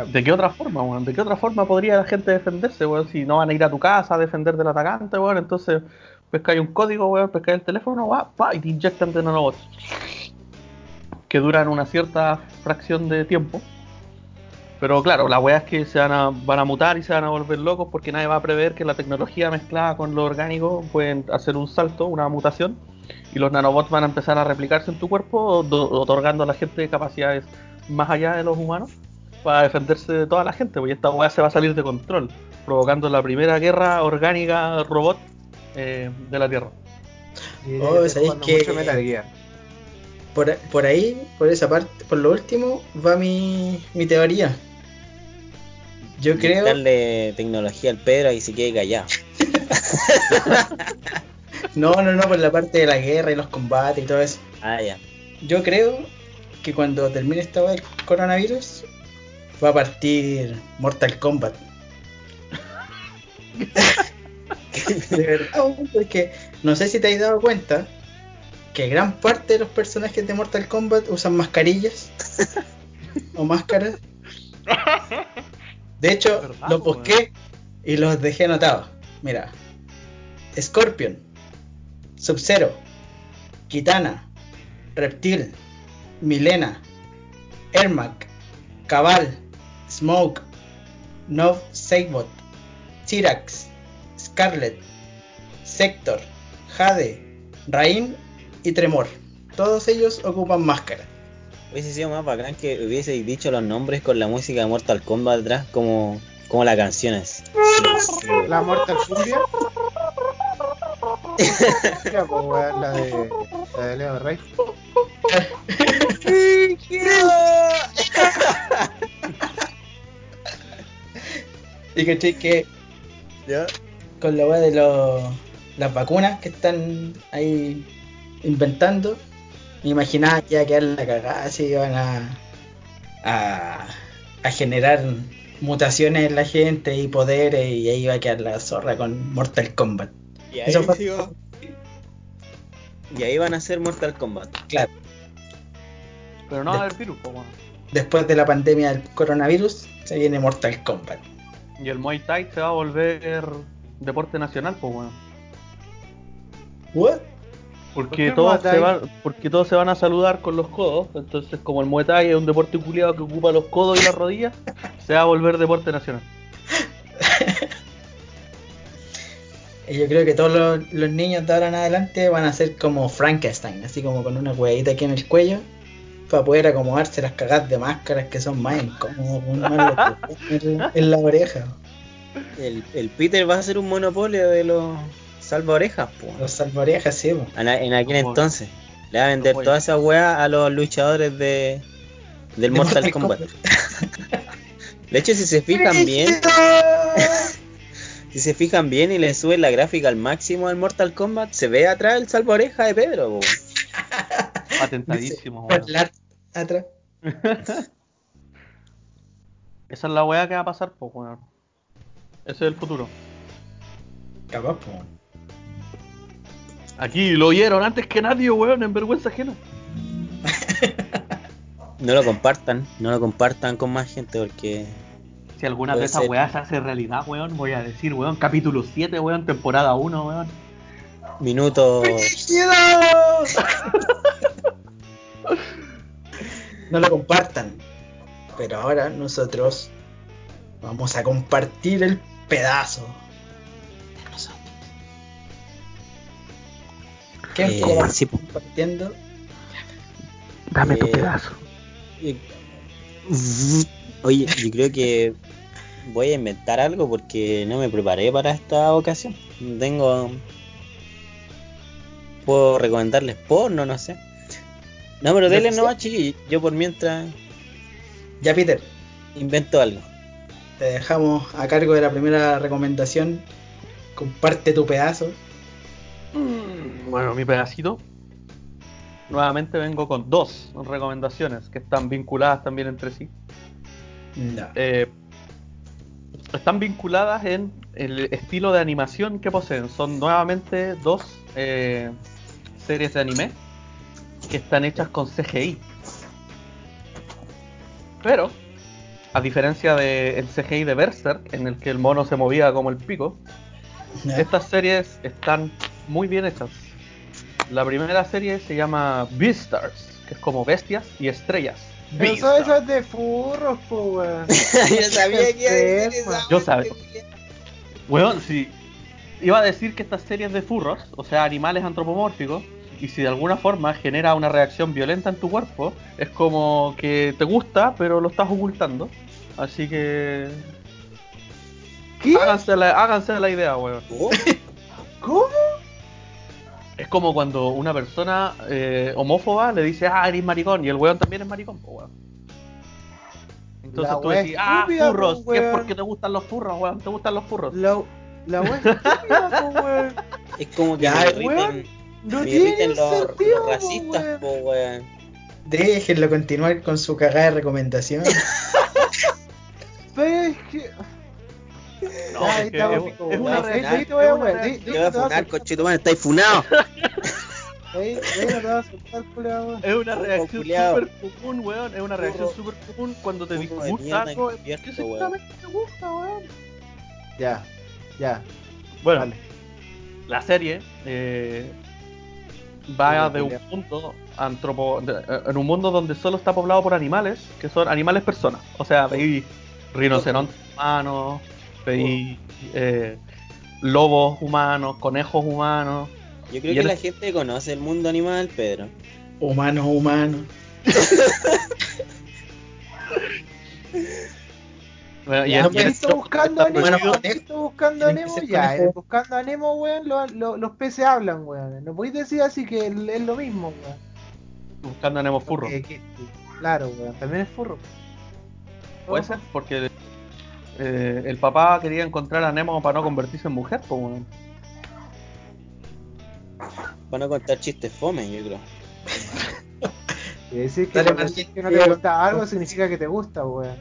B: ¿De qué otra forma, weón? ¿De qué otra forma podría la gente defenderse, weón? Si no van a ir a tu casa a defender del atacante, weón, entonces pescáis un código, weón, pescáis el teléfono, va, pa, y te inyectan de nanobots. Que duran una cierta fracción de tiempo. Pero claro, la weá es que se van a, van a mutar y se van a volver locos porque nadie va a prever que la tecnología mezclada con lo orgánico pueden hacer un salto, una mutación, y los nanobots van a empezar a replicarse en tu cuerpo, do- otorgando a la gente capacidades más allá de los humanos para defenderse de toda la gente, porque esta weá se va a salir de control, provocando la primera guerra orgánica robot eh, de la Tierra.
D: Oh, ¿sabéis que-. Por, por ahí, por esa parte, por lo último, va mi, mi teoría. Yo creo.
A: Darle tecnología al Pedro y se quede callado. *laughs*
D: No, no, no, por la parte de la guerra y los combates y todo eso.
A: Ah, ya.
D: Yo creo que cuando termine esta del coronavirus, va a partir Mortal Kombat. de verdad, *laughs* porque no sé si te has dado cuenta que gran parte de los personajes de Mortal Kombat usan mascarillas *laughs* o máscaras. De hecho,
B: ¿Verdad,
D: los busqué y los dejé anotados. Mira, Scorpion, Sub-Zero, Kitana, Reptil, Milena, Ermac, Cabal, Smoke, Nov Seigbot, Tyrax, Scarlet, Sector, Jade, Rain y Tremor. Todos ellos ocupan máscara.
A: Hubiese sido más bacán que hubieseis dicho los nombres con la música de Mortal Kombat atrás, como, como la canción es.
C: La Mortal Cumbia. *laughs* ya, pues, la de, la de Leo Rey. *laughs* *laughs*
D: Y que que
A: ¿Ya?
D: con la weá de los, las vacunas que están ahí inventando, me imaginaba que iba a quedar la cagada, así iban a, a, a generar mutaciones en la gente y poderes, y ahí iba a quedar la zorra con Mortal Kombat.
A: Y ahí,
D: Eso fue-
A: digo- y ahí van a hacer Mortal Kombat.
D: Claro,
B: Pero no va a haber virus, weón.
D: después de la pandemia del coronavirus, se viene Mortal Kombat.
B: Y el Muay Thai se va a volver deporte nacional, pues weón.
D: ¿What?
B: Porque
C: ¿Por qué
B: todos, se van, porque todos se van a saludar con los codos. Entonces, como el Muay Thai es un deporte culiado que ocupa los codos y las rodillas, *laughs* se va a volver deporte nacional.
D: Y yo creo que todos los, los niños de ahora en adelante van a ser como Frankenstein, así como con una huevita aquí en el cuello, para poder acomodarse las cagadas de máscaras que son más incómodos, en, la oreja.
A: El, el Peter va a ser un monopolio de los salva orejas, po.
D: Los salvaorejas, sí, po.
A: En, en aquel
B: No,
A: entonces. Le va a vender toda esa weá a los luchadores de del
D: De
A: Mortal,
D: Mortal
A: Kombat. *laughs* De hecho, si se fijan bien, *laughs* si se fijan bien y le suben la gráfica al máximo al Mortal Kombat, se ve atrás el salva oreja de Pedro, po. *laughs*
B: Patentadísimo, weón.
D: Atrás. *laughs*
B: Esa es la weá que va a pasar, pues, weón. Ese es el futuro.
D: Capaz, po.
B: Aquí lo oyeron antes que nadie, weón, en vergüenza ajena. *laughs*
A: No lo compartan, no lo compartan con más gente porque
B: Si alguna de esas weas se hace realidad, weón, voy a decir, weón, capítulo 7, weón, temporada 1, weón.
A: minutos *laughs*
D: No lo compartan. Pero ahora nosotros vamos a compartir el pedazo de nosotros. ¿Quién
A: Eh, sí,
D: compartiendo?
B: Dame
A: tu pedazo. Oye, yo creo que voy a inventar algo porque no me preparé para esta ocasión. Tengo. Puedo recomendarles porno, no sé. No, pero nomás,
D: sea.
A: chiquillos. Yo por mientras
D: Ya, Peter,
A: invento algo.
D: te dejamos a cargo de la primera recomendación. Comparte tu pedazo.
B: Mm, Bueno, mi pedacito. Nuevamente vengo con dos recomendaciones que están vinculadas también entre sí.
D: No.
B: Eh, están vinculadas en el estilo de animación que poseen. Son nuevamente dos eh, series de anime que están hechas con CGI. Pero, a diferencia del CGI de Berserk, en el que el mono se movía como el pico, estas series están muy bien hechas. La primera serie se llama Beastars, que es como bestias y estrellas.
C: Pero eso, es de furros, po, *laughs*
A: yo sabía que iba a decir
C: Enferma.
A: esa
B: Yo sabía. Weón, si iba a decir que estas series de furros, o sea, animales antropomórficos, y si de alguna forma genera una reacción violenta en tu cuerpo, es como que te gusta, pero lo estás ocultando. Así que.
C: ¿Qué?
B: Háganse la, háganse la idea, weón.
A: ¿Cómo? *laughs*
C: ¿Cómo?
B: Es como cuando una persona eh, homófoba le dice, ah, eres maricón, y el weón también es maricón, weón. Entonces
C: La
B: tú decís, ah,
C: estúpida,
B: furros, que es porque te gustan los furros, weón, te gustan los furros.
C: La, la weón.
A: Es como que
C: No
A: me
C: tiene
A: irriten los,
C: sentido,
A: los racistas, po, weón.
D: Déjenlo continuar con su cagada de recomendación. *laughs*
C: Pero es que.
B: No,
C: Ya,
B: es que es, es una
C: Ahí- te voy a ahí-
A: Te voy a funar,
C: soltar.
A: conchetumán, estáis funados. *laughs*
C: Ahí, ahí no te vas a soltar, culiao, weón.
B: Es una reacción súper común, weón. Es una reacción súper común cuando te disgusta algo.
A: Weón.
B: seguramente te gusta, weón.
C: Ya, ya.
B: Bueno,
C: Vale.
B: la serie eh, va de un mundo antropo, de- eh, en un mundo donde solo está poblado por animales que son animales personas. O sea, veis rinocerontes humanos, veis eh, lobos humanos, conejos humanos.
A: Yo creo
B: Y
A: que
B: eres-
A: la gente conoce el mundo animal, Pedro.
D: Humanos, humanos. *laughs*
B: Bueno, y
A: Ya,
B: es-
A: no
B: y
C: ¿Has
B: es-
C: visto buscando a Nemo?
D: Bueno,
C: ¿Has
D: conejo.
C: visto buscando a Nemo? Ya,
D: conejo.
C: en buscando a Nemo, weón, lo- lo- los peces hablan, weón. No podéis decir así que es lo mismo, weón.
B: buscando a Nemo Furro.
C: Que- que- claro, weón, también es furro.
B: Puede ser, porque eh, el papá quería encontrar a Nemo para no convertirse en mujer, pues weón.
A: Van a contar chistes fome, yo creo. *laughs*
C: Y decir que,
D: Dale, Martín,
C: que no te gusta algo significa que te gusta, weón.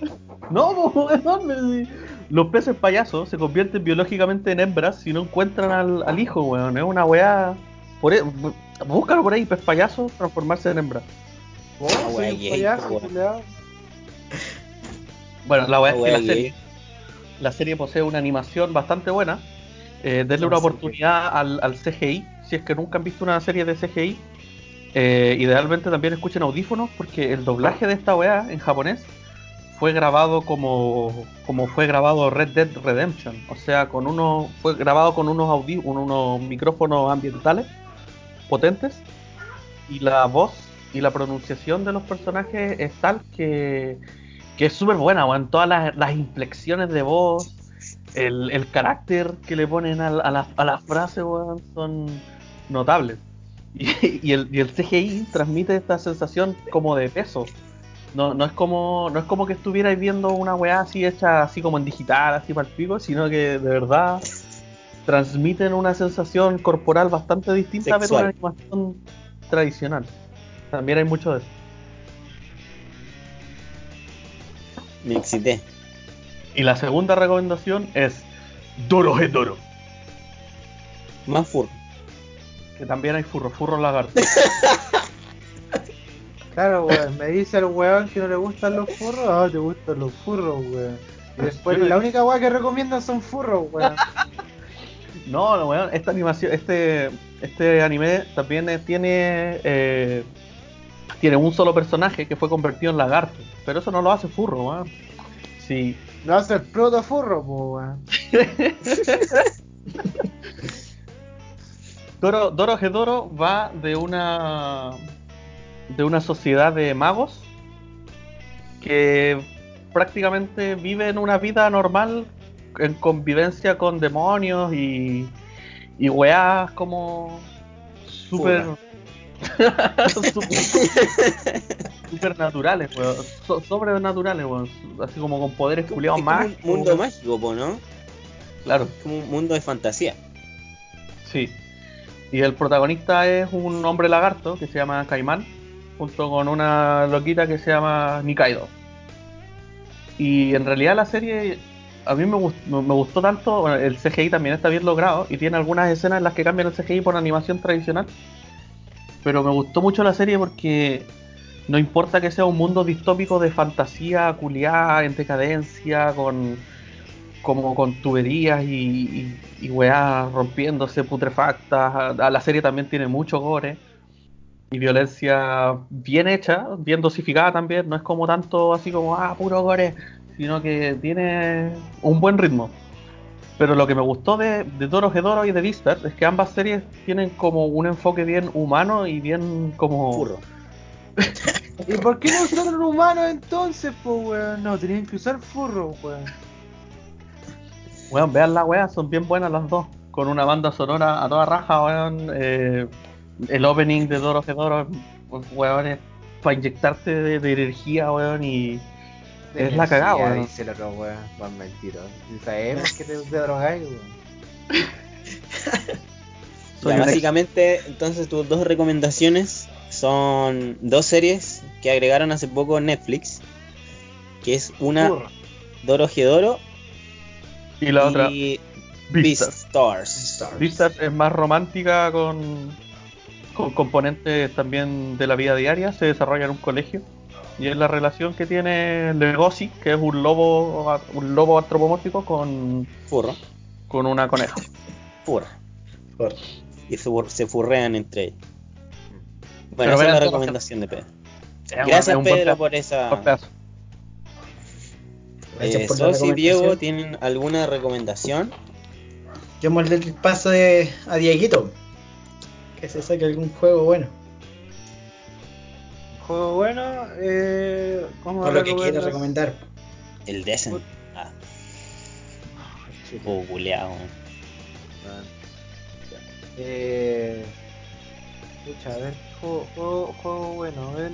C: *laughs*
B: No, pues, weón, los peces payasos se convierten biológicamente en hembras si no encuentran al, al hijo, weón. Es una weá. Por e- búscalo por ahí, pez payaso, transformarse en hembra.
A: Gay,
C: payaso.
B: Bueno, la weá es que la serie, la serie posee una animación bastante buena. Eh, denle una oportunidad al, al CGI, si es que nunca han visto una serie de CGI. Eh, idealmente también escuchen audífonos, porque el doblaje de esta weá en japonés fue grabado como, como fue grabado Red Dead Redemption. O sea, con uno, fue grabado con unos, audí- unos micrófonos ambientales potentes y la voz y la pronunciación de los personajes es tal que, que es súper buena, weón. Todas las, las inflexiones de voz, el, el carácter que le ponen a, a la, a la frase, weón, son notables. Y, *laughs* y el, y el CGI transmite esta sensación como de peso. No, no es como no es como que estuvierais viendo una weá así hecha así como en digital, así para el pico, sino que de verdad transmiten una sensación corporal bastante distinta a ver una animación tradicional. También hay mucho de eso.
A: Me excité.
B: Y la segunda recomendación es Doro Doro,
A: Más furro.
B: que también hay furro, furro lagarto. *laughs*
C: Claro, weón, me dice el weón que no le gustan los furros, ah, te gustan los furros, weón. Y *laughs* después la única weá que recomiendan son furros, weón. *laughs*
B: No, no, weón, esta animación, este, este anime también tiene eh, tiene un solo personaje que fue convertido en lagarto, pero eso no lo hace furro, weón. Sí,
C: Lo hace el proto furro, weón. *laughs*
B: Doro, Doro Hedoro va de una de una sociedad de magos que prácticamente viven una vida normal en convivencia con demonios y, y weás como super *laughs* super, *laughs* supernaturales, weón. So- sobrenaturales, weón. Así como con poderes
A: Es
B: culiados más.
A: un mundo mágico, po, ¿no?
B: Claro.
A: Es como un mundo de fantasía.
B: Sí. Y el protagonista es un hombre lagarto que se llama Caimán, junto con una loquita que se llama Nikaido. Y en realidad la serie a mí me, gust- me gustó tanto, el CGI también está bien logrado y tiene algunas escenas en las que cambian el CGI por animación tradicional. Pero me gustó mucho la serie porque no importa que sea un mundo distópico de fantasía culiada, en decadencia, con como con tuberías y, y, y rompiéndose putrefactas. La serie también tiene mucho gore y violencia bien hecha, bien dosificada también. No es como tanto así como, ah, puro gore, sino que tiene un buen ritmo. Pero lo que me gustó de, de Doro Hedoro y de Beastars es que ambas series tienen como un enfoque bien humano y bien como...
A: Furro. *laughs*
C: ¿Y por qué no usaron humanos entonces, po, weón? No, tenían que usar furros, weón.
B: Weón, vean la weá, son bien buenas las dos. Con una banda sonora a toda raja, weón. eh, el opening de Doro Hedoro, weón, es para inyectarte de, de energía, weón, y es la cagada, weón.
C: Dice el otro weón, más mentiroso. Sabemos que te, te drogáis, weón. *laughs*
A: Ya, básicamente, entonces tus dos recomendaciones son dos series que agregaron hace poco Netflix, que es una. Doro Gedoro
B: Y la otra,
A: y
B: Beastars.
A: Beastars.
B: Beastars es más romántica con componentes también de la vida diaria, se desarrolla en un colegio. Y es la relación que tiene Legosi, que es un lobo un lobo antropomórfico con,
A: Furro.
B: con una coneja.
A: Furro.
D: Por-
A: Y se, fur- se furrean entre ellos.
B: Pero
A: Bueno, esa es la recomendación de Pedro. Gracias Pedro por esa... Eh, Sos y Diego tienen alguna recomendación.
D: Yo el paso de, a Dieguito. Que se saque algún juego bueno.
C: Juego bueno, eh. ¿Cómo
D: lo que quiera
C: recomiendas?
D: recomendar.
A: El Descent. Ah, juego culeado.
C: Ya. Eh. Escucha, a ver, juego, juego, juego bueno, a ver.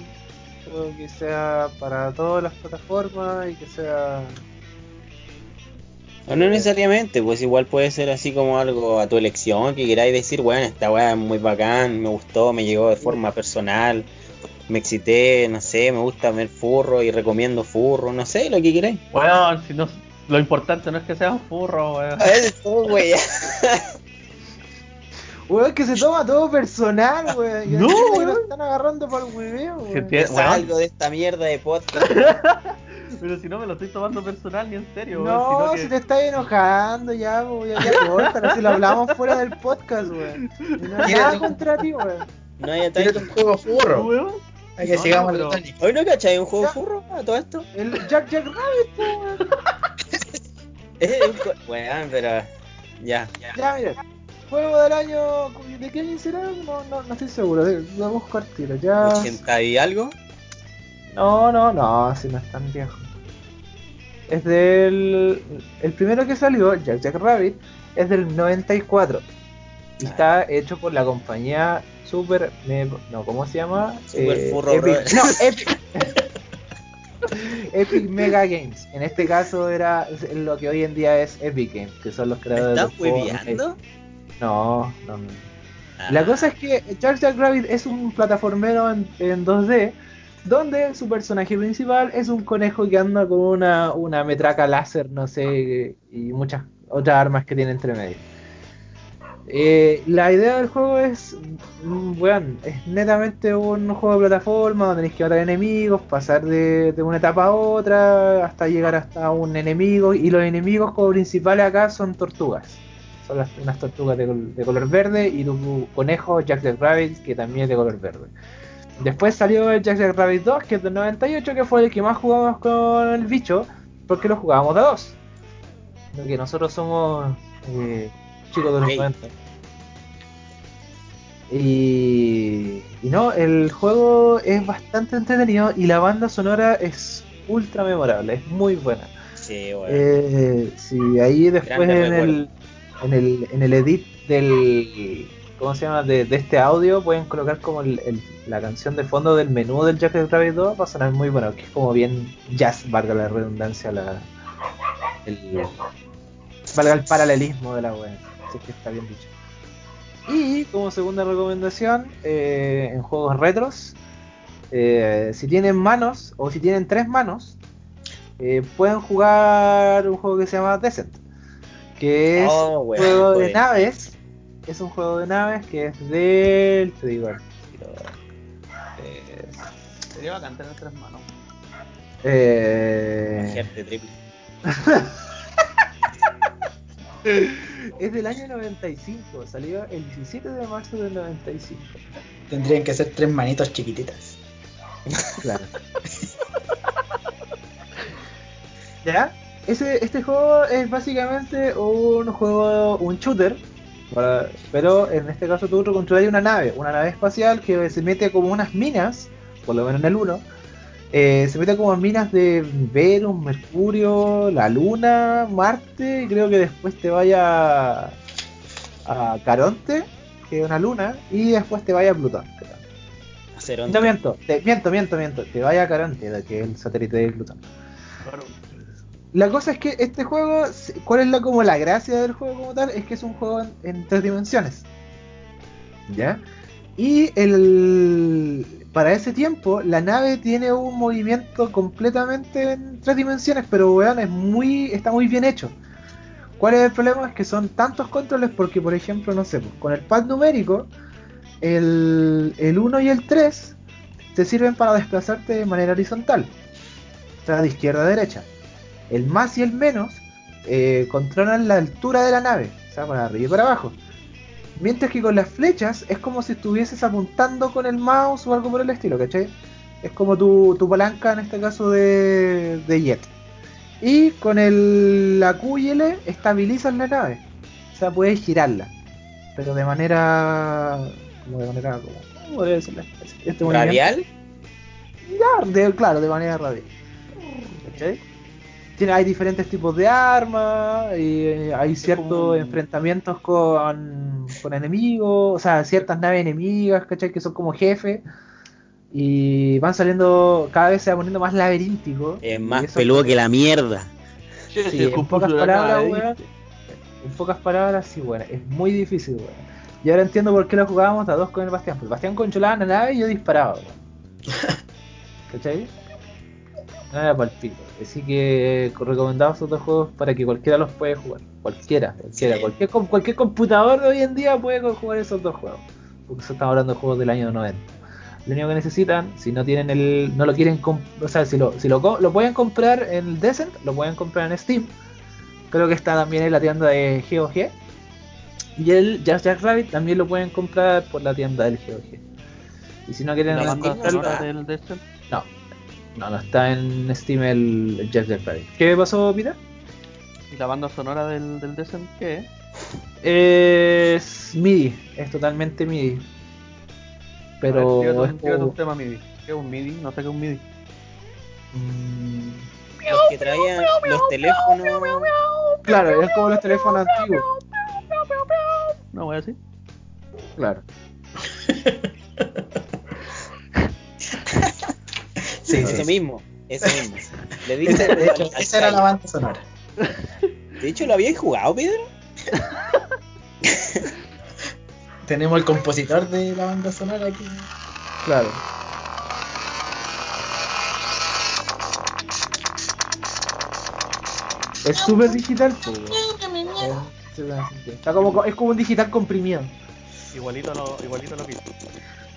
C: Creo que sea para todas las plataformas y que sea.
A: O no necesariamente, pues igual puede ser así como algo a tu elección, que queráis decir, bueno, esta weá es muy bacán, me gustó, me llegó de forma personal, me excité, no sé, me gusta ver furro y recomiendo furro, no sé, lo que queráis.
B: Bueno, si no, lo importante no es que sean furros, weón.
A: Eso, wey.
C: Weón, *laughs* que se toma todo personal, weón.
B: No, weón.
C: lo están agarrando para el weón.
B: weón,
A: Salgo de esta mierda de podcast. *laughs*
B: Pero si no me lo estoy tomando personal ni en serio,
C: No,
B: sino que-
C: si te estás enojando ya, weón, ya, ya corta, si lo hablamos fuera del podcast, weón. No hay nada contra ti, weón.
A: No hay ataque.
D: un juego furro.
B: weón.
D: Para que
B: No,
D: sigamos
B: no.
A: ¿Hoy no cachai un juego
C: Ya.
A: furro a todo esto?
C: El Jack Jack Rabbit, weón. *laughs*
A: Es un co- Weón, pero. Ya, ya.
C: Ya, mira. Juego del año. ¿De qué año será? No, no, no estoy seguro. voy a buscar tiro. Ya.
A: 80 y algo.
C: No, no, no, si no es tan viejo. Es del. El primero que salió, Jack Jack Rabbit, es del 94. Y
A: Ah.
C: está hecho por la compañía Super. Me- no, ¿cómo se llama?
A: Super Furro
C: Epic. No, *laughs* Epic. Epic Mega Games. En este caso era lo que hoy en día es Epic Games, que son los
A: ¿Me
C: creadores
A: estás hueveando?
C: No, no, no.
A: Ah.
C: La cosa es que Jack Jack Rabbit es un plataformero en, en 2D donde su personaje principal es un conejo que anda con una, una metraca láser, no sé, y muchas otras armas que tiene entre medio. Eh, la idea del juego es, mm, weón, es netamente un juego de plataforma donde tenéis que matar enemigos, pasar de, una etapa a otra, hasta llegar hasta un enemigo, y los enemigos como principales acá son tortugas. Son unas tortugas de, col- de color verde y tu conejo Jack Jack Rabbit que también es de color verde. Después salió el Jack Rabbit 2 que es del 98 que fue el que más jugamos con el bicho porque lo jugábamos de a dos. Porque nosotros somos eh, chicos de los
A: Gay.
C: 90. Y, y no, el juego es bastante entretenido y la banda sonora es ultra memorable, es muy buena.
A: Sí, weón.
C: Eh, sí, ahí después en el, en el en el edit del ¿cómo se llama? De, de este audio pueden colocar como el- el- la canción de fondo del menú del Jack Rabbit 2 va a sonar muy bueno, que es como bien jazz, valga la redundancia, la el, valga el paralelismo de la web, si es que está bien dicho. Y como segunda recomendación, eh, en juegos retros, eh, si tienen manos o si tienen tres manos, eh, pueden jugar un juego que se llama Descent, que es
A: Oh,
C: un juego de naves. Es un juego de naves que es del. Te digo, eh,
B: Sería bacán tener tres manos.
C: eh,
A: Gente triple. *laughs*
C: es del año 95, salió el 17 de marzo del 95.
D: Tendrían que ser tres manitos chiquititas.
C: Claro. *laughs* ¿Ya? Ese, este juego es básicamente un juego, un shooter, para- pero en este caso tú controlas una nave, una nave espacial que se mete como unas minas, por lo menos en el 1, eh, se mete como en minas de Venus, Mercurio, la Luna, Marte, y creo que después te vaya a Caronte, que es una luna, y después te vaya a Plutón. No miento, te- miento, miento, miento. Te vaya a Caronte, que es el satélite de Plutón.
B: Claro.
C: La cosa es que este juego, ¿cuál es la como la gracia del juego como tal? Es que es un juego en, en tres dimensiones. ¿Ya? Y el para ese tiempo la nave tiene un movimiento completamente en tres dimensiones, pero weón, es muy está muy bien hecho. ¿Cuál es el problema? Es que son tantos controles porque, por ejemplo, no sé, pues, con el pad numérico, el, el 1 y el 3 te sirven para desplazarte de manera horizontal, o sea, de izquierda a derecha. El más y el menos eh, controlan la altura de la nave, o sea, para arriba y para abajo. Mientras que con las flechas es como si estuvieses apuntando con el mouse o algo por el estilo, ¿cachai? Es como tu, tu palanca en este caso de, de jet. Y con el, la Q y L estabilizas la nave. O sea, puedes girarla. Pero de manera. Como de manera. Como, ¿Cómo podría decirla? Este
A: ¿Radial?
C: ya, de- claro, de manera radial. ¿Cachai? Tiene, hay diferentes tipos de armas, y eh, hay ciertos
B: un-
C: enfrentamientos con, con enemigos, o sea, ciertas naves enemigas, ¿cachai? Que son como jefes. Y van saliendo, cada vez se va poniendo más laberíntico.
A: Es más
C: eso-
A: peludo que la mierda.
C: Sí, *laughs* en pocas palabras, weón. En pocas palabras, sí, bueno, es muy difícil, weón. Y ahora entiendo por qué lo jugábamos a dos con el Bastián. Porque el Bastián controlaba la nave y yo disparaba, weón. *laughs* ¿Cachai? No era para el pico. Así que eh, recomendamos estos dos juegos para que cualquiera los puede jugar. Cualquiera, cualquiera.
A: Sí.
C: Cualquier, cualquier computador de hoy en día puede jugar esos dos juegos. Porque eso estamos hablando de juegos del año 90.
E: Lo único que necesitan, si no tienen el, no lo quieren, o sea, si lo, si lo, lo pueden comprar en el Descent, lo pueden comprar en Steam. Creo que está también en la tienda de GOG. Y el Jack Jack Rabbit también lo pueden comprar por la tienda del GOG. Y si no quieren
B: ¿La banda sonora del Descent?
E: no, no, no está en Steam el Jack Jack Rabbit. ¿Qué pasó, Peter?
B: ¿Y la banda sonora del, del Descent qué es?
E: MIDI, es totalmente MIDI.
B: Ver,
E: Pero
B: un-
E: es
B: un
E: como-
B: tema MIDI. ¿Qué es un MIDI? No sé qué es un MIDI.
E: Mm,
A: Los que traían los teléfonos.
E: claro, es como los teléfonos antiguos.
B: No voy a decir.
E: Claro. *laughs*
D: Sí,
A: Eso
D: sí.
A: mismo, eso *laughs* mismo. Le
D: Esa,
A: diste
D: de hecho,
A: al- al
D: esa era la banda sonora.
A: De hecho, ¿lo habíais jugado, Pedro? *laughs*
D: Tenemos el compositor de la banda sonora aquí.
E: Claro. Es súper digital, sí. Está como, co- es como un digital comprimido.
B: Igualito a lo, igualito a lo que.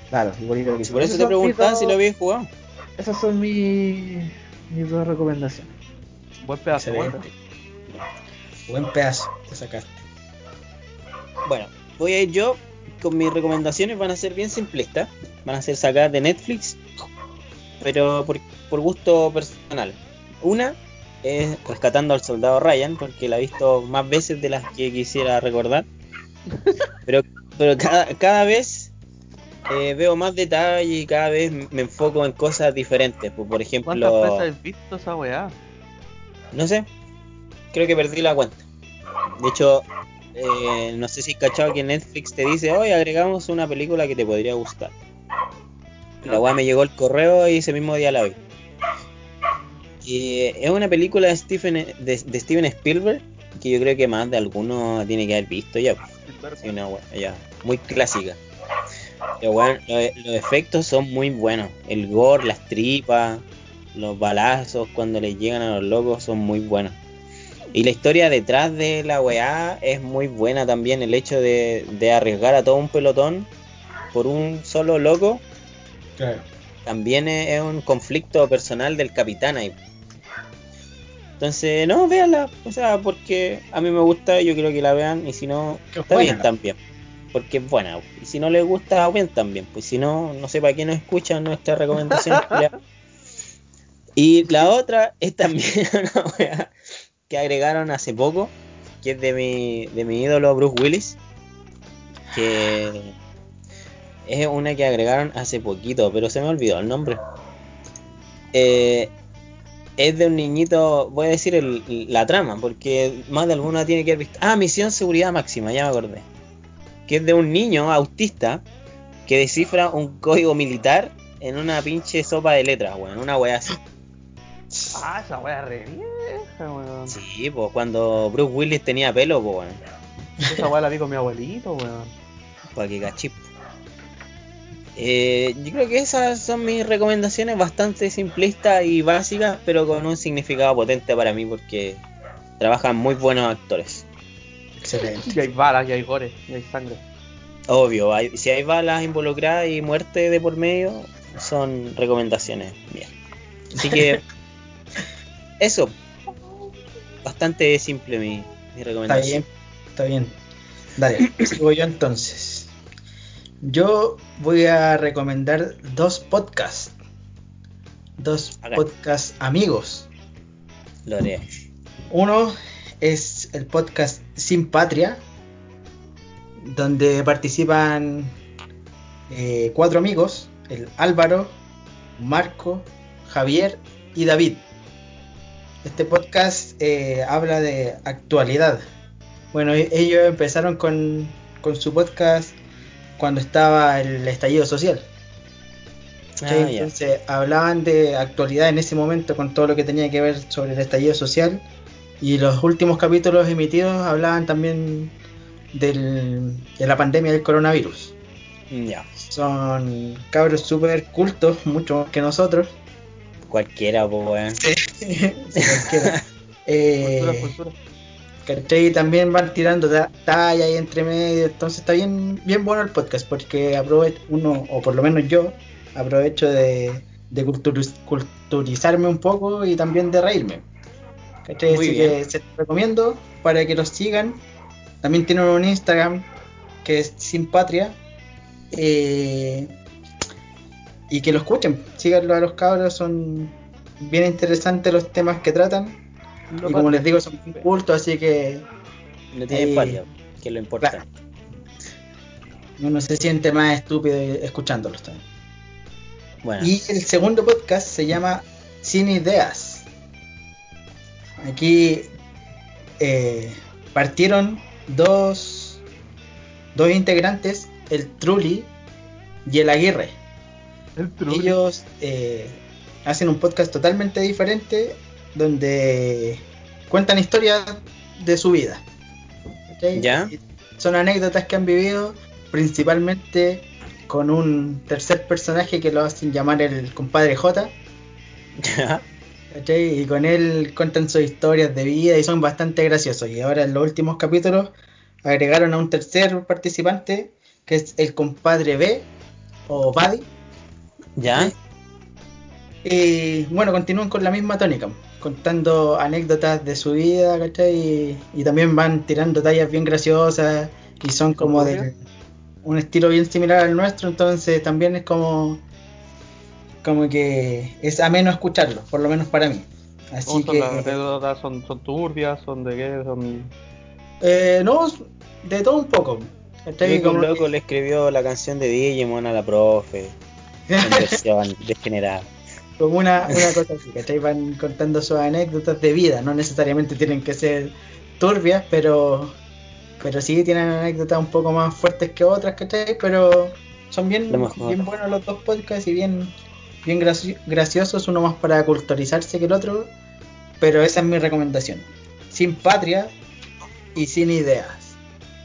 E: Claro, igualito que
A: Por eso te preguntaba si lo habíais jugado.
E: Esas son mis, mis dos recomendaciones.
B: Buen pedazo, buen pedazo.
D: Buen pedazo te sacaste.
A: Bueno, voy a ir yo con mis recomendaciones. Van a ser bien simplistas. Van a ser sacadas de Netflix, pero por, por gusto personal. Una es Rescatando al Soldado Ryan, porque la he visto más veces de las que quisiera recordar. *laughs* Pero, pero cada, cada vez eh, veo más detalle y cada vez me enfoco en cosas diferentes. Pues, por
B: ¿Cuántas
A: ejemplo,
B: veces has visto esa weá?
A: no sé, creo que perdí la cuenta. De hecho, eh, no sé si has cachado que Netflix te dice, hoy agregamos una película que te podría gustar. La weá me llegó el correo y ese mismo día la vi. Y eh, es una película de Stephen, de, de Steven Spielberg que yo creo que más de alguno tiene que haber visto ya. pues. Sí, una weá ya, muy clásica. Pero bueno, lo- los efectos son muy buenos. El gore, las tripas, los balazos cuando les llegan a los locos son muy buenos. Y la historia detrás de la weá es muy buena también. El hecho de, de arriesgar a todo un pelotón por un solo loco
D: Claro.
A: también es, es un conflicto personal del capitán ahí. Entonces, no, véanla. O sea, porque a mí me gusta, yo quiero que la vean. Y si no, está bien también. Porque es buena. Y si no les gusta, bien también. Pues si no, no sé para qué no escuchan nuestras recomendaciones. ya. Y la otra es también *laughs* una wea que agregaron hace poco. Que es de mi, de mi ídolo Bruce Willis. Que es una que agregaron hace poquito, pero se me olvidó el nombre. Eh, es de un niñito, voy a decir el- la trama, porque más de alguna tiene que haber visto. Ah, Misión Seguridad Máxima, ya me acordé. Que es de un niño autista que descifra un código militar en una pinche sopa de letras, weón, una weá así.
B: Ah, esa weá re vieja, weón.
A: Sí, pues cuando Bruce Willis tenía pelo, pues weón,
B: Esa weá la vi con mi abuelito, weón.
A: para que cachip. Eh, yo creo que esas son mis recomendaciones bastante simplistas y básicas, pero con un significado potente para mí porque trabajan muy buenos actores.
D: Excelente.
B: Y hay balas, y hay gore, y hay sangre.
A: Obvio, hay- si hay balas involucradas y muerte de por medio, son recomendaciones mías. Así que, *laughs* eso. Bastante simple mi, mi
D: Está
A: recomendación.
D: bien, está bien. Dale, *coughs* sigo yo entonces. Yo voy a recomendar dos podcasts. Dos podcasts amigos.
A: Lo haré.
D: Uno es el podcast Sin Patria, donde participan eh, cuatro amigos, el Álvaro, Marco, Javier y David. Este podcast eh, habla de actualidad. Bueno, e- ellos empezaron con, con su podcast cuando estaba el estallido social.
A: Ah.
D: Entonces hablaban de actualidad en ese momento con todo lo que tenía que ver sobre el estallido social y los últimos capítulos emitidos hablaban también del- de la pandemia del coronavirus.
A: Ya.
D: Son cabros súper cultos, mucho más que nosotros.
A: Cualquiera, pues, weón.
D: Sí, *laughs* cualquiera. *laughs* Eh,
B: Cultura, cultura.
D: ¿cachai? Y también van tirando ta- talla ahí entre medio, entonces está bien, bien bueno el podcast porque aprovecho uno, o por lo menos yo, aprovecho de, de culturiz- culturizarme un poco y también de reírme. ¿Cachai? Así
A: bien.
D: que se los recomiendo para que los sigan. También tienen un Instagram que es Sin Patria. eh, y que lo escuchen, síganlo a los cabros, son bien interesantes los temas que tratan. y como les digo, son cultos, así que
A: No tiene
D: Ahí.
A: patria, que es lo importante.
D: Claro. uno se siente más estúpido escuchándolos también.
A: Bueno,
D: Y el segundo podcast se llama Sin Ideas. Aquí eh, partieron dos, dos integrantes, el Trulli y el Aguirre.
B: El Trulli.
D: Ellos eh, hacen un podcast totalmente diferente donde cuentan historias de su vida.
A: Ya.
D: Son anécdotas que han vivido principalmente con un tercer personaje que lo hacen llamar el compadre J. *laughs*
A: ya.
D: ¿Cachai? Y con él cuentan sus historias de vida y son bastante graciosos. Y ahora en los últimos capítulos agregaron a un tercer participante que es el compadre B o Buddy.
A: Ya.
D: Y bueno, continúan con la misma tónica, contando anécdotas de su vida, ¿cachai? Y, y también van tirando tallas bien graciosas y son como de un estilo bien similar al nuestro, entonces también es como como que es ameno escucharlo, por lo menos para mí. Así
B: ¿Cómo son
D: que
B: las anécdotas? ¿Son, son turbias? ¿Son de qué? Son...
D: eh, no, de todo un poco.
A: un
D: Como
A: loco
D: que-
A: le escribió la canción de Digimon a la profe en *laughs* versión degenerada.
D: como una, una cosa así, ¿cachai? Van contando sus anécdotas de vida, no necesariamente tienen que ser turbias, pero pero sí tienen anécdotas un poco más fuertes que otras, ¿cachai? Pero son bien, bien buenos los dos podcasts y bien, bien graci- graciosos, uno más para culturizarse que el otro, pero esa es mi recomendación. Sin patria y sin ideas,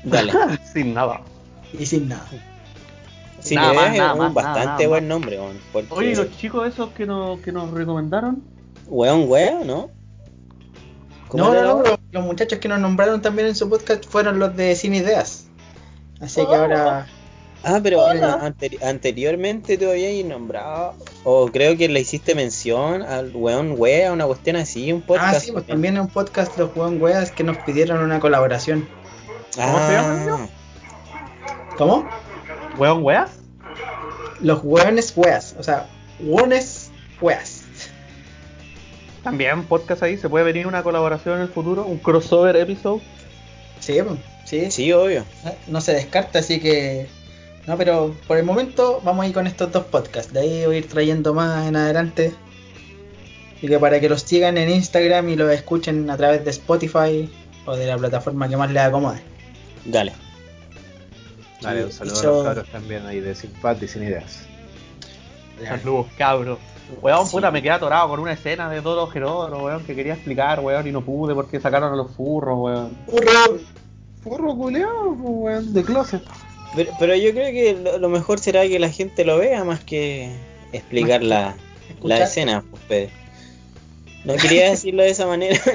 A: Dale. *laughs*
B: Sin nada.
D: y sin nada.
A: Sin
B: Nada
A: ideas
B: más,
A: es
B: nada
A: un
B: más,
A: bastante
B: nada,
A: buen nombre. Porque,
B: Oye, ¿y los chicos esos que, nos que nos recomendaron?
A: weón, weón, ¿no? ¿Cómo
D: No, no, no, los, los muchachos que nos nombraron también en su podcast fueron los de Sin Ideas. Así que ahora
A: Ah, pero anteri- anteriormente te habías nombrado, o creo que le hiciste mención al weón wea, una cuestión así, un podcast.
D: Ah, sí, pues también en un podcast los Juan Weas que nos pidieron una colaboración.
B: ¿Cómo se llama,
A: Ah?
D: ¿Cómo?
B: ¿Weón weas?
D: Los Hueones Weas, o sea, Hueones Weas.
B: También podcast ahí, se puede venir una colaboración en el futuro, un crossover episode.
D: Sí, pues, sí,
A: Sí, obvio.
D: no- no se descarta, así que... No, pero por el momento vamos a ir con estos dos podcasts. De ahí voy a ir trayendo más en adelante. Y que para que los sigan en Instagram y los escuchen a través de Spotify o de la plataforma que más les acomode.
A: Dale.
C: Dale, un saludo a los cabros también ahí de Sin Pat y Sin Ideas.
B: Saludos, cabros. Weón,
A: Sí.
B: puta, me quedé atorado con una escena de Doro Gerodoro, weón, que quería explicar, weón, y no pude porque sacaron a los furros, weón.
C: Furro culeado, pues, weón, de closet.
A: Pero, pero yo creo que lo, lo mejor será que la gente lo vea más que explicar la, la escena, pues, Pedro. No quería decirlo de esa manera. *laughs*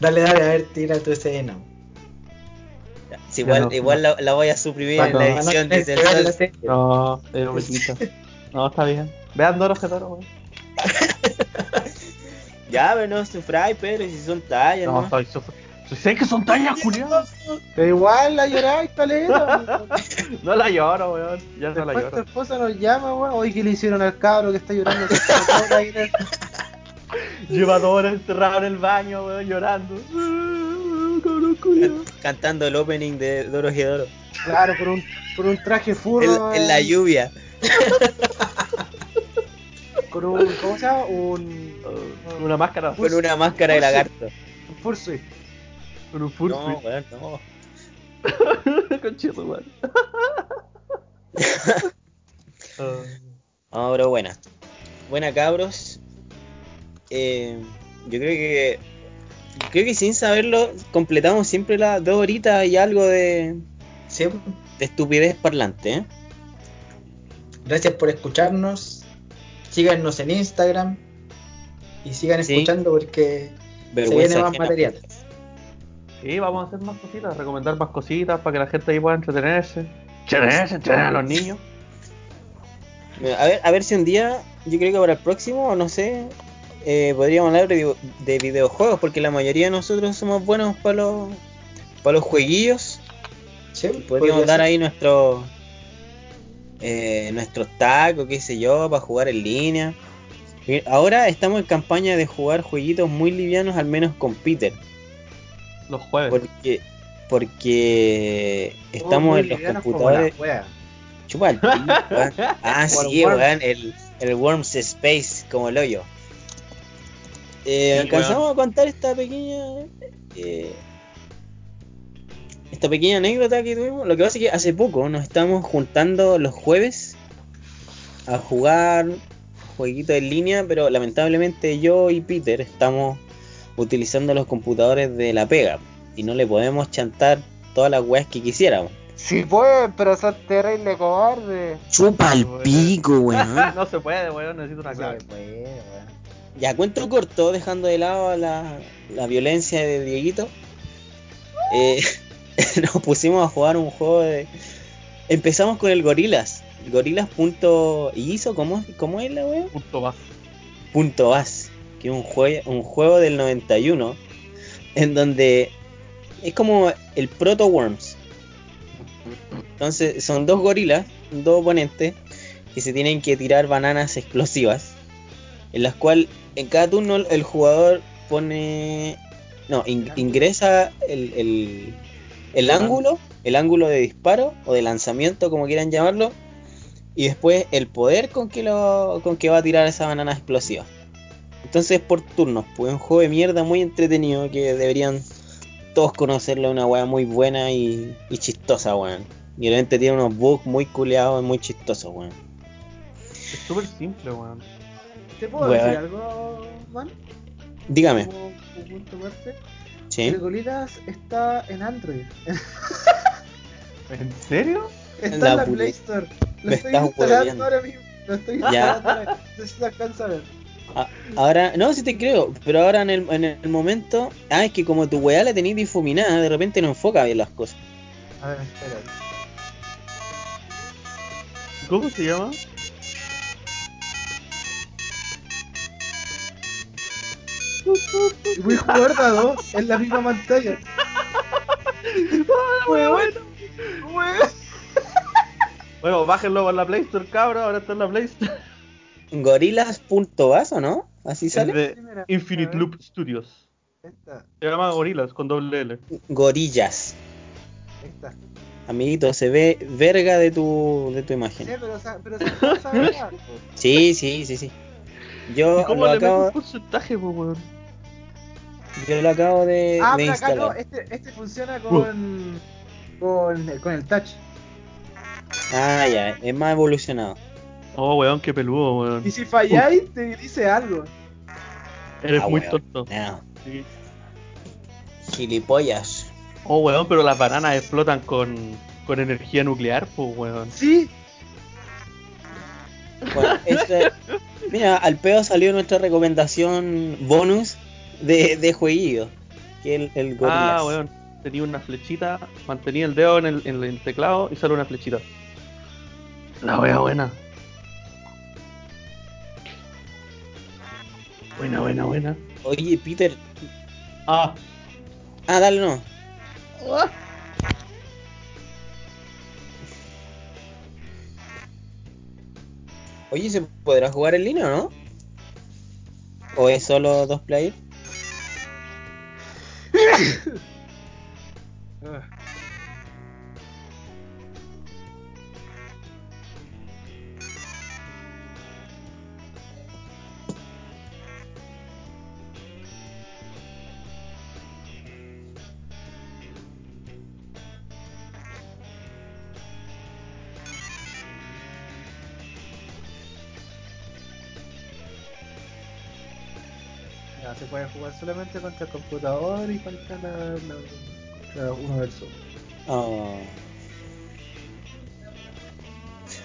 D: Dale, dale, a ver, tira tu escena.
A: Sí, igual
B: no.
A: igual la, la voy a suprimir en la edición, dice el.
B: No, es un poquito. No, está bien. Vean Doro weón. *laughs*
A: Ya, pero no sufráis, Pedro, si son tallas,
B: No,
A: ¿no?
B: soy, soy- sé que son tallas, culiados.
C: Pero igual la lloráis, *laughs* caleta.
B: No la lloro, weón. Ya no la
C: Después tu
B: lloro.
C: esposa nos llama, weón. Hoy que le hicieron al cabro que está llorando. *laughs*
B: Lleva dos horas encerrado en el baño, weón, llorando. Cabrón, culiao.
A: Cantando el opening de Doro Gedoro.
C: Claro, por un, por un traje furro.
A: En, en la lluvia. *laughs*
C: Con un, ¿cómo se llama? Un,
B: Con una máscara.
A: Con una máscara de lagarto.
C: un fursuit.
B: Con un
A: No, weón, no.
B: Conchito, weón. Ah.
A: No, pero buena. Buena, cabros. Eh, yo creo que. Creo que sin saberlo, completamos siempre las dos horitas y algo de,
D: Sí,
A: de estupidez parlante, ¿eh?
D: gracias por escucharnos. Síganos en Instagram y sigan
A: Sí.
D: escuchando porque se
A: Vergüenza
D: viene más
A: ajena.
D: materiales.
B: Sí, vamos a hacer más cositas, recomendar más cositas para que la gente ahí pueda entretenerse. entrenan, se entrenan a los niños.
A: A ver, a ver si un día, yo creo que para el próximo, no sé, eh, podríamos hablar de, video- de videojuegos, porque la mayoría de nosotros somos buenos para los, para los jueguillos.
D: Sí,
A: Podríamos
D: podría
A: dar
D: ser.
A: ahí nuestro, eh, nuestros tacos, qué sé yo, para jugar en línea. Ahora estamos en campaña de jugar jueguitos muy livianos, al menos con Peter,
B: Los jueves.
A: porque porque estamos
C: muy
A: en los computadores. Chupa el weón. *laughs* Ah, sí, weón, el, el Worms Space, como el hoyo. Eh,
B: Sí,
A: alcanzamos a contar esta pequeña. eh, esta pequeña anécdota que tuvimos. Lo que pasa es que hace poco nos estamos juntando los jueves a jugar jueguitos en línea, pero lamentablemente yo y Peter estamos utilizando los computadores de la pega y no le podemos chantar todas las weas que quisiéramos.
C: Sí, pues, pero sos terrible cobarde.
A: Chupa el
B: Weón.
A: pico, weón. *laughs*
B: no se puede, weón, necesito una clave.
C: puede, weón.
A: Ya, cuento corto, dejando de lado la, la violencia de Dieguito. Eh, *laughs* nos pusimos a jugar un juego de. Empezamos con el Gorilas. Gorilas.iso, ¿cómo, ¿cómo es la wea?
B: Punto más.
A: Punto Bas, que es un, jue- un juego del 91, en donde es como el Proto Worms. Entonces son dos gorilas, dos oponentes, que se tienen que tirar bananas explosivas, en las cuales en cada turno el jugador pone, no, in- ingresa el, el, el ángulo, el ángulo de disparo o de lanzamiento, como quieran llamarlo, y después el poder con que lo con que va a tirar esa banana explosiva. Entonces por turnos, pues un juego de mierda muy entretenido que deberían todos conocerlo, una weá muy buena y, y chistosa, weón. Y realmente tiene unos bugs muy culeados y muy chistosos, weón.
B: Es súper simple, weón.
C: ¿Te puedo decir algo, man?
A: Dígame,
C: punto.
A: ¿sí?
C: El Gorilas está en Android. *laughs*
B: ¿En serio?
C: Está
A: La
C: en la Play Store. Lo
A: me
C: estoy instalando ahora mismo. Lo estoy instalando ahora. No sé si se alcanza a ver.
A: A- ahora, no, si te creo, pero ahora en el, en el momento, ah, es que como tu weá la tenéis difuminada, de repente no enfoca bien las cosas.
C: A ver, espera.
B: ¿Cómo se llama?
C: Voy a jugar a dos en la misma pantalla. *laughs* Weón. Weón.
B: Bueno, bájenlo por la Play Store, cabrón. Ahora está en la Play Store.
A: Gorilas.bas, ¿o no? Así
B: Es
A: sale.
B: de
C: Sí,
B: Infinite. Loop Studios.
C: Esta,
B: Se llama Gorilas con doble L.
A: Gorillas.
C: esta.
A: Amiguito, se ve verga de tu, de tu
C: Sí,
A: imagen.
C: pero, sa- pero a ver *laughs* algo.
A: Sí, sí, sí, sí. Yo
B: ¿Y cómo
A: lo
B: le metes un
A: acabo,
B: porcentaje, weón?
A: yo lo acabo de,
C: Ah,
A: de
C: pero acá no,
A: instalar.
C: este, este funciona con, con, con el touch.
A: Ah, ya, es más evolucionado.
B: Oh, weón, qué peludo, weón.
C: Y si falláis, te dice algo.
B: Eres
A: Ah,
B: muy
A: weón.
B: tonto.
A: No,
B: Sí.
A: gilipollas.
B: Oh, weón, pero las bananas explotan con, con energía nuclear, pues, weón.
C: Sí,
A: Bueno, este- mira, al pedo salió nuestra recomendación bonus de, de jueguillo. Que el, el.
B: Ah, weón. Tenía una flechita, mantenía el dedo en el, en el teclado y sale una flechita. La wea buena. Buena, buena, buena.
A: Oye, Peter.
B: Ah,
A: Ah, dale, no. Oye, ¿se podrá jugar en línea o no? ¿O es solo dos players? *coughs*
C: se puede jugar solamente contra el computador y contra, la, la- contra uno versus.
A: Ah.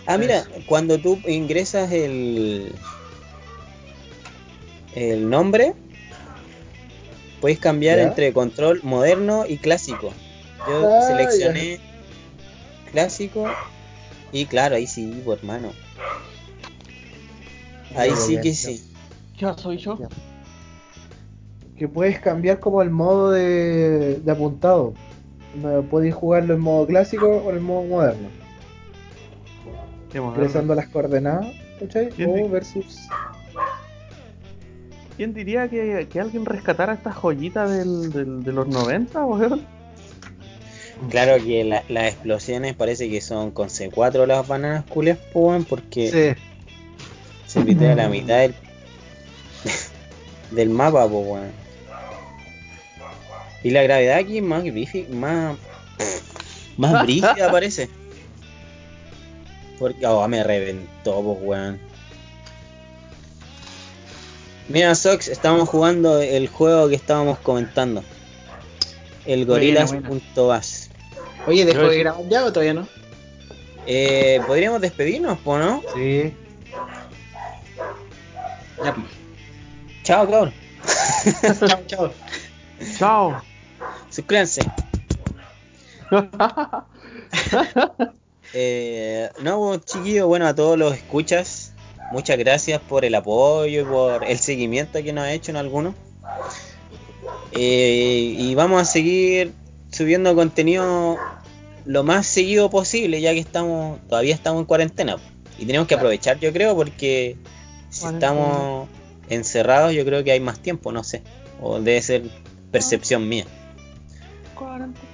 A: Ah, mira, cuando tú ingresas el el nombre, puedes cambiar
C: ¿Ya?
A: entre control moderno y clásico. Yo
C: Ah,
A: seleccioné clásico Y claro, ahí sí, pues, hermano. Ahí sí que sí.
B: ¿Qué soy yo?
E: Que puedes cambiar como el modo de, de apuntado. Podéis jugarlo en modo clásico o en modo moderno. Ingresando las coordenadas, ¿cachai? O versus.
B: ¿Quién diría que, que alguien rescatara esta joyita del, del- de los 90, weón?
A: Claro que la- las explosiones parece que son con C4 las bananas culias, pues, weón, porque
C: Sí,
A: se pitea la mitad del, *laughs* del mapa, pues, weón. Y la gravedad aquí es más más, más *laughs* brígida parece. Porque, oh, me reventó, pues, weón. Mira, Sox, estamos jugando el juego que estábamos comentando. El Gorilas.bas.
D: Oye, ¿dejó de grabar ya o todavía no?
A: Eh, Podríamos despedirnos, po, ¿no?
C: sí.
D: Ya, pues.
A: Chao, cabrón. *laughs*
D: chao, chao. *laughs*
B: ¡Chao!
A: Suscríbanse. *laughs* Eh, no, chiquillos, bueno, a todos los escuchas, muchas gracias por el apoyo y por el seguimiento que nos ha hecho en algunos. Eh, y vamos a seguir subiendo contenido lo más seguido posible, ya que estamos todavía estamos en cuarentena. Y tenemos que aprovechar, yo creo, porque si estamos encerrados, yo creo que hay más tiempo, no sé. O debe ser percepción mía.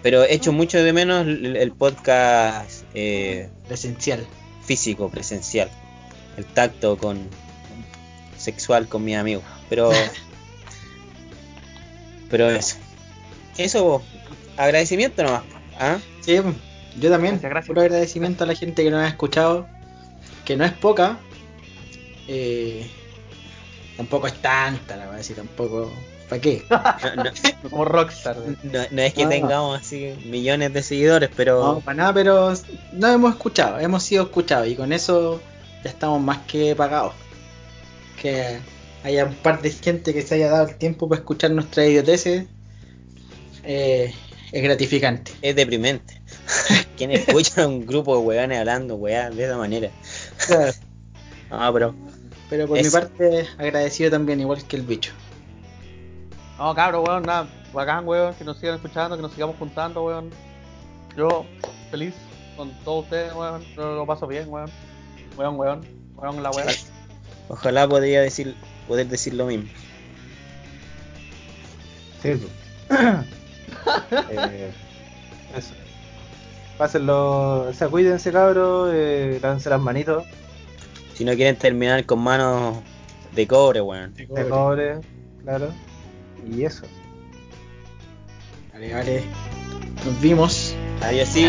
A: Pero echo mucho de menos el, el podcast eh,
D: Presencial.
A: físico, presencial. El tacto con sexual con mis amigos. Pero *laughs* pero eso. Eso, agradecimiento nomás. ¿ah?
D: Sí, yo también.
B: Gracias, gracias.
D: Puro agradecimiento a la gente que nos ha escuchado, que no es poca. Eh, tampoco es tanta, la verdad, si tampoco. ¿Para qué? *laughs*
A: No, no- *laughs*
B: Como Rockstar.
A: no- no es que
D: Ah.
A: tengamos así millones de seguidores, pero
D: No, para nada, pero no hemos escuchado, hemos sido escuchados y con eso ya estamos más que pagados. Que haya un par de gente que se haya dado el tiempo para escuchar nuestras idioteces eh, es gratificante.
A: es deprimente. *laughs* ¿Quién escucha a un grupo de weones hablando weá de esa manera? No, pero
D: Pero por mi parte, agradecido también, igual que el bicho.
B: No, cabrón, weón, nada. Bacán, weón, que nos sigan escuchando, que nos sigamos juntando, weón. Yo, feliz con todos ustedes, weón. Yo lo paso bien, weón. Weón, weón. Weón, la weón.
A: ojalá podría decir poder decir lo mismo.
C: Sí, pues. *laughs* Eh, eso. Pásenlo, o sea, cuídense cabros, eh, lávense las manitos
A: Si no quieren terminar con manos de cobre, weón.
C: de cobre, claro. Y eso.
D: Vale, vale. Nos vimos.
A: Adiós, sí.